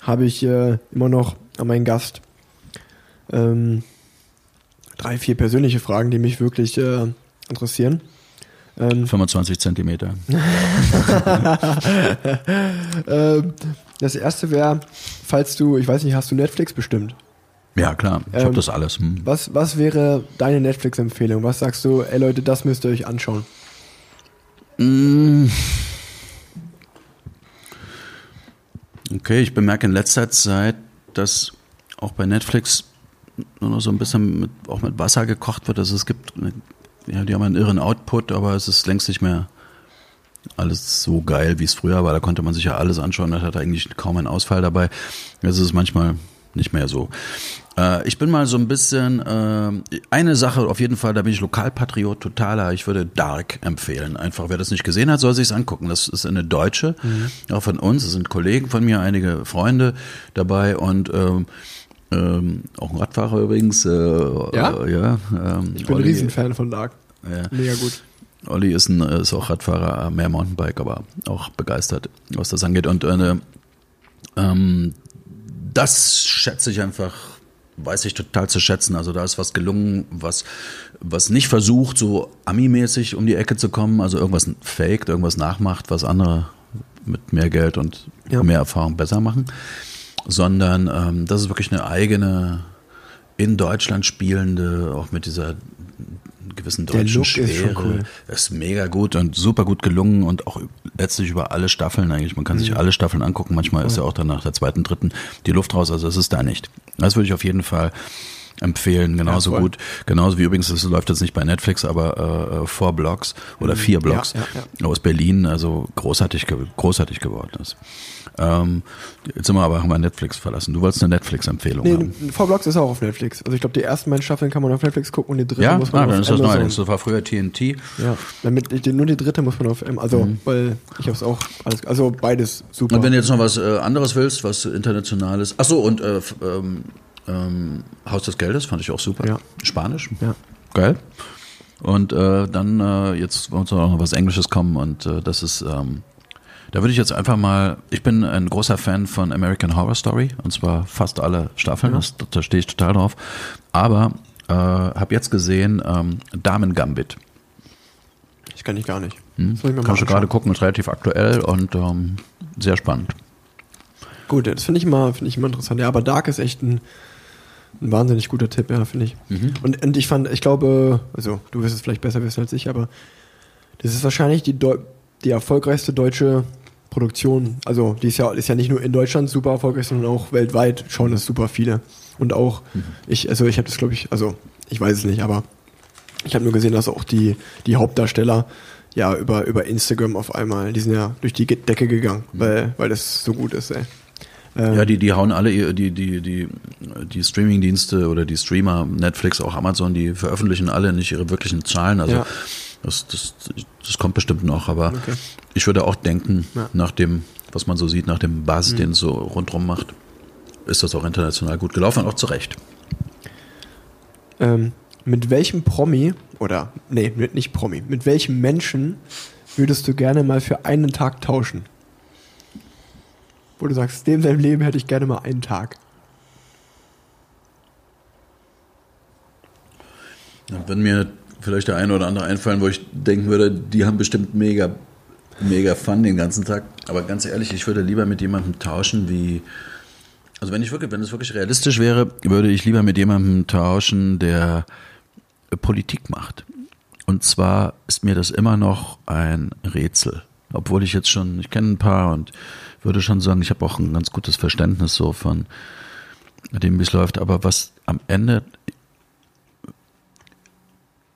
habe ich äh, immer noch an meinen Gast ähm, drei, vier persönliche Fragen, die mich wirklich äh, interessieren. Ähm, 25 Zentimeter. ähm, das erste wäre, falls du, ich weiß nicht, hast du Netflix bestimmt? Ja, klar. Ich Ähm, habe das alles. Hm. Was, was wäre deine Netflix-Empfehlung? Was sagst du, ey Leute, das müsst ihr euch anschauen? Mm. Okay, ich bemerke in letzter Zeit, dass auch bei Netflix nur noch so ein bisschen mit, auch mit Wasser gekocht wird. Also es gibt, ja, die haben einen irren Output, aber es ist längst nicht mehr alles so geil, wie es früher war. Da konnte man sich ja alles anschauen, da hat eigentlich kaum einen Ausfall dabei. Jetzt ist es manchmal nicht mehr so. Äh, ich bin mal so ein bisschen, äh, eine Sache auf jeden Fall, da bin ich Lokalpatriot totaler. Ich würde Dark empfehlen. Einfach, wer das nicht gesehen hat, soll sich's angucken. Das ist eine deutsche, auch von uns. Es sind Kollegen von mir, einige Freunde dabei und ähm, ähm, auch ein Radfahrer übrigens. Äh, Ja? Äh, ja ähm, Ich bin ein Riesenfan von Dark. Ja. Mega gut. Olli ist, ein, ist auch Radfahrer, mehr Mountainbike, aber auch begeistert, was das angeht. Und äh, ähm, das schätze ich einfach, weiß ich total zu schätzen. Also da ist was gelungen, was, was nicht versucht, so Ami-mäßig um die Ecke zu kommen, also irgendwas faked, irgendwas nachmacht, was andere mit mehr Geld und Ja. mehr Erfahrung besser machen, sondern ähm, das ist wirklich eine eigene, in Deutschland spielende, auch mit dieser gewissen deutschen Look ist Schwere. cool. Das ist mega gut und super gut gelungen und auch letztlich über alle Staffeln eigentlich. Man kann Mhm. sich alle Staffeln angucken. Manchmal ist ja auch dann nach der zweiten, dritten die Luft raus. Also es ist da nicht. Das würde ich auf jeden Fall empfehlen. Genauso Ja, gut. Genauso wie übrigens, das läuft jetzt nicht bei Netflix, aber äh, äh, Four Blocks oder vier Blocks Mhm. Ja, ja, aus Berlin. Also großartig, großartig geworden ist. Ähm, jetzt sind wir aber haben wir Netflix verlassen. Du wolltest eine Netflix-Empfehlung haben. Nee, V-Blocks ist auch auf Netflix. Also ich glaube, die ersten beiden Staffeln kann man auf Netflix gucken und die dritte Ja, muss man ah, auf dann ist das neu. Das war früher TNT. Ja, damit, nur die dritte muss man auf M, also, weil ich habe es auch alles, also beides super. Mhm. Und wenn du jetzt noch was äh, anderes willst, was internationales. Ach so und äh, ähm, ähm, Haus des Geldes fand ich auch super. Ja. Spanisch. Ja. Geil. Und äh, dann äh, jetzt muss auch noch was Englisches kommen und äh, das ist. Ähm, da würde ich jetzt einfach mal. Ich bin ein großer Fan von American Horror Story und zwar fast alle Staffeln. Das, da stehe ich total drauf. Aber äh, habe jetzt gesehen ähm, Damen Gambit. ich kann ich gar nicht. Mal Kannst du gerade gucken, ist relativ aktuell und ähm, sehr spannend. Gut, das finde ich immer, finde ich immer interessant. Ja, aber Dark ist echt ein, ein wahnsinnig guter Tipp, ja, finde ich. Mhm. Und, und ich fand, ich glaube, also du wirst es vielleicht besser wissen als ich, aber das ist wahrscheinlich die, Deu die erfolgreichste deutsche Produktion. Also die ist ja, ist ja nicht nur in Deutschland super erfolgreich, sondern auch weltweit schauen es super viele. Und auch, Mhm. ich, also ich habe das glaube ich, also ich weiß es nicht, aber ich habe nur gesehen, dass auch die, die Hauptdarsteller ja über, über Instagram auf einmal, die sind ja durch die Decke gegangen, weil, weil das so gut ist, ey. Ähm, Ja, die, die hauen alle, die, die, die, die Streaming-Dienste oder die Streamer, Netflix, auch Amazon, die veröffentlichen alle nicht ihre wirklichen Zahlen. Also Ja. das, das, das kommt bestimmt noch, aber Okay. ich würde auch denken, Ja. Mhm. nach dem, was man so sieht, nach dem Buzz, den es so rundrum macht, ist das auch international gut gelaufen und auch zu Recht. Ähm, mit welchem Promi, oder, nee, nicht Promi, mit welchem Menschen würdest du gerne mal für einen Tag tauschen? wo du sagst, dem seinem Leben hätte ich gerne mal einen Tag? Dann würden mir vielleicht der eine oder andere einfallen, wo ich denken würde, die haben bestimmt mega, mega Fun den ganzen Tag. Aber ganz ehrlich, ich würde lieber mit jemandem tauschen, wie. Also wenn ich wirklich, wenn es wirklich realistisch wäre, würde ich lieber mit jemandem tauschen, der Politik macht. Und zwar ist mir das immer noch ein Rätsel. Obwohl ich jetzt schon, ich kenne ein paar und würde schon sagen, ich habe auch ein ganz gutes Verständnis so von dem, wie es läuft. Aber was am Ende,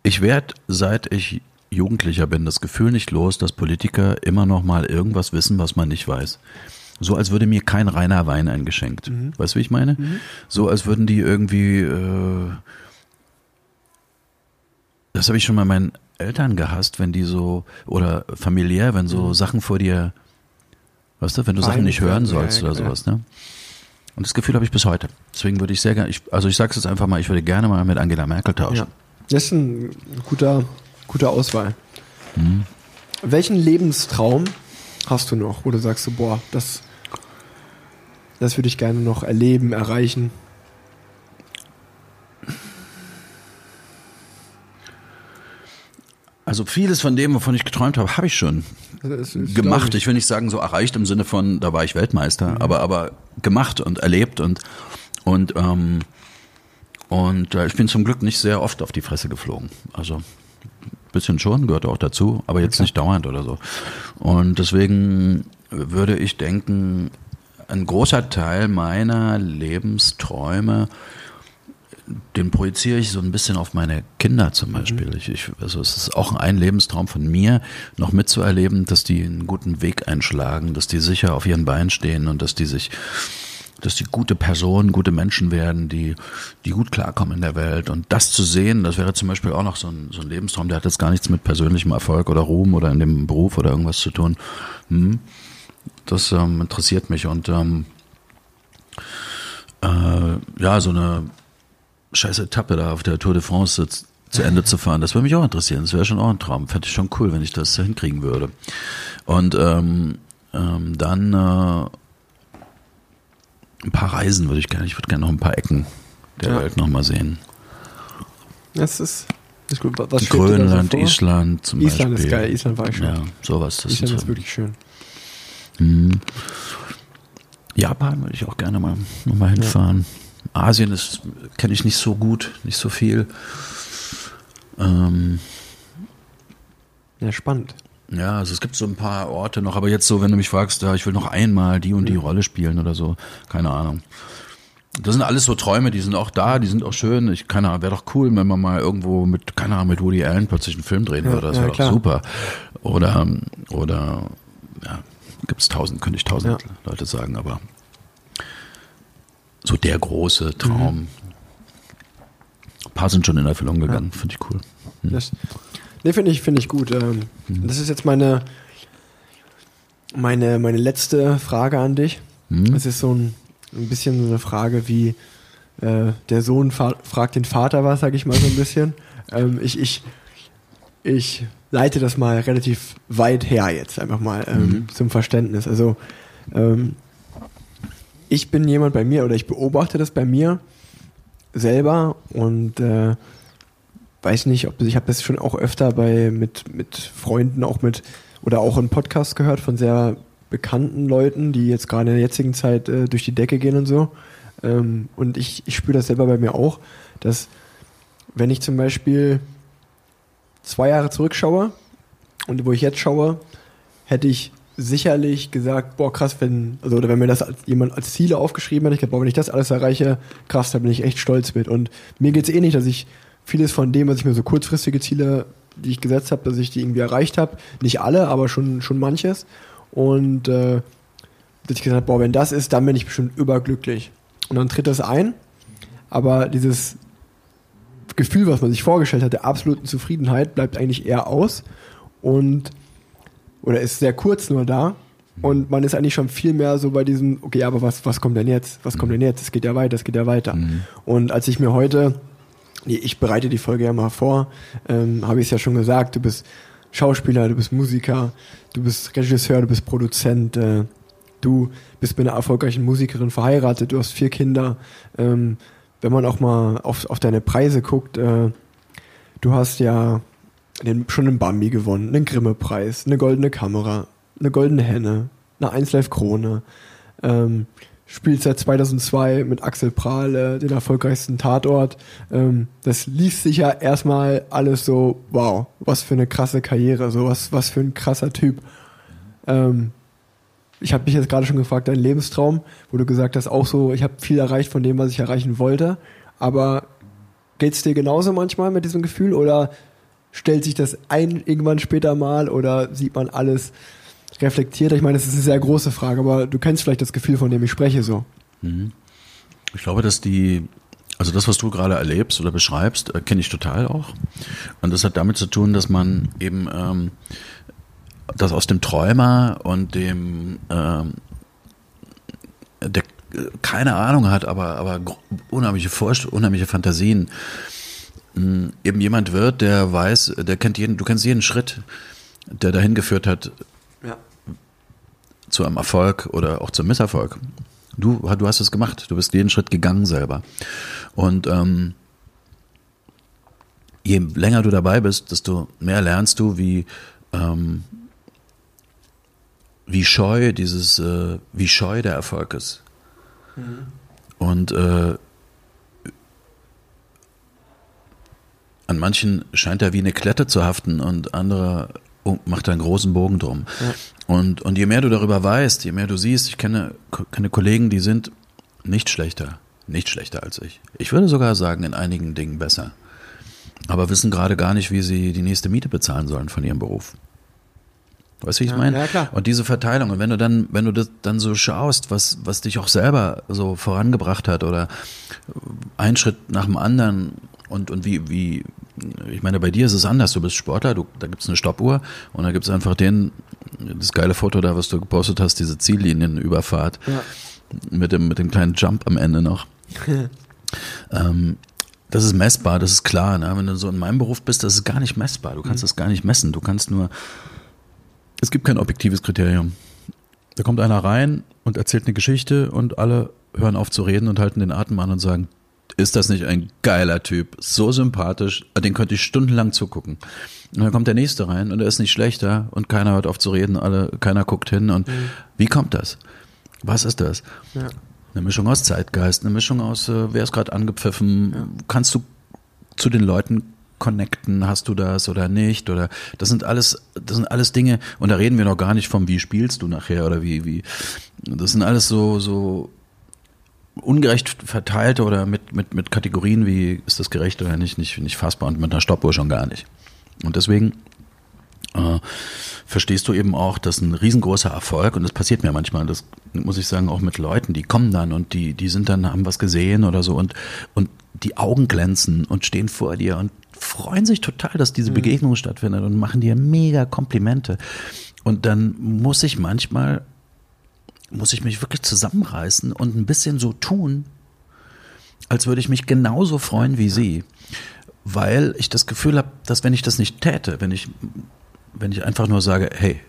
ich werde, seit ich Jugendlicher bin, das Gefühl nicht los, dass Politiker immer noch mal irgendwas wissen, was man nicht weiß. So als würde mir kein reiner Wein eingeschenkt. Mhm. Weißt du, wie ich meine? Mhm. So als würden die irgendwie, äh, das habe ich schon mal meinen Eltern gehasst, wenn die so, oder familiär, wenn so mhm. Sachen vor dir, weißt du, wenn du Fein Sachen nicht hören sollst ja, oder sowas, ne? Und das Gefühl habe ich bis heute. Deswegen würde ich sehr gerne, ich, also ich sage es jetzt einfach mal, ich würde gerne mal mit Angela Merkel tauschen. Ja. Das ist ein guter, guter Auswahl. Mhm. Welchen Lebenstraum hast du noch, wo du sagst, so, boah, das, das würde ich gerne noch erleben, erreichen? Also vieles von dem, wovon ich geträumt habe, habe ich schon gemacht. Ich. ich. will nicht sagen so erreicht im Sinne von, da war ich Weltmeister, mhm. aber aber gemacht und erlebt und und ähm, und äh, ich bin zum Glück nicht sehr oft auf die Fresse geflogen. Also bisschen schon, gehört auch dazu, aber jetzt okay. nicht dauernd oder so. Und deswegen würde ich denken, ein großer Teil meiner Lebensträume den projiziere ich so ein bisschen auf meine Kinder zum mhm. Beispiel. Mhm. Ich, ich, also es ist auch ein Lebenstraum von mir, noch mitzuerleben, dass die einen guten Weg einschlagen, dass die sicher auf ihren Beinen stehen und dass die sich, dass die gute Personen, gute Menschen werden, die, die gut klarkommen in der Welt. Und das zu sehen, das wäre zum Beispiel auch noch so ein, so ein Lebenstraum, der hat jetzt gar nichts mit persönlichem Erfolg oder Ruhm oder in dem Beruf oder irgendwas zu tun. Hm. Das ähm, interessiert mich und ähm, äh, ja, so eine scheiß Etappe da auf der Tour de France zu, zu Ende zu fahren. Das würde mich auch interessieren. Das wäre schon auch ein Traum. Fände ich schon cool, wenn ich das hinkriegen würde. Und ähm, ähm, dann äh, ein paar Reisen würde ich gerne. Ich würde gerne noch ein paar Ecken der ja. Welt nochmal sehen. Das ist, ist gut. Was Grönland, Island zum Island Beispiel. ist geil. Island war ich schon. Ja, sowas. Das Island ist, ist wirklich schön. Mhm. Japan würde ich auch gerne mal nochmal hinfahren. Ja. Asien ist kenne ich nicht so gut, nicht so viel. Ähm, ja, spannend. Ja, also es gibt so ein paar Orte noch, aber jetzt so, wenn du mich fragst, ja, ich will noch einmal die und die Rolle spielen oder so, keine Ahnung. Das sind alles so Träume, die sind auch da, die sind auch schön. Ich keine Ahnung, wäre doch cool, wenn man mal irgendwo mit, keine Ahnung, mit Woody Allen plötzlich einen Film drehen ja, würde. Das wäre ja, doch super. Oder, oder, ja, gibt es tausend, könnte ich tausend. Leute sagen, aber so der große Traum. Mhm. Ein paar sind schon in Erfüllung gegangen, ja. finde ich cool. Mhm. Das, nee, finde ich, finde ich gut. Ähm, mhm. Das ist jetzt meine, meine, meine letzte Frage an dich. Mhm. Es ist so ein, ein bisschen so eine Frage wie äh, der Sohn fragt den Vater was, sage ich mal so ein bisschen. Ähm, ich, ich, ich leite das mal relativ weit her jetzt, einfach mal ähm, mhm. zum Verständnis. Also ähm, ich bin jemand bei mir oder ich beobachte das bei mir selber und äh, weiß nicht, ob ich habe das schon auch öfter bei mit mit Freunden auch mit oder auch in Podcasts gehört von sehr bekannten Leuten, die jetzt gerade in der jetzigen Zeit äh, durch die Decke gehen und so. Ähm, und ich, ich spüre das selber bei mir auch, dass wenn ich zum Beispiel zwei Jahre zurückschaue und wo ich jetzt schaue, hätte ich sicherlich gesagt, boah, krass, wenn, also, oder wenn mir das als, jemand als Ziele aufgeschrieben hat, ich glaube, boah, wenn ich das alles erreiche, krass, da bin ich echt stolz mit. Und mir geht es eh nicht, dass ich vieles von dem, was ich mir so kurzfristige Ziele, die ich gesetzt habe, dass ich die irgendwie erreicht habe. Nicht alle, aber schon, schon manches. Und äh, dass ich gesagt habe, boah, wenn das ist, dann bin ich bestimmt überglücklich. Und dann tritt das ein, aber dieses Gefühl, was man sich vorgestellt hat, der absoluten Zufriedenheit, bleibt eigentlich eher aus. Und oder ist sehr kurz nur da. Und man ist eigentlich schon viel mehr so bei diesem, okay, aber was, was kommt denn jetzt? Was kommt denn jetzt? Es geht ja weiter, es geht ja weiter. Mhm. Und als ich mir heute, ich bereite die Folge ja mal vor, ähm, habe ich es ja schon gesagt, du bist Schauspieler, du bist Musiker, du bist Regisseur, du bist Produzent, äh, du bist mit einer erfolgreichen Musikerin verheiratet, du hast vier Kinder. Ähm, wenn man auch mal auf, auf deine Preise guckt, äh, du hast ja den, schon einen Bambi gewonnen, einen Grimme-Preis, eine goldene Kamera, eine goldene Henne, eine 1 Live Krone. Ähm, spielt seit 2002 mit Axel Prahl äh, den erfolgreichsten Tatort. Ähm, das liest sich ja erstmal alles so, wow, was für eine krasse Karriere, so was, was für ein krasser Typ. Ähm, ich habe mich jetzt gerade schon gefragt, dein Lebenstraum, wo du gesagt hast, auch so, ich habe viel erreicht von dem, was ich erreichen wollte, aber geht's dir genauso manchmal mit diesem Gefühl oder stellt sich das ein irgendwann später mal oder sieht man alles reflektierter? Ich meine, das ist eine sehr große Frage, aber du kennst vielleicht das Gefühl, von dem ich spreche, so. Mhm. Ich glaube, dass die, also das, was du gerade erlebst oder beschreibst, äh, kenne ich total auch. Und das hat damit zu tun, dass man eben ähm, das aus dem Träumer und dem, ähm, der keine Ahnung hat, aber, aber unheimliche unheimliche Fantasien, eben jemand wird, der weiß, der kennt jeden, du kennst jeden Schritt, der dahin geführt hat, Ja. zu einem Erfolg oder auch zum Misserfolg. Du, du hast es gemacht, du bist jeden Schritt gegangen selber. Und ähm, je länger du dabei bist, desto mehr lernst du, wie, ähm, wie scheu dieses, äh, wie scheu der Erfolg ist. Und äh, an manchen scheint er wie eine Klette zu haften und andere oh, macht einen großen Bogen drum. Ja. Und, und je mehr du darüber weißt, je mehr du siehst, ich kenne, kenne Kollegen, die sind nicht schlechter, nicht schlechter als ich. Ich würde sogar sagen, in einigen Dingen besser. Aber wissen gerade gar nicht, wie sie die nächste Miete bezahlen sollen von ihrem Beruf. Weißt du, wie ich Ja, meine? ja, klar. Und diese Verteilung, und wenn du dann, wenn du das dann so schaust, was, was dich auch selber so vorangebracht hat oder ein Schritt nach dem anderen und, und wie, wie, ich meine, bei dir ist es anders, du bist Sportler, du, da gibt's eine Stoppuhr und da gibt's einfach den, das geile Foto da, was du gepostet hast, diese Ziellinienüberfahrt Ja. mit dem, mit dem kleinen Jump am Ende noch. ähm, das ist messbar, das ist klar. Ne? Wenn du so in meinem Beruf bist, das ist gar nicht messbar. Du kannst das gar nicht messen. Du kannst nur, es gibt kein objektives Kriterium. Da kommt einer rein und erzählt eine Geschichte und alle hören auf zu reden und halten den Atem an und sagen, ist das nicht ein geiler Typ, so sympathisch, den könnte ich stundenlang zugucken. Und dann kommt der nächste rein und er ist nicht schlechter und keiner hört auf zu reden, alle, keiner guckt hin und wie kommt das? Was ist das? Ja. Eine Mischung aus Zeitgeist, eine Mischung aus, äh, wer ist gerade angepfiffen, kannst du zu den Leuten connecten, hast du das oder nicht oder das sind alles, das sind alles Dinge und da reden wir noch gar nicht vom, wie spielst du nachher oder wie, wie, das sind alles so, so ungerecht verteilte oder mit, mit, mit Kategorien wie ist das gerecht oder nicht, nicht, nicht fassbar und mit einer Stoppuhr schon gar nicht. Und deswegen äh, verstehst du eben auch, dass ein riesengroßer Erfolg, und das passiert mir manchmal, das muss ich sagen, auch mit Leuten, die kommen dann und die, die sind dann, haben was gesehen oder so und, und die Augen glänzen und stehen vor dir und freuen sich total, dass diese Begegnung stattfindet und machen dir mega Komplimente. Und dann muss ich manchmal, muss ich mich wirklich zusammenreißen und ein bisschen so tun, als würde ich mich genauso freuen wie sie. Weil ich das Gefühl habe, dass wenn ich das nicht täte, wenn ich, wenn ich einfach nur sage, hey,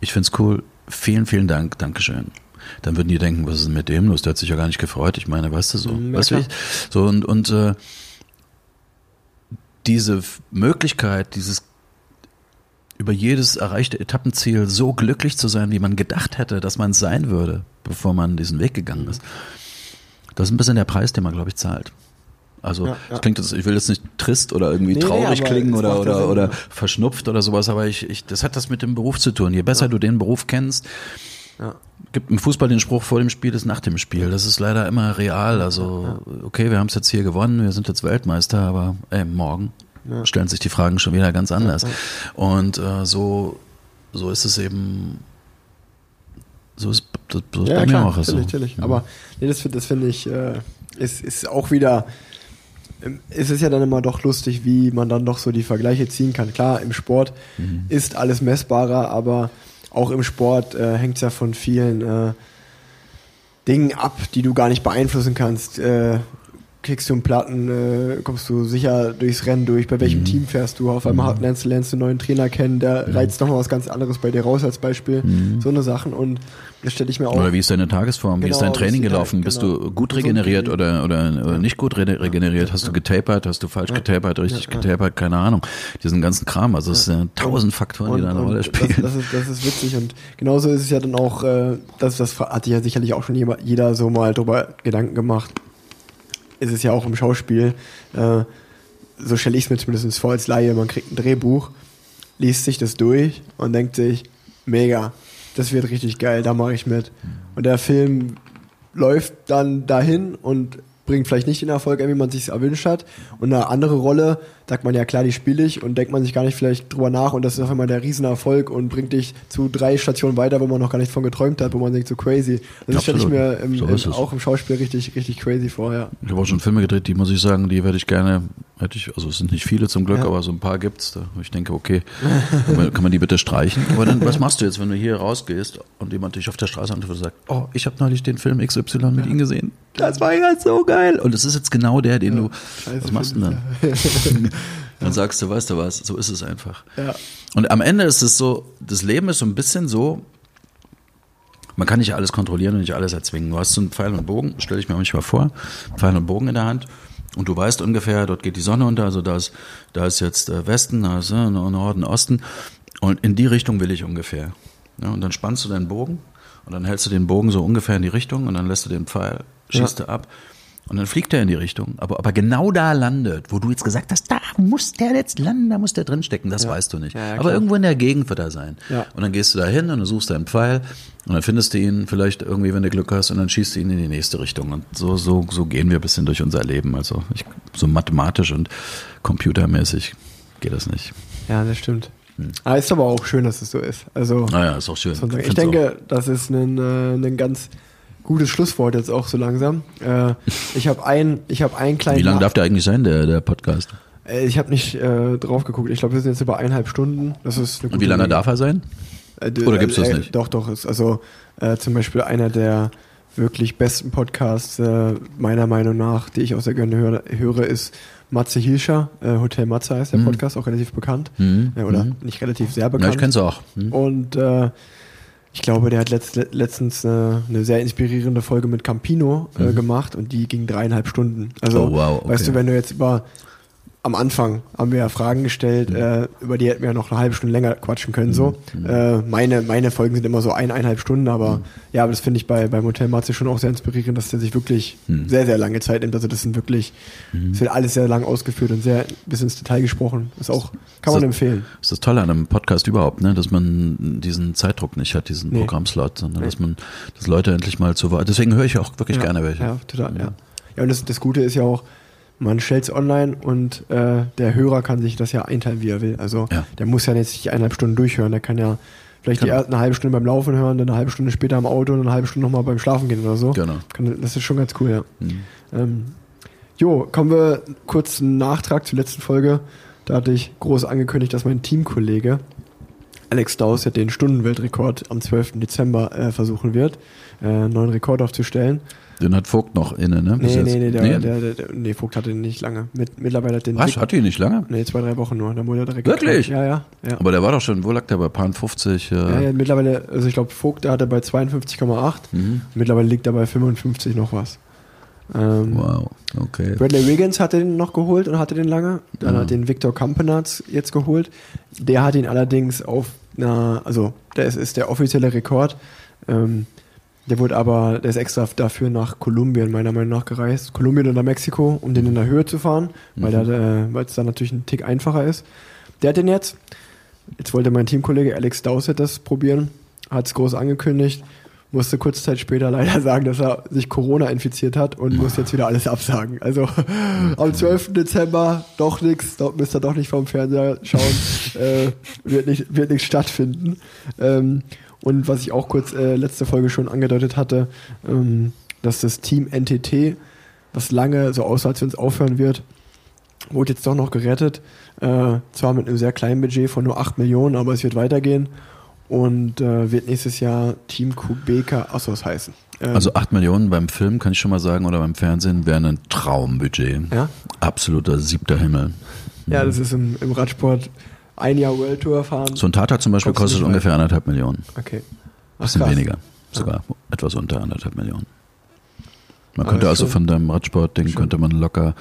ich find's cool, vielen, vielen Dank, Dankeschön. Dann würden die denken, was ist denn mit dem los? Der hat sich ja gar nicht gefreut. Ich meine, weißt du so. Ja, weißt du, so und, und äh, diese Möglichkeit, dieses über jedes erreichte Etappenziel so glücklich zu sein, wie man gedacht hätte, dass man es sein würde, bevor man diesen Weg gegangen ist. Das ist ein bisschen der Preis, den man, glaube ich, zahlt. Also Ja, ja. klingt jetzt, ich will jetzt nicht trist oder irgendwie Nee, nee, traurig aber klingen oder oder, Sinn, oder ja. verschnupft oder sowas, aber ich, ich, das hat das mit dem Beruf zu tun. Je besser du den Beruf kennst, gibt im Fußball den Spruch, vor dem Spiel ist nach dem Spiel. Das ist leider immer real. Also, okay, wir haben es jetzt hier gewonnen, wir sind jetzt Weltmeister, aber ey, morgen Ja. stellen sich die Fragen schon wieder ganz anders. Und äh, so, so ist es eben, so ist, das, so ist Ja, bei klar, mir auch so. natürlich. Aber nee, das, das finde ich, äh, ist, ist auch wieder, ähm, es ist ja dann immer doch lustig, wie man dann doch so die Vergleiche ziehen kann. Klar, im Sport Mhm. ist alles messbarer, aber auch im Sport äh, hängt es ja von vielen äh, Dingen ab, die du gar nicht beeinflussen kannst. Äh, kriegst du einen Platten, äh, kommst du sicher durchs Rennen durch, bei Mhm. welchem Team fährst du, auf einmal hat- lernst du, lernst du einen neuen Trainer kennen, der reizt nochmal was ganz anderes bei dir raus als Beispiel, Mhm. so eine Sachen und Das stelle ich mir auch. Oder wie ist deine Tagesform? wie ist Genau, dein Training die- gelaufen? Bist genau. du gut regeneriert wie- oder, oder, oder nicht gut re regeneriert? Hast du getapert? Hast du falsch getapert? Richtig getapert? Keine Ahnung. Diesen ganzen Kram. Also es sind tausend Faktoren, die da eine Rolle spielen. Das, das, ist, das ist witzig und genauso ist es ja dann auch, äh, das, das hat sich ja sicherlich auch schon jeder, jeder so mal drüber Gedanken gemacht. Ist es ja auch im Schauspiel, äh, so stelle ich es mir zumindest vor als Laie, man kriegt ein Drehbuch, liest sich das durch und denkt sich, mega, das wird richtig geil, da mache ich mit. Und der Film läuft dann dahin und bringt vielleicht nicht den Erfolg, wie man sich erwünscht hat. Und eine andere Rolle, sagt man ja klar, die spiele ich und denkt man sich gar nicht vielleicht drüber nach und das ist auf einmal der Riesenerfolg und bringt dich zu drei Stationen weiter, wo man noch gar nicht von geträumt hat, wo man denkt, so crazy. Das stelle ich mir im, So im, auch im Schauspiel richtig, richtig crazy vor, ja. Ich habe auch schon Filme gedreht, die muss ich sagen, die werde ich gerne, hätte ich, also es sind nicht viele zum Glück, Ja. aber so ein paar gibt's. Da, wo ich denke, okay, kann man, die bitte streichen? Aber dann, was machst du jetzt, wenn du hier rausgehst und jemand dich auf der Straße antrifft und sagt, oh, ich habe neulich den Film XY mit Ihnen gesehen. Das war ja so geil. Und es ist jetzt genau der, den du, Scheiße, was machst du denn dann? Dann sagst du, weißt du was, so ist es einfach. Ja. Und am Ende ist es so, das Leben ist so ein bisschen so, man kann nicht alles kontrollieren und nicht alles erzwingen. Du hast so einen Pfeil und Bogen, stelle ich mir manchmal vor, Pfeil und Bogen in der Hand und du weißt ungefähr, dort geht die Sonne unter, also da ist, da ist jetzt äh, Westen, da ist äh, Norden, Osten und in die Richtung will ich ungefähr. Ja, und dann spannst du deinen Bogen und dann hältst du den Bogen so ungefähr in die Richtung und dann lässt du den Pfeil, schießt Ja. du ab und dann fliegt er in die Richtung, aber ob er genau da landet, wo du jetzt gesagt hast, da muss der jetzt landen, da muss der drinstecken, das weißt du nicht. Ja, ja, aber irgendwo in der Gegend wird er sein. Ja. Und dann gehst du da hin und du suchst deinen Pfeil und dann findest du ihn vielleicht irgendwie, wenn du Glück hast, und dann schießt du ihn in die nächste Richtung. Und so, so, so gehen wir ein bisschen durch unser Leben. Also ich, so mathematisch und computermäßig geht das nicht. Ja, das stimmt. Ah, ist aber auch schön, dass es so ist. Also, Naja, ist auch schön. ich Find's denke, das ist ein, äh, ein ganz gutes Schlusswort jetzt auch so langsam. Äh, ich habe ein, ich habe einen kleinen. Wie lange darf der eigentlich sein, der, der Podcast? Äh, Ich habe nicht äh, drauf geguckt. Ich glaube, wir sind jetzt über eineinhalb Stunden. Das ist Und wie lange Länge. darf er sein? Äh, Oder gibt's das äh, nicht? Doch, doch. Ist also äh, zum Beispiel einer der wirklich besten Podcasts äh, meiner Meinung nach, die ich auch sehr gerne höre, höre ist Matze Hilscher. Äh, Hotel Matze heißt der Podcast, auch relativ bekannt. Mhm. Äh, oder Mhm. nicht relativ sehr Ja, bekannt. ich kenn's auch. Hm. Und äh, ich glaube, der hat letzt, letztens äh, eine sehr inspirierende Folge mit Campino äh, gemacht und die ging dreieinhalb Stunden. Also, Mhm. Oh, wow, okay. weißt du, wenn du jetzt über am Anfang haben wir ja Fragen gestellt, Mhm. äh, über die hätten wir ja noch eine halbe Stunde länger quatschen können. So, äh, meine meine Folgen sind immer so eineinhalb Stunden, aber Mhm. ja, aber das finde ich bei beim Hotel Matze schon auch sehr inspirierend, dass der sich wirklich Mhm. sehr sehr lange Zeit nimmt. Also das sind wirklich, es wird alles sehr lang ausgeführt und sehr bis ins Detail gesprochen. Ist auch kann man Das- empfehlen. Das ist das Tolle an einem Podcast überhaupt, ne? dass man diesen Zeitdruck nicht hat, diesen Nee. Programmslot, sondern dass man, dass Leute endlich mal zu Wort. Deswegen höre ich auch wirklich ja, gerne welche. Ja, total, ja. Ja, und das, das Gute ist ja auch, man stellt es online und äh, der Hörer kann sich das ja einteilen, wie er will. Also Ja. der muss ja jetzt nicht eineinhalb Stunden durchhören. Der kann ja vielleicht die Genau. erste eine halbe Stunde beim Laufen hören, dann eine halbe Stunde später am Auto und eine halbe Stunde nochmal beim Schlafen gehen oder so. Genau. Das ist schon ganz cool, ja. Mhm. Ähm, jo, kommen wir kurz einen Nachtrag zur letzten Folge. Da hatte ich groß angekündigt, dass mein Teamkollege Alex Daus ja den Stundenweltrekord am 12. Dezember äh, versuchen wird, äh, einen neuen Rekord aufzustellen. Den hat Vogt noch inne, ne? Bis Nee, nee, nee, der, nee. Der, der, der, nee, Vogt hatte den nicht lange. Mit, mittlerweile hat den. Was? Hat die nicht lange? Nee, zwei, drei Wochen nur. Da wurde er direkt. Wirklich? Ja, ja. ja. Aber der war doch schon, wo lag der bei Pan 50? Äh, ja, ja, mittlerweile, also ich glaube, Vogt, der hatte bei 52,8. Mhm. Mittlerweile liegt er bei 55 noch was. Ähm, Wow, okay. Bradley Wiggins hatte den noch geholt und hatte den lange. Dann Ja. hat den Victor Kampenatz jetzt geholt. Der hat ihn allerdings auf einer, also ist, ist der offizielle Rekord. Ähm, der wurde aber, der ist extra dafür nach Kolumbien meiner Meinung nach gereist. Kolumbien oder Mexiko, um den in der Höhe zu fahren, weil Mhm. äh, weil es dann natürlich ein Tick einfacher ist. Der hat den jetzt. Jetzt wollte mein Teamkollege Alex Dowsett das probieren, hat es groß angekündigt, musste kurze Zeit später leider sagen, dass er sich Corona infiziert hat und muss jetzt wieder alles absagen. Also am 12. Dezember doch nichts, dort müsst ihr doch nicht vom Fernseher schauen, äh, wird, nicht, wird nichts stattfinden. Ähm, und was ich auch kurz äh, letzte Folge schon angedeutet hatte, ähm, dass das Team NTT, was lange so aussah, als wenn es aufhören wird, wurde jetzt doch noch gerettet. Äh, zwar mit einem sehr kleinen Budget von nur 8 Millionen, aber es wird weitergehen und äh, wird nächstes Jahr Team Kubeka Assos heißen. Ähm, Also 8 Millionen beim Film, kann ich schon mal sagen, oder beim Fernsehen, wäre ein Traumbudget. Ja? Absoluter siebter Himmel. ja, das ist im, im Radsport ein Jahr World Tour fahren. So ein Tata zum Beispiel kostet ungefähr anderthalb Millionen. okay. Ach, Bisschen krass. weniger. sogar etwas unter anderthalb Millionen. Man Aber könnte also von deinem Radsport-Ding könnte man locker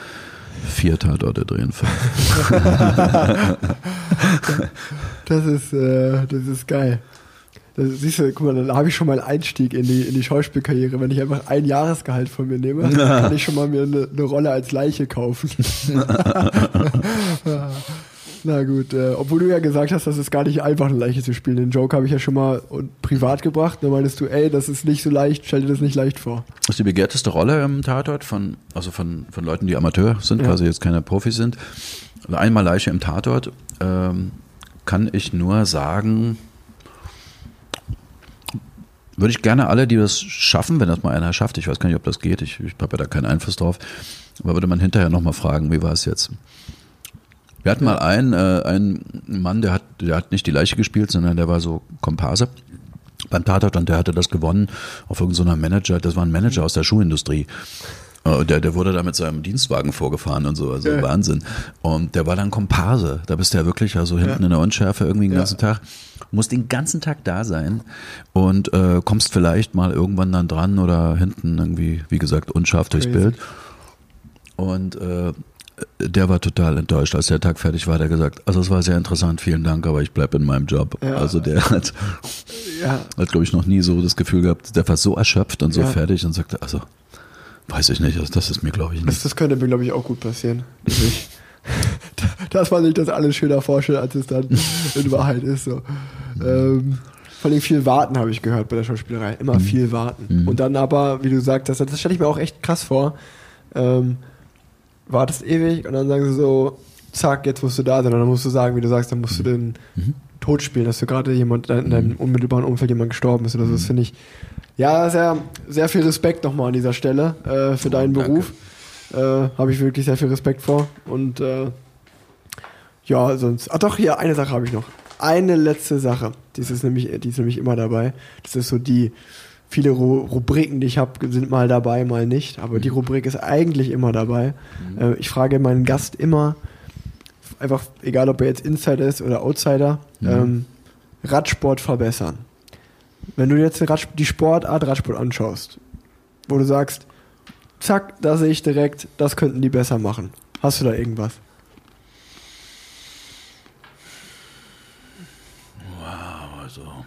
vier Tatorte drehen. Das ist, äh, das ist geil. Das, siehst du, guck mal, dann habe ich schon mal einen Einstieg in die, in die Schauspielkarriere. Wenn ich einfach ein Jahresgehalt von mir nehme, kann ich schon mal mir eine, eine Rolle als Leiche kaufen. Na gut, äh, obwohl du ja gesagt hast, das ist gar nicht einfach, eine Leiche zu spielen. Den Joke habe ich ja schon mal und privat gebracht. Da meinst du, ey, das ist nicht so leicht, stell dir das nicht leicht vor. Das ist die begehrteste Rolle im Tatort von, also von, von Leuten, die Amateur sind, Ja. quasi jetzt keine Profis sind. Also einmal Leiche im Tatort ähm, kann ich nur sagen, würde ich gerne alle, die das schaffen, wenn das mal einer schafft, ich weiß gar nicht, ob das geht, ich, ich habe ja da keinen Einfluss drauf, aber würde man hinterher nochmal fragen, wie war es jetzt? Wir hatten mal einen, äh, einen Mann, der hat, der hat nicht die Leiche gespielt, sondern der war so Komparse beim Tatort und der hatte das gewonnen auf irgendeiner Manager, das war ein Manager aus der Schuhindustrie. Äh, Der, der wurde da mit seinem Dienstwagen vorgefahren und so, also Ja. Wahnsinn. Und der war dann Komparse. Da bist du ja wirklich also hinten in der Unschärfe irgendwie den Ja. ganzen Tag. Musst den ganzen Tag da sein und äh, kommst vielleicht mal irgendwann dann dran oder hinten irgendwie, wie gesagt, unscharf durchs Crazy. Bild. Und äh, der war total enttäuscht. Als der Tag fertig war, hat er gesagt, also es war sehr interessant, vielen Dank, aber ich bleib in meinem Job. Ja. Also der hat, Ja, hat glaube ich noch nie so das Gefühl gehabt, der war so erschöpft und so Ja. fertig und sagte, also weiß ich nicht, also das ist mir glaube ich das, nicht. das könnte mir, glaube ich, auch gut passieren. Dass, man sich das alles schöner vorstellt, als es dann in Wahrheit ist. So. Ähm, vor allem viel warten, habe ich gehört bei der Schauspielerei. Immer viel warten. Und dann aber, wie du sagtest, das stelle ich mir auch echt krass vor. Ähm, wartest ewig und dann sagen sie so, zack, jetzt musst du da sein. Und dann musst du sagen, wie du sagst, dann musst du den Tod spielen, dass du gerade jemand in deinem unmittelbaren Umfeld jemand gestorben ist. Oder so. Das finde ich, ja, sehr, sehr viel Respekt nochmal an dieser Stelle äh, für deinen danke. Beruf. Äh, Habe ich wirklich sehr viel Respekt vor. Und äh, ja, sonst. Ach doch, hier, eine Sache habe ich noch. Eine letzte Sache. Die ist nämlich, die ist nämlich immer dabei. Das ist so die. Viele Ru Rubriken, die ich habe, sind mal dabei, mal nicht. Aber die Rubrik ist eigentlich immer dabei. Äh, ich frage meinen Gast immer, einfach, egal ob er jetzt Insider ist oder Outsider, ähm, Radsport verbessern. Wenn du jetzt die Sportart Radsport anschaust, wo du sagst, zack, da sehe ich direkt, das könnten die besser machen. Hast du da irgendwas? Also.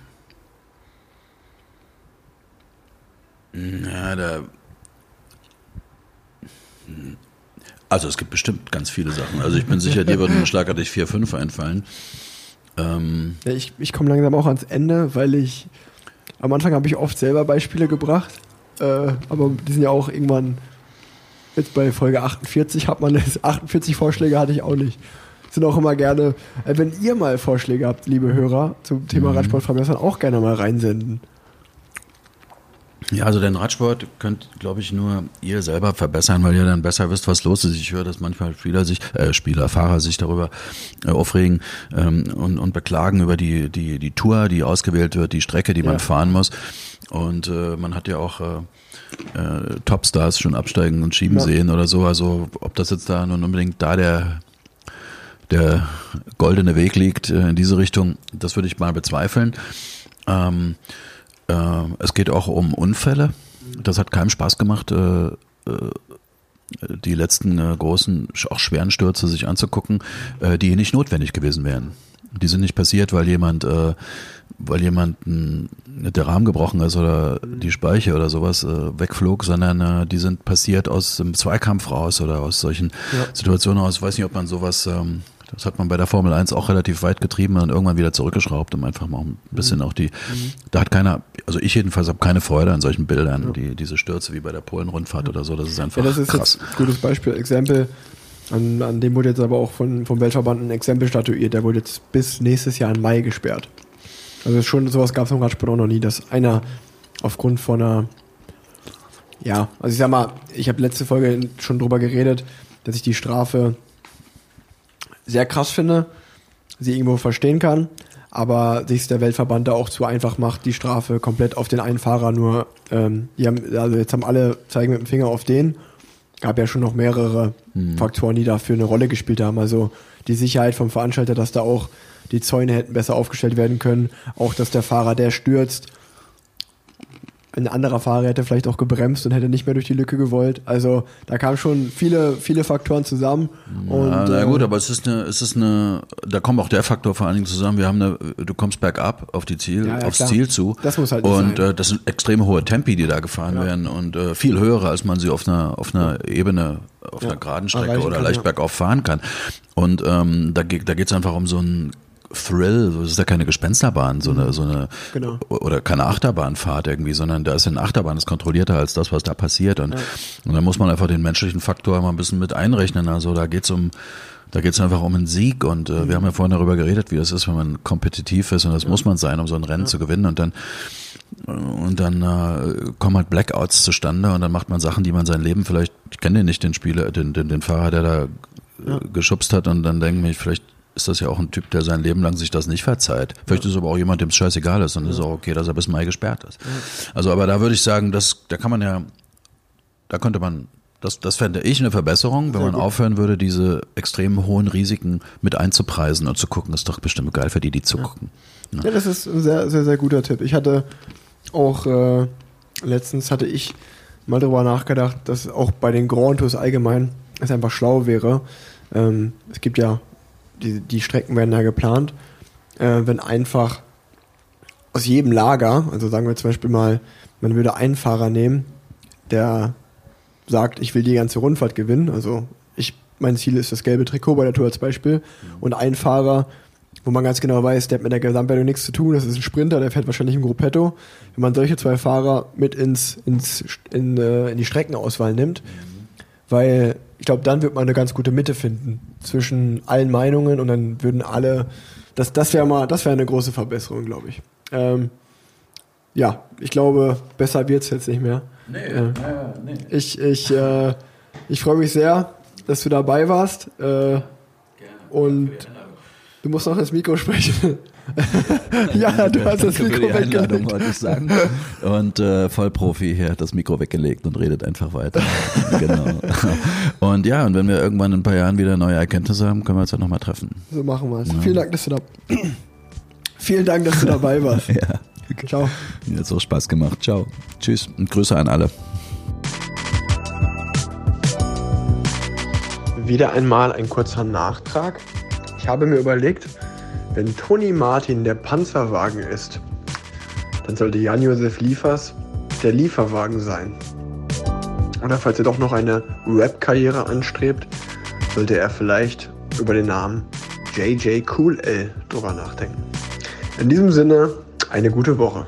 Ja, da. Also es gibt bestimmt ganz viele Sachen. Also ich bin sicher, dir würden schlagartig vier, fünf einfallen. Ähm, Ja, ich ich komme langsam auch ans Ende, weil ich am Anfang habe ich oft selber Beispiele gebracht, äh, aber die sind ja auch irgendwann jetzt bei Folge 48 hat man das 48 Vorschläge hatte ich auch nicht. Sind auch immer gerne, äh, wenn ihr mal Vorschläge habt, liebe Hörer, zum Thema Radsport verbessern, auch gerne mal reinsenden. Ja, also den Radsport könnt, glaube ich, nur ihr selber verbessern, weil ihr dann besser wisst, was los ist. Ich höre, dass manchmal Spieler sich, äh, Spieler, Fahrer sich darüber äh, aufregen ähm, und, und beklagen über die, die, die Tour, die ausgewählt wird, die Strecke, die man Ja. fahren muss. Und äh, man hat ja auch äh, äh, Topstars schon absteigen und schieben Ja. sehen oder so. Also ob das jetzt da nun unbedingt da der der goldene Weg liegt äh, in diese Richtung, das würde ich mal bezweifeln. Ähm, äh, es geht auch um Unfälle. Das hat keinem Spaß gemacht, äh, äh, die letzten äh, großen, auch schweren Stürze sich anzugucken, äh, die nicht notwendig gewesen wären. Die sind nicht passiert, weil jemand, äh, weil jemand mh, der Rahmen gebrochen ist oder die Speiche oder sowas wegflog, sondern die sind passiert aus dem Zweikampf raus oder aus solchen Ja. Situationen aus. Ich weiß nicht, ob man sowas, ähm, das hat man bei der Formel 1 auch relativ weit getrieben und irgendwann wieder zurückgeschraubt, um einfach mal ein bisschen auch die, da hat keiner, also ich jedenfalls habe keine Freude an solchen Bildern, die, diese Stürze wie bei der Polen-Rundfahrt oder so, das ist einfach Ja, das ist krass. jetzt ein gutes Beispiel. Exempel, an, an dem wurde jetzt aber auch von, vom Weltverband ein Exempel statuiert. Der wurde jetzt bis nächstes Jahr im Mai gesperrt. Also schon sowas gab es im Radsport auch noch nie, dass einer aufgrund von einer, ja, also ich sag mal, ich habe letzte Folge schon drüber geredet, dass ich die Strafe sehr krass finde, sie irgendwo verstehen kann, aber sich der Weltverband da auch zu einfach macht, die Strafe komplett auf den einen Fahrer nur, ähm, die haben, also jetzt haben alle zeigen mit dem Finger auf den, gab ja schon noch mehrere Faktoren, die dafür eine Rolle gespielt haben, also die Sicherheit vom Veranstalter, dass da auch die Zäune hätten besser aufgestellt werden können, auch dass der Fahrer, der stürzt, ein anderer Fahrer hätte vielleicht auch gebremst und hätte nicht mehr durch die Lücke gewollt. Also da kamen schon viele, viele Faktoren zusammen. Und, ja, na äh, gut, aber es ist eine, es ist eine, da kommt auch der Faktor vor allen Dingen zusammen. Wir haben eine, du kommst bergab auf die Ziel, Ja, ja, aufs klar. Ziel zu. Das muss halt Und sein. äh, das sind extrem hohe Tempi, die da gefahren werden und äh, viel höhere, als man sie auf einer, auf einer Ebene, auf einer geraden Strecke erreichen oder kann, leicht bergauf fahren kann. Und ähm, da, geht da geht's einfach um so ein Thrill, das ist ja keine Gespensterbahn, so eine, so eine Genau. oder keine Achterbahnfahrt irgendwie, sondern da ist eine Achterbahn, ist kontrollierter als das, was da passiert. Und, und da muss man einfach den menschlichen Faktor mal ein bisschen mit einrechnen. Also da geht's um da geht's einfach um einen Sieg. Und äh, wir haben ja vorhin darüber geredet, wie das ist, wenn man kompetitiv ist und das muss man sein, um so ein Rennen zu gewinnen. Und dann und dann äh, kommen halt Blackouts zustande und dann macht man Sachen, die man sein Leben vielleicht, ich kenne den nicht, den Spieler, den, den, den Fahrer, der da äh, geschubst hat und dann denke ich, vielleicht ist das ja auch ein Typ, der sein Leben lang sich das nicht verzeiht. Vielleicht ist es aber auch jemand, dem es scheißegal ist und ist auch okay, dass er bis Mai gesperrt ist. Also, aber da würde ich sagen, das, da kann man ja, da könnte man, das, das fände ich eine Verbesserung, wenn man aufhören würde, diese extrem hohen Risiken mit einzupreisen und zu gucken, ist doch bestimmt geil für die, die zugucken. Ja, das ist ein sehr, sehr, sehr guter Tipp. Ich hatte auch äh, letztens hatte ich mal darüber nachgedacht, dass auch bei den Grand Tours allgemein es einfach schlau wäre. Ähm, es gibt ja, die, die Strecken werden ja geplant, äh, wenn einfach aus jedem Lager, also sagen wir zum Beispiel mal, man würde einen Fahrer nehmen, der sagt, ich will die ganze Rundfahrt gewinnen, also ich, mein Ziel ist das gelbe Trikot bei der Tour als Beispiel, und ein Fahrer, wo man ganz genau weiß, der hat mit der Gesamtwertung nichts zu tun, das ist ein Sprinter, der fährt wahrscheinlich im Gruppetto. Wenn man solche zwei Fahrer mit ins, ins in, äh, in die Streckenauswahl nimmt, weil ich glaube, dann wird man eine ganz gute Mitte finden zwischen allen Meinungen und dann würden alle, das, das wäre mal, das wäre eine große Verbesserung, glaube ich. Ähm, ja, ich glaube, besser wird's jetzt nicht mehr. Nee, äh, Ich, ich, äh, ich freue mich sehr, dass du dabei warst. Äh, und du musst noch ins Mikro sprechen. ja, du hast das Mikro weggelegt. wollte ich sagen. Und äh, Vollprofi hier hat das Mikro weggelegt und redet einfach weiter. genau. Und ja, und wenn wir irgendwann in ein paar Jahren wieder neue Erkenntnisse haben, können wir uns ja nochmal treffen. So machen wir es. Vielen Dank, dass du da. Vielen Dank, dass du dabei warst. Ja. Ciao. Mir hat auch Spaß gemacht. Ciao. Tschüss und Grüße an alle. Wieder einmal ein kurzer Nachtrag. Ich habe mir überlegt, wenn Toni Martin der Panzerwagen ist, dann sollte Jan-Josef Liefers der Lieferwagen sein. Oder falls er doch noch eine Rap-Karriere anstrebt, sollte er vielleicht über den Namen JJ Cool L drüber nachdenken. In diesem Sinne, eine gute Woche.